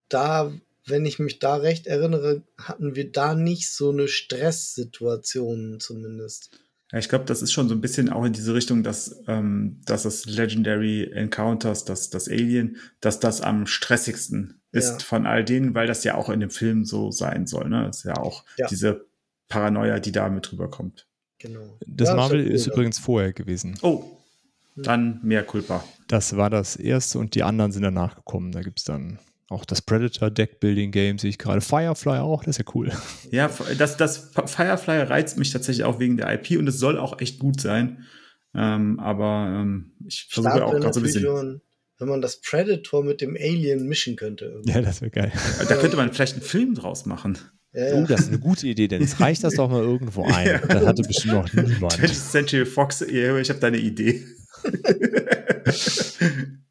da, wenn ich mich da recht erinnere, hatten wir da nicht so eine Stresssituation zumindest. Ja, ich glaube, das ist schon so ein bisschen auch in diese Richtung, dass, ähm, dass das Legendary Encounters, das, das Alien, dass das am stressigsten ist Ja. von all denen, weil das ja auch in dem Film so sein soll. Ne? Das ist ja auch Ja. diese Paranoia, die da mit rüberkommt. Genau. Das Ja, Marvel ist cool, übrigens vorher gewesen. Oh, dann mehr Culpa. Das war das erste und die anderen sind danach gekommen. Da gibt es dann auch das Predator Deckbuilding Game, sehe ich gerade. Firefly auch, das ist ja cool. Ja, das, das Firefly reizt mich tatsächlich auch wegen der IP und es soll auch echt gut sein. Ähm, aber ähm, ich versuche auch gerade so ein bisschen. wenn man, wenn man das Predator mit dem Alien mischen könnte. irgendwie. Ja, das wäre geil. Da könnte man vielleicht einen Film draus machen. Ja, Oh, das ist eine gute Idee, denn es reicht das doch mal irgendwo ein. Ja. Das hatte bestimmt noch 20th niemand. Century Fox, ich habe da eine Idee.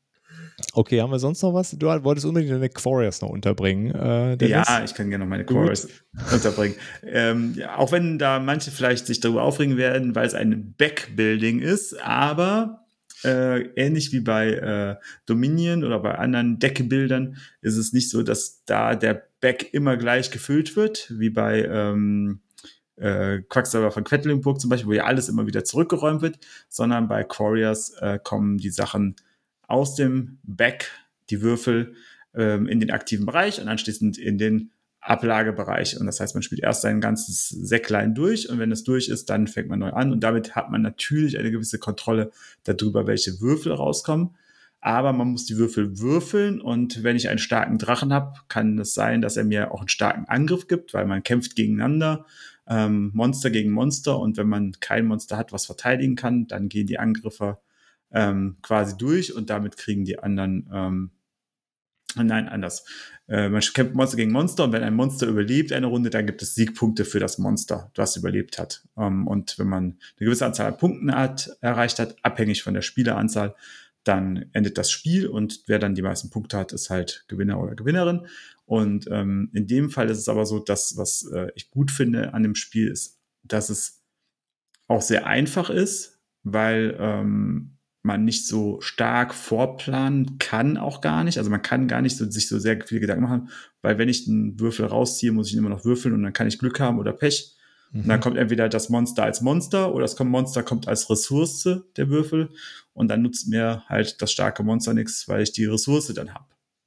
Okay, haben wir sonst noch was? Du wolltest unbedingt deine Quarriors noch unterbringen. Äh? Ja, ich kann gerne noch meine. Chorus unterbringen. Ähm, ja, auch wenn da manche vielleicht sich darüber aufregen werden, weil es ein Backbuilding ist, aber äh, ähnlich wie bei äh, Dominion oder bei anderen Deckbildern ist es nicht so, dass da der Back immer gleich gefüllt wird, wie bei ähm, äh, Quacksalber von Quedlinburg zum Beispiel, wo ja alles immer wieder zurückgeräumt wird, sondern bei Quarriors äh, kommen die Sachen aus dem Back, die Würfel, ähm, in den aktiven Bereich und anschließend in den Ablagebereich. Und das heißt, man spielt erst sein ganzes Säcklein durch und wenn es durch ist, dann fängt man neu an. Und damit hat man natürlich eine gewisse Kontrolle darüber, welche Würfel rauskommen. Aber man muss die Würfel würfeln und wenn ich einen starken Drachen habe, kann es sein, dass er mir auch einen starken Angriff gibt, weil man kämpft gegeneinander, ähm, Monster gegen Monster und wenn man kein Monster hat, was verteidigen kann, dann gehen die Angriffe ähm, quasi durch und damit kriegen die anderen, ähm, nein, anders. Äh, man kämpft Monster gegen Monster und wenn ein Monster überlebt eine Runde, dann gibt es Siegpunkte für das Monster, das überlebt hat. Ähm, und wenn man eine gewisse Anzahl an Punkten hat, erreicht hat, abhängig von der Spieleranzahl, dann endet das Spiel und wer dann die meisten Punkte hat, ist halt Gewinner oder Gewinnerin. Und ähm, in dem Fall ist es aber so, dass was äh, ich gut finde an dem Spiel ist, dass es auch sehr einfach ist, weil ähm, man nicht so stark vorplanen kann, auch gar nicht. Also man kann gar nicht so, sich so sehr viele Gedanken machen, weil wenn ich einen Würfel rausziehe, muss ich ihn immer noch würfeln und dann kann ich Glück haben oder Pech. Und dann kommt entweder das Monster als Monster oder das Monster kommt als Ressource der Würfel und dann nutzt mir halt das starke Monster nichts, weil ich die Ressource dann habe,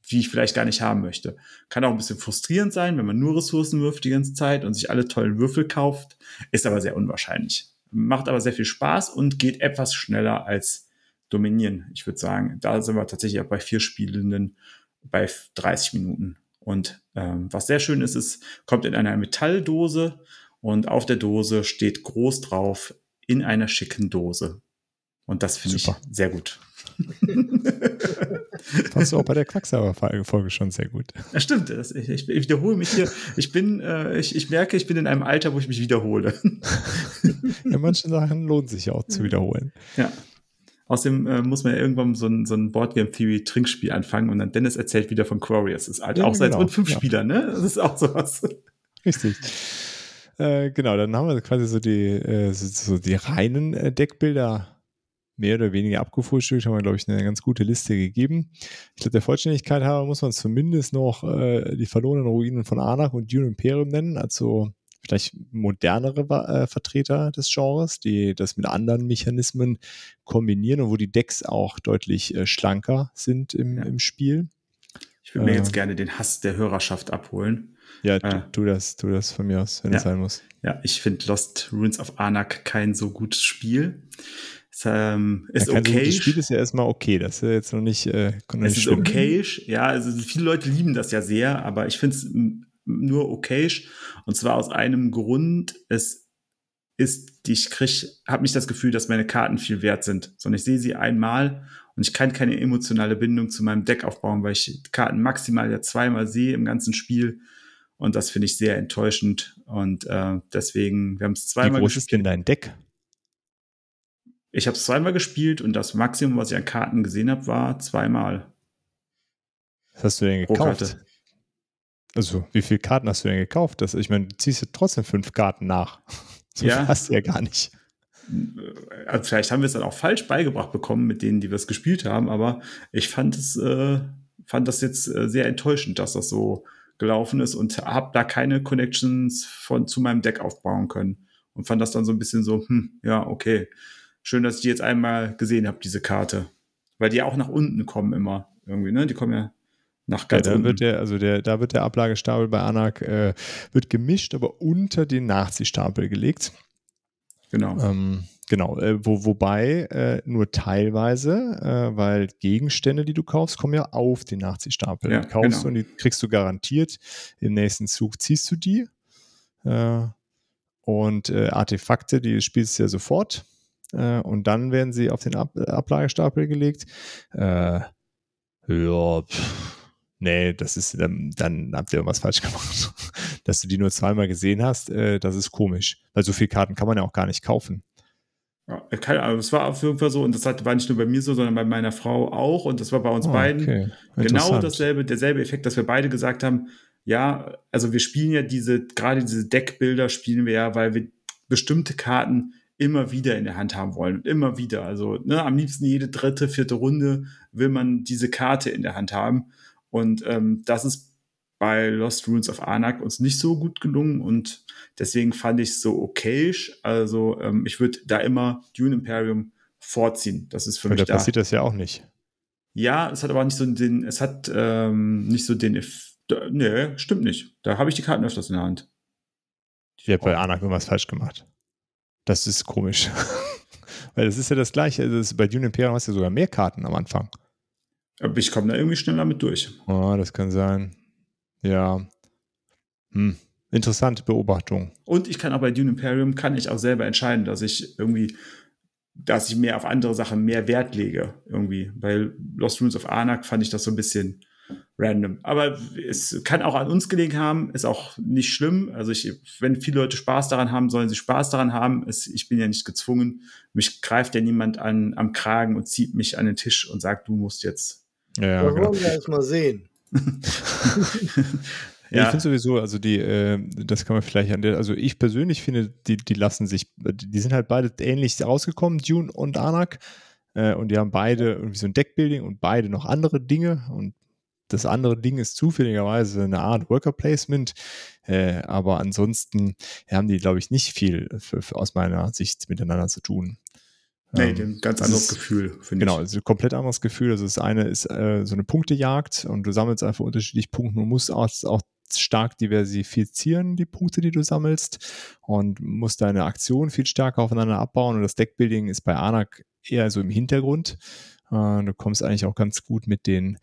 wie ich vielleicht gar nicht haben möchte. Kann auch ein bisschen frustrierend sein, wenn man nur Ressourcen wirft die ganze Zeit und sich alle tollen Würfel kauft, ist aber sehr unwahrscheinlich. Macht aber sehr viel Spaß und geht etwas schneller als dominieren. Ich würde sagen, da sind wir tatsächlich auch bei vier Spielenden bei 30 Minuten. Und ähm, was sehr schön ist, es kommt in einer Metalldose und auf der Dose steht groß drauf, in einer schicken Dose. Und das finde ich sehr gut. Fandst du auch bei der Quacksalber-Folge schon sehr gut. Ja, stimmt. Das, ich, ich, wiederhole mich hier. Ich bin, äh, ich, ich merke, ich bin in einem Alter, wo ich mich wiederhole. ja, manche Sachen lohnt sich auch zu wiederholen. Ja. Außerdem äh, muss man ja irgendwann so ein, so ein Boardgame Theory Trinkspiel anfangen und dann Dennis erzählt wieder von Quarriors. Das ist halt ja, auch genau. seit fünf ja. Spieler, ne? Das ist auch sowas. Richtig. Äh, genau, dann haben wir quasi so die, äh, so, so, die reinen äh, Deckbilder mehr oder weniger abgefrühstückt, haben wir, glaube ich, eine ganz gute Liste gegeben. Ich glaube, der Vollständigkeit halber muss man zumindest noch äh, die verlorenen Ruinen von Arnak und Dune Imperium nennen, also vielleicht modernere äh, Vertreter des Genres, die das mit anderen Mechanismen kombinieren und wo die Decks auch deutlich schlanker sind im, ja. im Spiel. Ich würde mir jetzt gerne den Hass der Hörerschaft abholen. Ja, tu, tu, das, tu das von mir aus, wenn ja. es sein muss. Ja, ich finde Lost Ruins of Anak kein so gutes Spiel. Es ähm, ist ja, okay. Das Spiel ist ja erstmal okay, das ist ja jetzt noch nicht. Äh, noch es ist okay, ja, also viele Leute lieben das ja sehr, aber ich finde es nur okayisch. Und zwar aus einem Grund, es ist, ich krieg, habe nicht das Gefühl, dass meine Karten viel wert sind, sondern ich sehe sie einmal und ich kann keine emotionale Bindung zu meinem Deck aufbauen, weil ich Karten maximal ja zweimal sehe im ganzen Spiel. Und das finde ich sehr enttäuschend. Und äh, deswegen, wir haben es zweimal Wie groß gespielt. ist denn dein Deck? Ich habe es zweimal gespielt und das Maximum, was ich an Karten gesehen habe, war zweimal. Was hast du denn gekauft? Also, wie viele Karten hast du denn gekauft? Das, ich meine, du ziehst ja trotzdem fünf Karten nach. So ja. hast du ja gar nicht. Also vielleicht haben wir es dann auch falsch beigebracht bekommen mit denen, die wir es gespielt haben, aber ich fand es, äh, fand das jetzt äh, sehr enttäuschend, dass das so gelaufen ist und habe da keine Connections von zu meinem Deck aufbauen können und fand das dann so ein bisschen so, hm, ja, okay, schön, dass ich die jetzt einmal gesehen habe, diese Karte, weil die auch nach unten kommen immer irgendwie, ne? Die kommen ja nach ganz ja, da wird der, also der, da wird der Ablagestapel bei Anak äh, wird gemischt, aber unter den Nachziehstapel gelegt. Genau. Ähm, genau, äh, wo, wobei äh, nur teilweise, äh, weil Gegenstände, die du kaufst, kommen ja auf den Nachziehstapel. Ja, kaufst genau. du und die kriegst du garantiert. Im nächsten Zug ziehst du die. Äh, und äh, Artefakte, die spielst du ja sofort. und dann werden sie auf den Ab Ablagestapel gelegt. ja, pff nee, das ist, dann, dann habt ihr irgendwas falsch gemacht. Dass du die nur zweimal gesehen hast, äh, das ist komisch. Weil so viele Karten kann man ja auch gar nicht kaufen. Ja, keine Ahnung, es war auf jeden Fall so, und das war nicht nur bei mir so, sondern bei meiner Frau auch, und das war bei uns oh, beiden okay. genau dasselbe, derselbe Effekt, dass wir beide gesagt haben, ja, also wir spielen ja diese, gerade diese Deckbilder spielen wir ja, weil wir bestimmte Karten immer wieder in der Hand haben wollen und immer wieder. Also ne, am liebsten jede dritte, vierte Runde will man diese Karte in der Hand haben. Und ähm, das ist bei Lost Ruins of Anak uns nicht so gut gelungen und deswegen fand ich es so okayisch. Also ähm, ich würde da immer Dune Imperium vorziehen. Das ist für aber mich da. passiert das ja auch nicht. Ja, es hat aber nicht so den, es hat ähm, nicht so den, Eff nee, stimmt nicht. Da habe ich die Karten öfters in der Hand. Ich habe bei Anak irgendwas falsch gemacht. Das ist komisch. Weil das ist ja das Gleiche. Also bei Dune Imperium hast du ja sogar mehr Karten am Anfang. Aber ich komme da irgendwie schneller mit durch. Oh, das kann sein. Ja. Hm. Interessante Beobachtung. Und ich kann auch bei Dune Imperium kann ich auch selber entscheiden, dass ich irgendwie, dass ich mehr auf andere Sachen mehr Wert lege. Irgendwie. Bei Lost Runes of Anak fand ich das so ein bisschen, random. Aber es kann auch an uns gelegen haben, ist auch nicht schlimm. Also ich, wenn viele Leute Spaß daran haben, sollen sie Spaß daran haben. Es, ich bin ja nicht gezwungen. Mich greift ja niemand an, am Kragen und zieht mich an den Tisch und sagt, du musst jetzt. Ja, ja, Das genau. wollen wir erst mal sehen. Ja, ich finde sowieso, also die, äh, das kann man vielleicht an der, also ich persönlich finde, die, die lassen sich, die sind halt beide ähnlich rausgekommen, Dune und Anak. Äh, und die haben beide irgendwie so ein Deckbuilding und beide noch andere Dinge. Und das andere Ding ist zufälligerweise eine Art Worker Placement. Äh, aber ansonsten haben die, glaube ich, nicht viel für, für aus meiner Sicht miteinander zu tun. Nee, Ähm, ein ganz anderes ist- Gefühl, finde Genau, ich. also ein komplett anderes Gefühl. Also das eine ist äh, so eine Punktejagd und du sammelst einfach unterschiedlich Punkte. Du musst auch, auch stark diversifizieren, die Punkte, die du sammelst und musst deine Aktion viel stärker aufeinander abbauen und das Deckbuilding ist bei Anak eher so im Hintergrund. Äh, du kommst eigentlich auch ganz gut mit den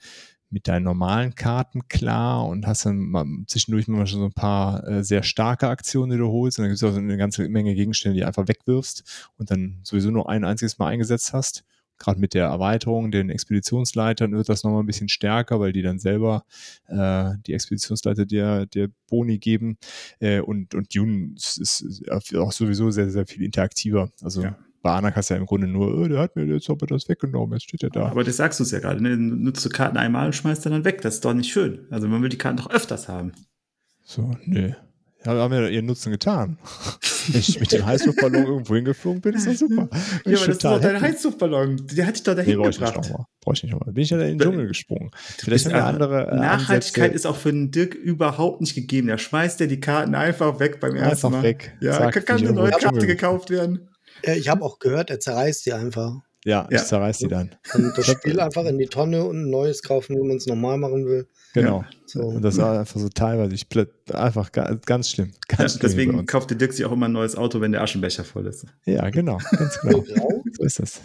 mit deinen normalen Karten klar und hast dann mal zwischendurch mal schon so ein paar äh, sehr starke Aktionen, die du holst. Und dann gibt es auch so eine ganze Menge Gegenstände, die du einfach wegwirfst und dann sowieso nur ein einziges Mal eingesetzt hast. Gerade mit der Erweiterung, den Expeditionsleitern wird das nochmal ein bisschen stärker, weil die dann selber äh, die Expeditionsleiter dir, dir Boni geben. Äh, und, und Dune ist, ist auch sowieso sehr, sehr viel interaktiver. Also Ja. Bei Anak hast du ja im Grunde nur, oh, der hat mir jetzt aber das weggenommen, jetzt steht er da. Aber das sagst du es ja gerade, ne? Nutzt du Karten einmal und schmeißt dann, dann weg. Das ist doch nicht schön. Also man will die Karten doch öfters haben. So, nö. Ja, haben wir ihren Nutzen getan. Wenn ich mit dem Heißluftballon irgendwo hingeflogen bin, ist das super. Ja, ich aber das ist doch dein happy. Heizluftballon. Der hat dich doch Nee, dahin ich nicht gebracht. nochmal. Brauche ich nicht nochmal. Bin ich ja in den Dschungel gesprungen. Vielleicht einfach- andere äh, Nachhaltigkeit Ansätze. ist auch für den Dirk überhaupt nicht gegeben. Der schmeißt dir die Karten einfach weg beim ersten Einfach Mal. weg. Ja, Zack, kann, ich eine neue Karte gekauft werden. Äh, Ich habe auch gehört, er zerreißt die einfach. Ja, ich Ja. zerreiß die dann. Und das Spiel einfach in die Tonne und ein neues kaufen, wenn man es normal machen will. Genau. So. Und das war einfach so teilweise. Ich einfach ga- ganz schlimm. Ja, Ganz schlimm bei deswegen kauft der Dirk sich auch immer ein neues Auto, wenn der Aschenbecher voll ist. Ja, genau. Ganz genau. Grau? so ist das.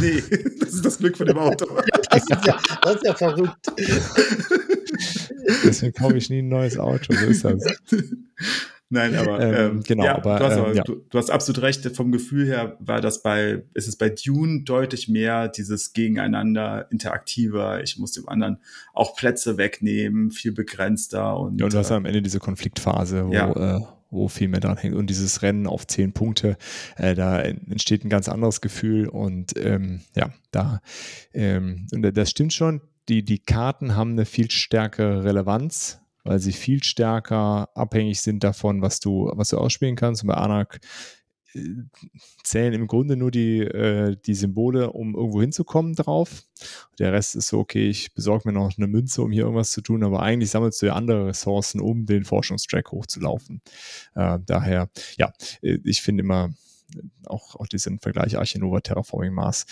Nee, das ist das Glück von dem Auto. Das ist ja, das ist ja verrückt. Deswegen kaufe ich nie ein neues Auto. So ist das. Nein, aber Ähm, ähm, genau, ja, aber, du, hast ähm, aber ja. du, du hast absolut recht. Vom Gefühl her war das bei, ist es bei Dune deutlich mehr dieses Gegeneinander, interaktiver. Ich muss dem anderen auch Plätze wegnehmen, viel begrenzter und, Ja, und du hast äh, am Ende diese Konfliktphase, wo, Ja. äh, wo viel mehr dran hängt. Und dieses Rennen auf zehn Punkte, äh, da entsteht ein ganz anderes Gefühl. Und ähm, ja, da, ähm, und das stimmt schon, die, die Karten haben eine viel stärkere Relevanz, weil sie viel stärker abhängig sind davon, was du, was du ausspielen kannst. Und bei Anak äh, zählen im Grunde nur die, äh, die Symbole, um irgendwo hinzukommen drauf. Der Rest ist so, okay, ich besorge mir noch eine Münze, um hier irgendwas zu tun, aber eigentlich sammelst du ja andere Ressourcen, um den Forschungstrack hochzulaufen. Äh, daher, ja, äh, ich finde immer äh, auch, auch diesen Vergleich Archinova Terraforming Mars.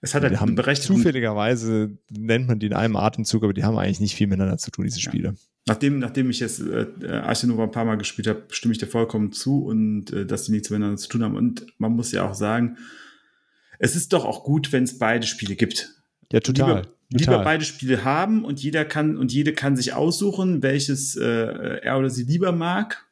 Es hat Die halt haben einen berechtigten zufälligerweise nennt man die in einem Atemzug, aber die haben eigentlich nicht viel miteinander zu tun, diese Ja. Spiele. Nachdem, nachdem ich jetzt äh, Arche Nova ein paar Mal gespielt habe, stimme ich dir vollkommen zu und äh, dass die nichts miteinander zu tun haben. Und man muss ja auch sagen, es ist doch auch gut, wenn es beide Spiele gibt. Ja, total. Lieber, lieber total. beide Spiele haben und jeder kann und jede kann sich aussuchen, welches äh, er oder sie lieber mag,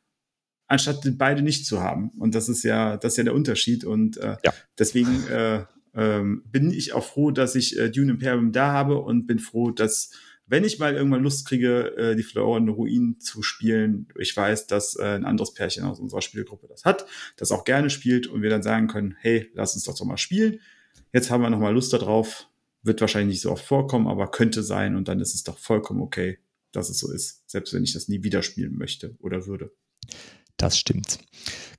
anstatt beide nicht zu haben. Und das ist ja, das ist ja der Unterschied. Und äh, Ja. deswegen äh, ähm, bin ich auch froh, dass ich äh, Dune Imperium da habe und bin froh, dass wenn ich mal irgendwann Lust kriege, äh, die verlorene Ruin zu spielen, ich weiß, dass äh, ein anderes Pärchen aus unserer Spielgruppe das hat, das auch gerne spielt und wir dann sagen können, hey, lass uns doch doch mal spielen. Jetzt haben wir noch mal Lust darauf. Wird wahrscheinlich nicht so oft vorkommen, aber könnte sein und dann ist es doch vollkommen okay, dass es so ist, selbst wenn ich das nie wieder spielen möchte oder würde. Das stimmt.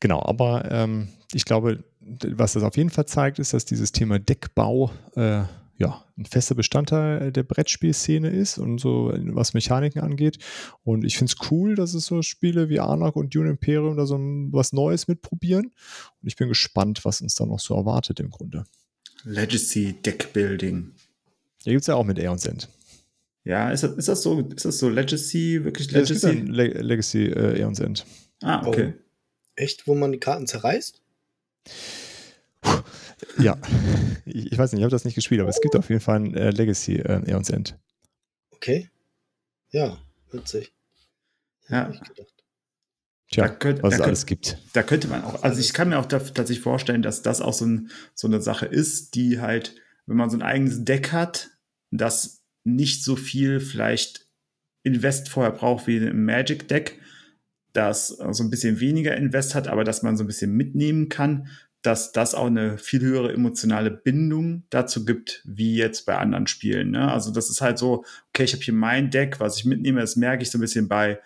Genau, aber ähm, ich glaube, was das auf jeden Fall zeigt, ist, dass dieses Thema Deckbau äh, ja, ein fester Bestandteil der Brettspielszene ist und so, was Mechaniken angeht. Und ich finde es cool, dass es so Spiele wie Anak und Dune Imperium da so ein, was Neues mitprobieren. Und ich bin gespannt, was uns da noch so erwartet im Grunde. Legacy Deckbuilding. Hier gibt es ja auch mit Air und Send. Ja, ist das, ist das so, ist das so Legacy, wirklich Legacy? Le Legacy äh, Air und Send. ah, okay. Echt, wo man die Karten zerreißt? Ja, ich, weiß nicht, ich habe das nicht gespielt, aber es gibt auf jeden Fall ein äh, Legacy äh, Air und Send. Okay. Ja, witzig. Ja. Tja, Da könnt- was da es könnt- alles gibt. Da könnte man auch, also ich kann mir auch da, tatsächlich vorstellen, dass das auch so, ein, so eine Sache ist, die halt, wenn man so ein eigenes Deck hat, das nicht so viel vielleicht Invest vorher braucht wie im Magic Deck, das so ein bisschen weniger Invest hat, aber dass man so ein bisschen mitnehmen kann, dass das auch eine viel höhere emotionale Bindung dazu gibt, wie jetzt bei anderen Spielen. Ne? Also das ist halt so, okay, ich habe hier mein Deck, was ich mitnehme, das merke ich so ein bisschen bei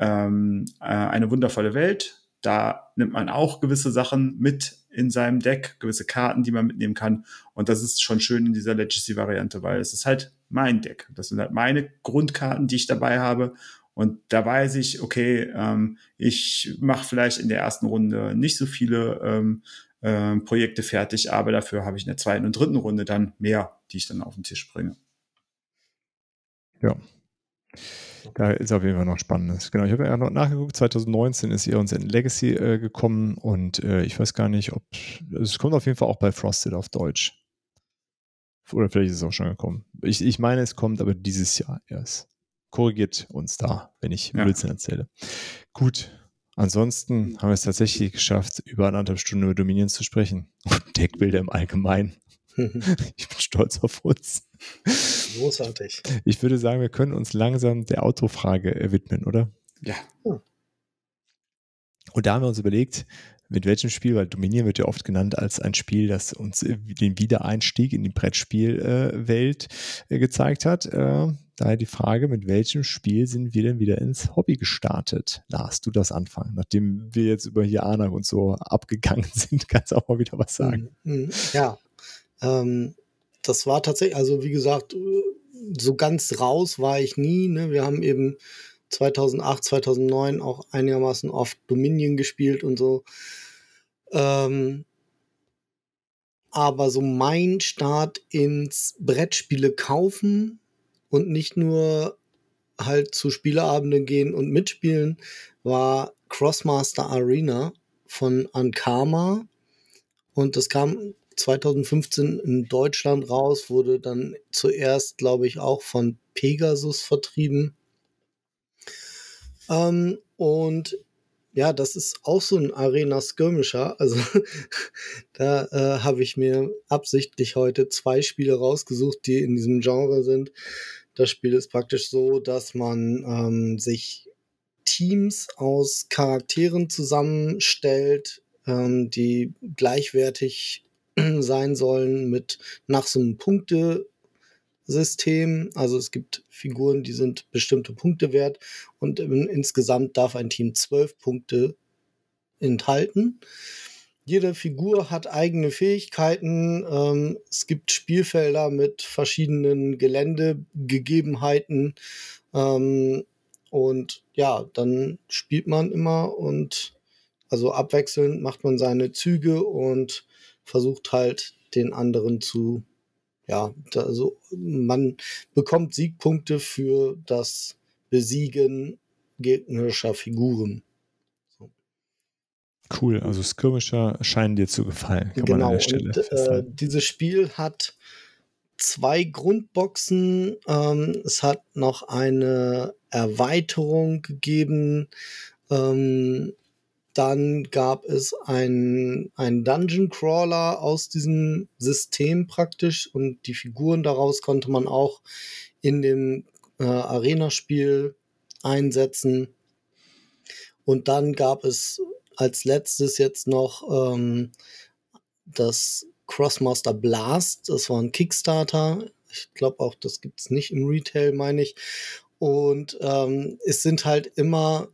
ähm, äh, Eine wundervolle Welt. Da nimmt man auch gewisse Sachen mit in seinem Deck, gewisse Karten, die man mitnehmen kann. Und das ist schon schön in dieser Legacy-Variante, weil es ist halt mein Deck. Das sind halt meine Grundkarten, die ich dabei habe. Und da weiß ich, okay, ähm, ich mache vielleicht in der ersten Runde nicht so viele ähm, äh, Projekte fertig, aber dafür habe ich in der zweiten und dritten Runde dann mehr, die ich dann auf den Tisch bringe. Ja. Da ist auf jeden Fall noch Spannendes. Genau, ich habe ja noch nachgeguckt, 2019 ist uns in Legacy äh, gekommen und äh, ich weiß gar nicht, ob es kommt auf jeden Fall auch bei Frosted auf Deutsch. Oder vielleicht ist es auch schon gekommen. Ich, ich meine, es kommt aber dieses Jahr erst. Korrigiert uns da, wenn ich ja. Blödsinn erzähle. Gut, Ansonsten haben wir es tatsächlich geschafft, über anderthalb Stunden über Dominion zu sprechen. Und Deckbilder im Allgemeinen. ich bin stolz auf uns. Großartig. Ich würde sagen, wir können uns langsam der Autofrage widmen, oder? Ja. Und da haben wir uns überlegt, mit welchem Spiel, weil Dominion wird ja oft genannt als ein Spiel, das uns äh, den Wiedereinstieg in die Brettspielwelt äh, gezeigt hat. Äh, daher die Frage, mit welchem Spiel sind wir denn wieder ins Hobby gestartet? Lars, du das anfangen. Nachdem wir jetzt über hier Anak und so abgegangen sind, kannst du auch mal wieder was sagen. Mhm, mhm. Ja, ähm, das war tatsächlich, also wie gesagt, so ganz raus war ich nie. Ne? Wir haben eben 2008, 2009 auch einigermaßen oft Dominion gespielt und so. Ähm, aber so mein Start ins Brettspiele kaufen und nicht nur halt zu Spieleabenden gehen und mitspielen, war Crossmaster Arena von Ankama. Und das kam 2015 in Deutschland raus, wurde dann zuerst, glaube ich, auch von Pegasus vertrieben. Ähm, und ja, das ist auch so ein Arena-Skirmisher. Also da äh, habe ich mir absichtlich heute zwei Spiele rausgesucht, die in diesem Genre sind. Das Spiel ist praktisch so, dass man ähm, sich Teams aus Charakteren zusammenstellt, ähm, die gleichwertig sein sollen mit nach so einem Punkte System. Also es gibt Figuren, die sind bestimmte Punkte wert und insgesamt darf ein Team zwölf Punkte enthalten. Jede Figur hat eigene Fähigkeiten. Ähm, es gibt Spielfelder mit verschiedenen Geländegegebenheiten. Ähm, und ja, dann spielt man immer und also abwechselnd macht man seine Züge und versucht halt den anderen zu ja, also man bekommt Siegpunkte für das Besiegen gegnerischer Figuren. Cool, also Skirmisher scheinen dir zu gefallen. Genau, und, äh, dieses Spiel hat zwei Grundboxen. Ähm, es hat noch eine Erweiterung gegeben. Ähm, dann gab es ein, ein Dungeon Crawler aus diesem System praktisch und die Figuren daraus konnte man auch in dem äh, Arena-Spiel einsetzen. Und dann gab es als letztes jetzt noch ähm, das Crossmaster Blast. Das war ein Kickstarter. Ich glaube auch, das gibt es nicht im Retail, meine ich. Und ähm, es sind halt immer,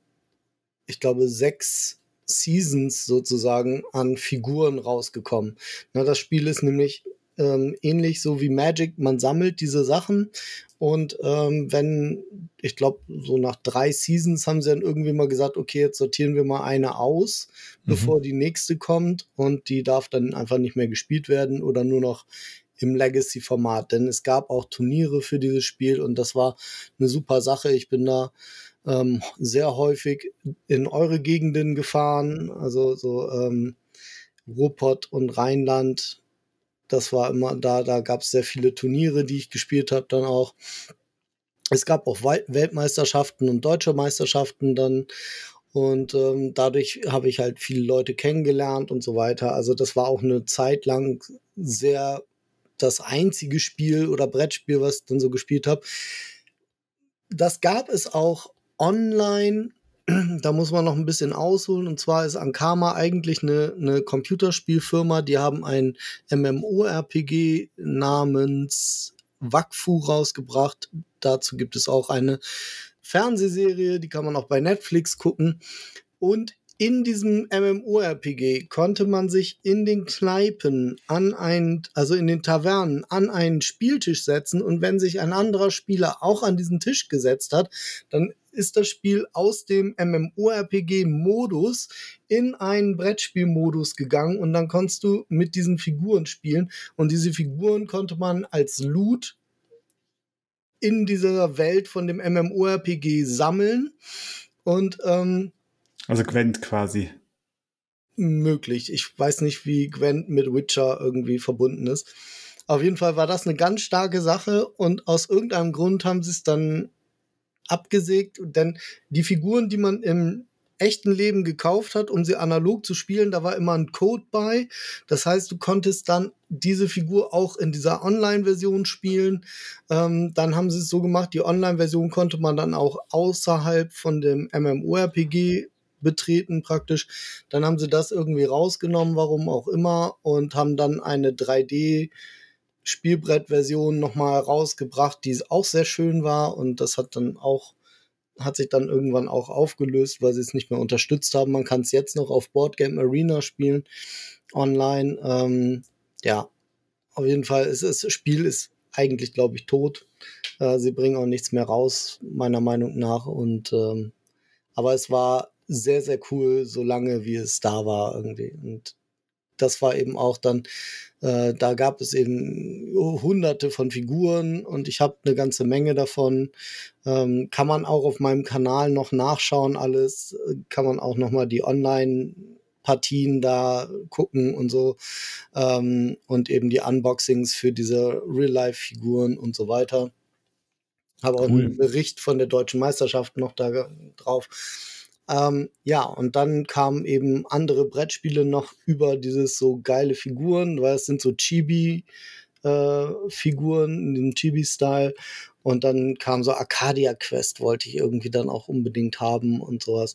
ich glaube, sechs Seasons sozusagen an Figuren rausgekommen. Na, das Spiel ist nämlich ähm, ähnlich so wie Magic, man sammelt diese Sachen und ähm, wenn, ich glaube, so nach drei Seasons haben sie dann irgendwie mal gesagt, okay, jetzt sortieren wir mal eine aus, mhm. bevor die nächste kommt und die darf dann einfach nicht mehr gespielt werden oder nur noch im Legacy-Format. Denn es gab auch Turniere für dieses Spiel und das war eine super Sache. Ich bin da ähm, sehr häufig in eure Gegenden gefahren, also so ähm, Ruhrpott und Rheinland. Das war immer da, da gab es sehr viele Turniere, die ich gespielt habe, dann auch. Es gab auch Weltmeisterschaften und deutsche Meisterschaften dann. Und ähm, dadurch habe ich halt viele Leute kennengelernt und so weiter. Also das war auch eine Zeit lang sehr das einzige Spiel oder Brettspiel, was ich dann so gespielt habe. Das gab es auch online. Da muss man noch ein bisschen ausholen. Und zwar ist Ankama eigentlich eine, eine Computerspielfirma. Die haben ein MMORPG namens Wakfu rausgebracht. Dazu gibt es auch eine Fernsehserie, die kann man auch bei Netflix gucken. Und in diesem MMORPG konnte man sich in den Kneipen an ein, also in den Tavernen an einen Spieltisch setzen und wenn sich ein anderer Spieler auch an diesen Tisch gesetzt hat, dann ist das Spiel aus dem MMORPG-Modus in einen Brettspielmodus gegangen und dann konntest du mit diesen Figuren spielen und diese Figuren konnte man als Loot in dieser Welt von dem MMORPG sammeln und ähm, also Gwent quasi. Möglich. Ich weiß nicht, wie Gwent mit Witcher irgendwie verbunden ist. Auf jeden Fall war das eine ganz starke Sache und aus irgendeinem Grund haben sie es dann abgesägt, denn die Figuren, die man im echten Leben gekauft hat, um sie analog zu spielen, da war immer ein Code bei. Das heißt, du konntest dann diese Figur auch in dieser Online-Version spielen. Ähm, dann haben sie es so gemacht, die Online-Version konnte man dann auch außerhalb von dem MMORPG betreten praktisch. Dann haben sie das irgendwie rausgenommen, warum auch immer, und haben dann eine 3D Spielbrettversion nochmal rausgebracht, die auch sehr schön war und das hat dann auch hat sich dann irgendwann auch aufgelöst, weil sie es nicht mehr unterstützt haben. Man kann es jetzt noch auf Boardgame Arena spielen online. Ähm, ja, auf jeden Fall ist das Spiel ist eigentlich, glaube ich, tot. Äh, sie bringen auch nichts mehr raus, meiner Meinung nach. Und ähm, aber es war sehr, sehr cool, solange wie es da war irgendwie. Und das war eben auch dann, äh, da gab es eben hunderte von Figuren und ich habe eine ganze Menge davon. Ähm, kann man auch auf meinem Kanal noch nachschauen, alles. Kann man auch noch mal die Online- Partien da gucken und so ähm, und eben die Unboxings für diese Real-Life-Figuren und so weiter. Habe auch cool. einen Bericht von der deutschen Meisterschaft noch da drauf. Ähm, ja, und dann kamen eben andere Brettspiele noch über dieses so geile Figuren, weil es sind so Chibi-Figuren äh, in dem Chibi-Style. Und dann kam so Arcadia Quest, wollte ich irgendwie dann auch unbedingt haben und sowas.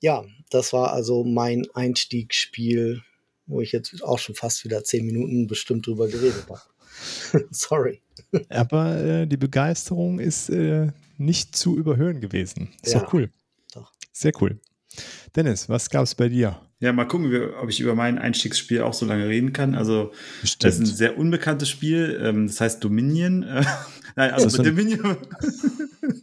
Ja, das war also mein Einstiegsspiel, wo ich jetzt auch schon fast wieder zehn Minuten bestimmt drüber geredet habe. Sorry. Aber äh, die Begeisterung ist äh, nicht zu überhören gewesen. Ist ja. doch cool. Sehr cool. Dennis, was gab es bei dir? Ja, mal gucken, ob ich über mein Einstiegsspiel auch so lange reden kann. Also, Bestimmt. das ist ein sehr unbekanntes Spiel. Ähm, das heißt Dominion. Nein, also Dominion.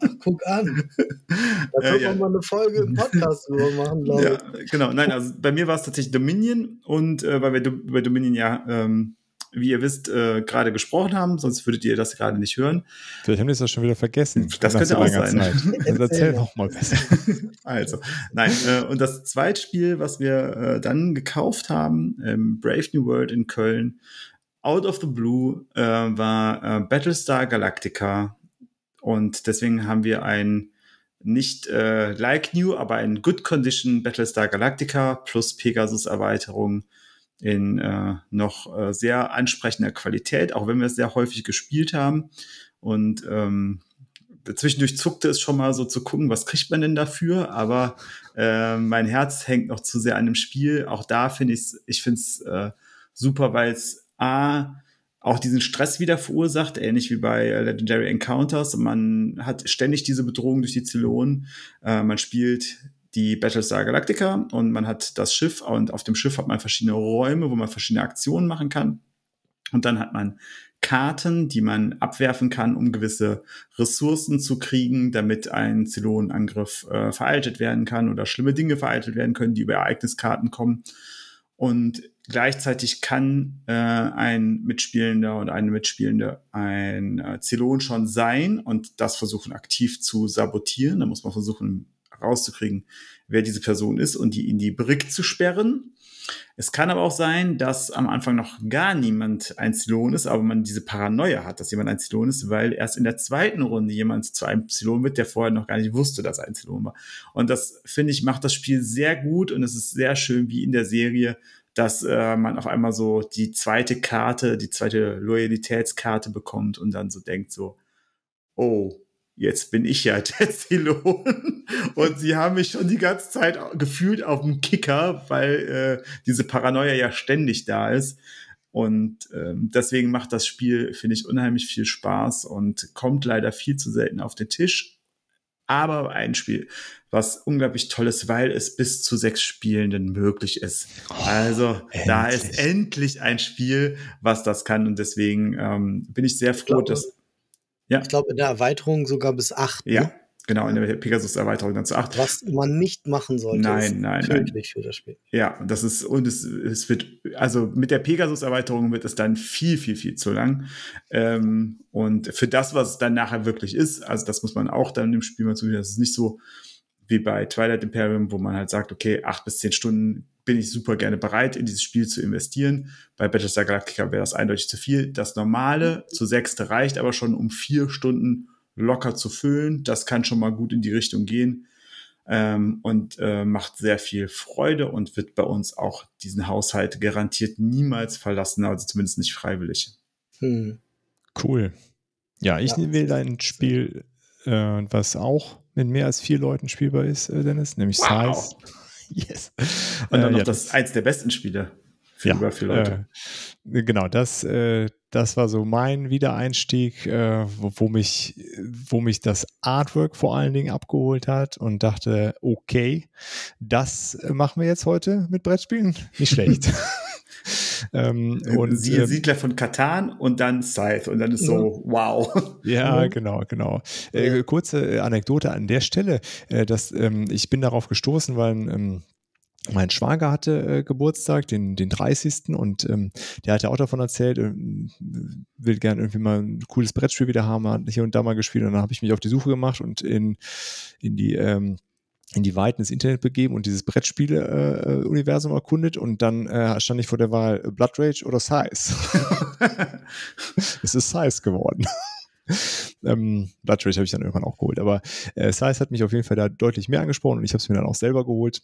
Ach, guck an. Da können ja, wir mal eine Folge im Podcast drüber machen, glaube ich. Ja, genau. Nein, also bei mir war es tatsächlich Dominion und äh, weil wir bei Dominion ja ähm, wie ihr wisst, äh, gerade gesprochen haben, sonst würdet ihr das gerade nicht hören. Vielleicht haben wir das schon wieder vergessen. Das könnte auch sein. Also erzähl doch mal besser. Also, nein, äh, und das zweite Spiel, was wir äh, dann gekauft haben, ähm, Brave New World in Köln, Out of the Blue, äh, war äh, Battlestar Galactica. Und deswegen haben wir ein nicht äh, like new, aber ein Good Condition Battlestar Galactica plus Pegasus Erweiterung in äh, noch äh, sehr ansprechender Qualität, auch wenn wir es sehr häufig gespielt haben. Und ähm, zwischendurch zuckte es schon mal so zu gucken, was kriegt man denn dafür, aber äh, mein Herz hängt noch zu sehr an dem Spiel. Auch da finde ich es, ich äh, super, weil es A, auch diesen Stress wieder verursacht, ähnlich wie bei Legendary Encounters. Man hat ständig diese Bedrohung durch die Zylonen. Äh, man spielt die Battlestar Galactica und man hat das Schiff und auf dem Schiff hat man verschiedene Räume, wo man verschiedene Aktionen machen kann. Und dann hat man Karten, die man abwerfen kann, um gewisse Ressourcen zu kriegen, damit ein Zylonenangriff äh, vereitelt werden kann oder schlimme Dinge vereitelt werden können, die über Ereigniskarten kommen. Und gleichzeitig kann äh, ein Mitspielender und eine Mitspielende ein äh, Zylon schon sein und das versuchen aktiv zu sabotieren. Da muss man versuchen, rauszukriegen, wer diese Person ist und die in die Brick zu sperren. Es kann aber auch sein, dass am Anfang noch gar niemand ein Zylon ist, aber man diese Paranoia hat, dass jemand ein Zylon ist, weil erst in der zweiten Runde jemand zu einem Zylon wird, der vorher noch gar nicht wusste, dass er ein Zylon war. Und das, finde ich, macht das Spiel sehr gut und es ist sehr schön, wie in der Serie dass äh, man auf einmal so die zweite Karte, die zweite Loyalitätskarte bekommt und dann so denkt so, oh, jetzt bin ich ja der Zylon. Und sie haben mich schon die ganze Zeit gefühlt auf dem Kicker, weil äh, diese Paranoia ja ständig da ist. Und ähm, deswegen macht das Spiel, finde ich, unheimlich viel Spaß und kommt leider viel zu selten auf den Tisch. Aber ein Spiel, was unglaublich toll ist, weil es bis zu sechs Spielenden möglich ist. Oh, also endlich. da ist endlich ein Spiel, was das kann. Und deswegen ähm, bin ich sehr froh, ich dass. Ja. Ich glaube, in der Erweiterung sogar bis acht. Ja, ne? Genau, in der Pegasus-Erweiterung dann zu 8. Was man nicht machen sollte. Nein, nein, tödlich für das Spiel. Ja, das ist, und es, es wird, also mit der Pegasus-Erweiterung wird es dann viel, viel, viel zu lang. Ähm, und für das, was es dann nachher wirklich ist, also das muss man auch dann im Spiel mal zugeben, das ist nicht so wie bei Twilight Imperium, wo man halt sagt, okay, acht bis zehn Stunden bin ich super gerne bereit, in dieses Spiel zu investieren. Bei Battlestar Galactica wäre das eindeutig zu viel. Das normale zu sechste reicht aber schon, um vier Stunden locker zu füllen. Das kann schon mal gut in die Richtung gehen ähm, und äh, macht sehr viel Freude und wird bei uns auch diesen Haushalt garantiert niemals verlassen, also zumindest nicht freiwillig. Hm. Cool. Ja, ich ja. will ein Spiel, äh, was auch mit mehr als vier Leuten spielbar ist, äh, Dennis, nämlich wow. Size. Yes. Und dann äh, noch ja, das eins der besten Spiele für ja, über vier Leute. Äh, genau, das, äh, das war so mein Wiedereinstieg, äh, wo, wo, mich, wo mich das Artwork vor allen Dingen abgeholt hat und dachte, okay, das machen wir jetzt heute mit Brettspielen. Nicht schlecht. ähm, und Sie, Siedler von Katan und dann Scythe und dann ist so, wow. Ja, genau, genau. Äh, kurze Anekdote an der Stelle, äh, dass ähm, ich bin darauf gestoßen, weil ähm, mein Schwager hatte äh, Geburtstag, den, den 30. und ähm, der hat ja auch davon erzählt, äh, will gerne irgendwie mal ein cooles Brettspiel wieder haben, hat hier und da mal gespielt und dann habe ich mich auf die Suche gemacht und in, in die ähm, in die Weiten des Internet begeben und dieses Brettspiele-Universum äh, erkundet und dann äh, stand ich vor der Wahl Blood Rage oder Size. es ist Size geworden. ähm, Blood Rage habe ich dann irgendwann auch geholt, aber äh, Size hat mich auf jeden Fall da deutlich mehr angesprochen und ich habe es mir dann auch selber geholt.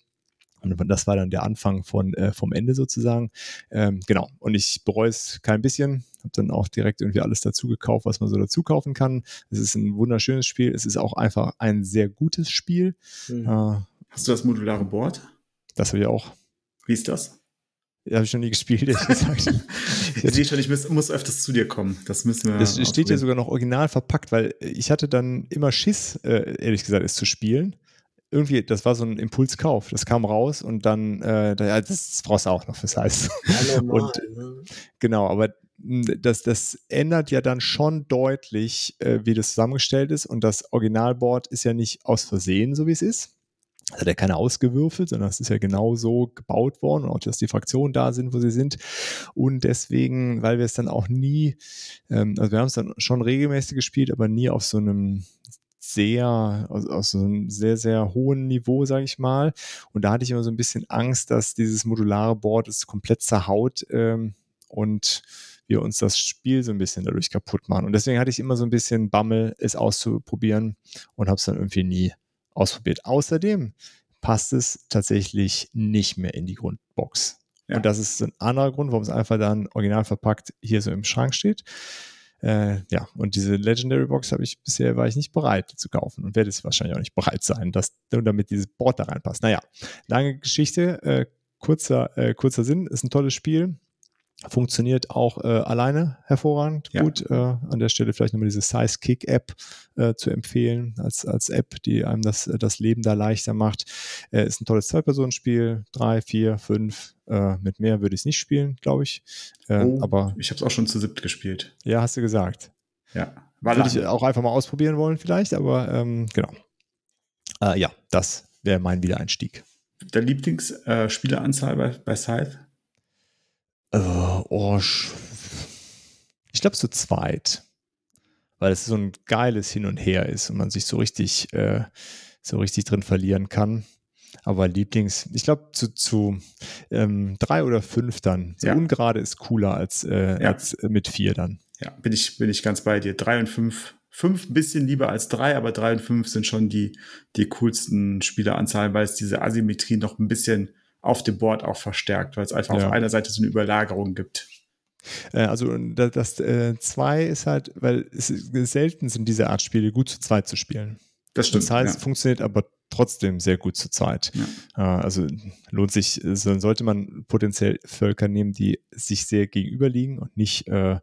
Und das war dann der Anfang von, äh, vom Ende sozusagen. Ähm, genau. Und ich bereue es kein bisschen. Habe dann auch direkt irgendwie alles dazu gekauft, was man so dazu kaufen kann. Es ist ein wunderschönes Spiel. Es ist auch einfach ein sehr gutes Spiel. Mhm. Äh, Hast du das modulare Board? Das habe ich auch. Wie ist das? Ja, habe ich noch nie gespielt, ehrlich gesagt. ich sehe schon, ich muss, muss, öfters zu dir kommen. Das müssen wir. Es steht hier sogar noch original verpackt, weil ich hatte dann immer Schiss, äh, ehrlich gesagt, es zu spielen irgendwie, das war so ein Impulskauf. Das kam raus und dann, äh, das brauchst du auch noch fürs Heiß. Ja, normal, und, ne? Genau, aber das, das ändert ja dann schon deutlich, äh, wie das zusammengestellt ist. Und das Originalboard ist ja nicht aus Versehen, so wie es ist. Das hat ja keiner ausgewürfelt, sondern es ist ja genau so gebaut worden und auch, dass die Fraktionen da sind, wo sie sind. Und deswegen, weil wir es dann auch nie, ähm, also wir haben es dann schon regelmäßig gespielt, aber nie auf so einem sehr, aus, aus einem sehr, sehr hohen Niveau, sage ich mal. Und da hatte ich immer so ein bisschen Angst, dass dieses modulare Board es komplett zerhaut ähm, und wir uns das Spiel so ein bisschen dadurch kaputt machen. Und deswegen hatte ich immer so ein bisschen Bammel, es auszuprobieren und habe es dann irgendwie nie ausprobiert. Außerdem passt es tatsächlich nicht mehr in die Grundbox. Ja. Und das ist ein anderer Grund, warum es einfach dann original verpackt hier so im Schrank steht. Äh, ja, und diese Legendary Box habe ich bisher war ich nicht bereit zu kaufen und werde es wahrscheinlich auch nicht bereit sein, dass, damit dieses Board da reinpasst. Naja, lange Geschichte, äh, kurzer, äh, kurzer Sinn, ist ein tolles Spiel. Funktioniert auch äh, alleine hervorragend ja. gut. Äh, an der Stelle vielleicht nochmal diese Size Kick App äh, zu empfehlen als, als App, die einem das, das Leben da leichter macht. Äh, ist ein tolles Zwei-Personen-Spiel. Drei, vier, fünf. Äh, mit mehr würde ich es nicht spielen, glaube ich. Äh, oh, aber ich habe es auch schon zu siebt gespielt. Ja, hast du gesagt. Ja. War würde ich auch einfach mal ausprobieren wollen, vielleicht, aber ähm, genau. Ja, das wäre mein Wiedereinstieg. Der Lieblingsspieleranzahl bei, bei Scythe? Uh, oh, ich glaube zu zweit, weil es so ein geiles Hin und Her ist und man sich so richtig, äh, so richtig drin verlieren kann. Aber Lieblings, ich glaube zu, zu ähm, drei oder fünf dann. So ja. ungerade ist cooler als, äh, ja. als mit vier dann. Ja, bin ich, bin ich ganz bei dir. Drei und fünf fünf ein bisschen lieber als drei, aber drei und fünf sind schon die, die coolsten Spieleranzahlen, weil es diese Asymmetrie noch ein bisschen auf dem Board auch verstärkt, weil es einfach Ja. auf einer Seite so eine Überlagerung gibt. Äh, also da- das 2 ist halt, weil es selten sind diese Art Spiele gut zu zweit zu spielen. Das stimmt. das heißt, ja. funktioniert aber trotzdem sehr gut zu zweit. Ja. Äh, also lohnt sich, äh, so- sollte man potenziell Völker nehmen, die sich sehr gegenüberliegen und nicht äh,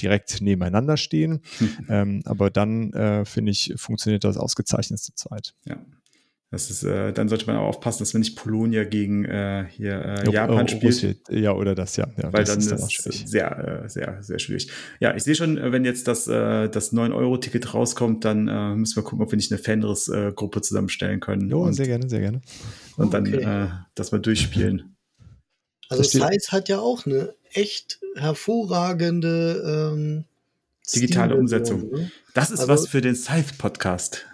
direkt nebeneinander stehen. ähm, aber dann, äh, finde ich, funktioniert das ausgezeichnet zu zweit. Ja. Das ist, äh, dann sollte man auch aufpassen, dass man nicht Polonia gegen äh, hier äh, Oh, Japan oh, spielt. Russland. Ja, oder das, ja. ja weil das dann ist ist auch es schwierig. sehr, äh, sehr, sehr schwierig. Ja, ich sehe schon, äh, wenn jetzt das, äh, das 9-Euro-Ticket rauskommt, dann äh, müssen wir gucken, ob wir nicht eine Fenris-Gruppe zusammenstellen können. Jo, und, sehr gerne, sehr gerne. und dann Okay. äh, das mal durchspielen. Also Size hat ja auch eine echt hervorragende ähm, Digitale Umsetzung. Ne? Das ist Also- was für den Scythe-Podcast.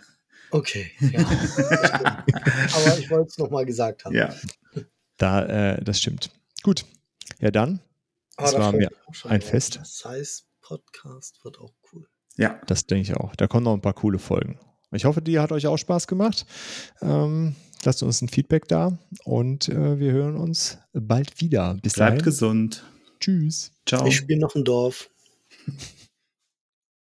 Okay, ja. das stimmt. Aber ich wollte es nochmal gesagt haben. Ja. Da, äh, das stimmt. Gut. Ja, dann, Aber Das da war mir ein. Fest. Size Podcast wird auch cool. Ja. das denke ich auch. Da kommen noch ein paar coole Folgen. Ich hoffe, die hat euch auch Spaß gemacht. Ähm, lasst uns ein Feedback da und äh, wir hören uns bald wieder. Bis Bleibt dahin. gesund. Tschüss. Ciao. Ich spiele noch ein Dorf.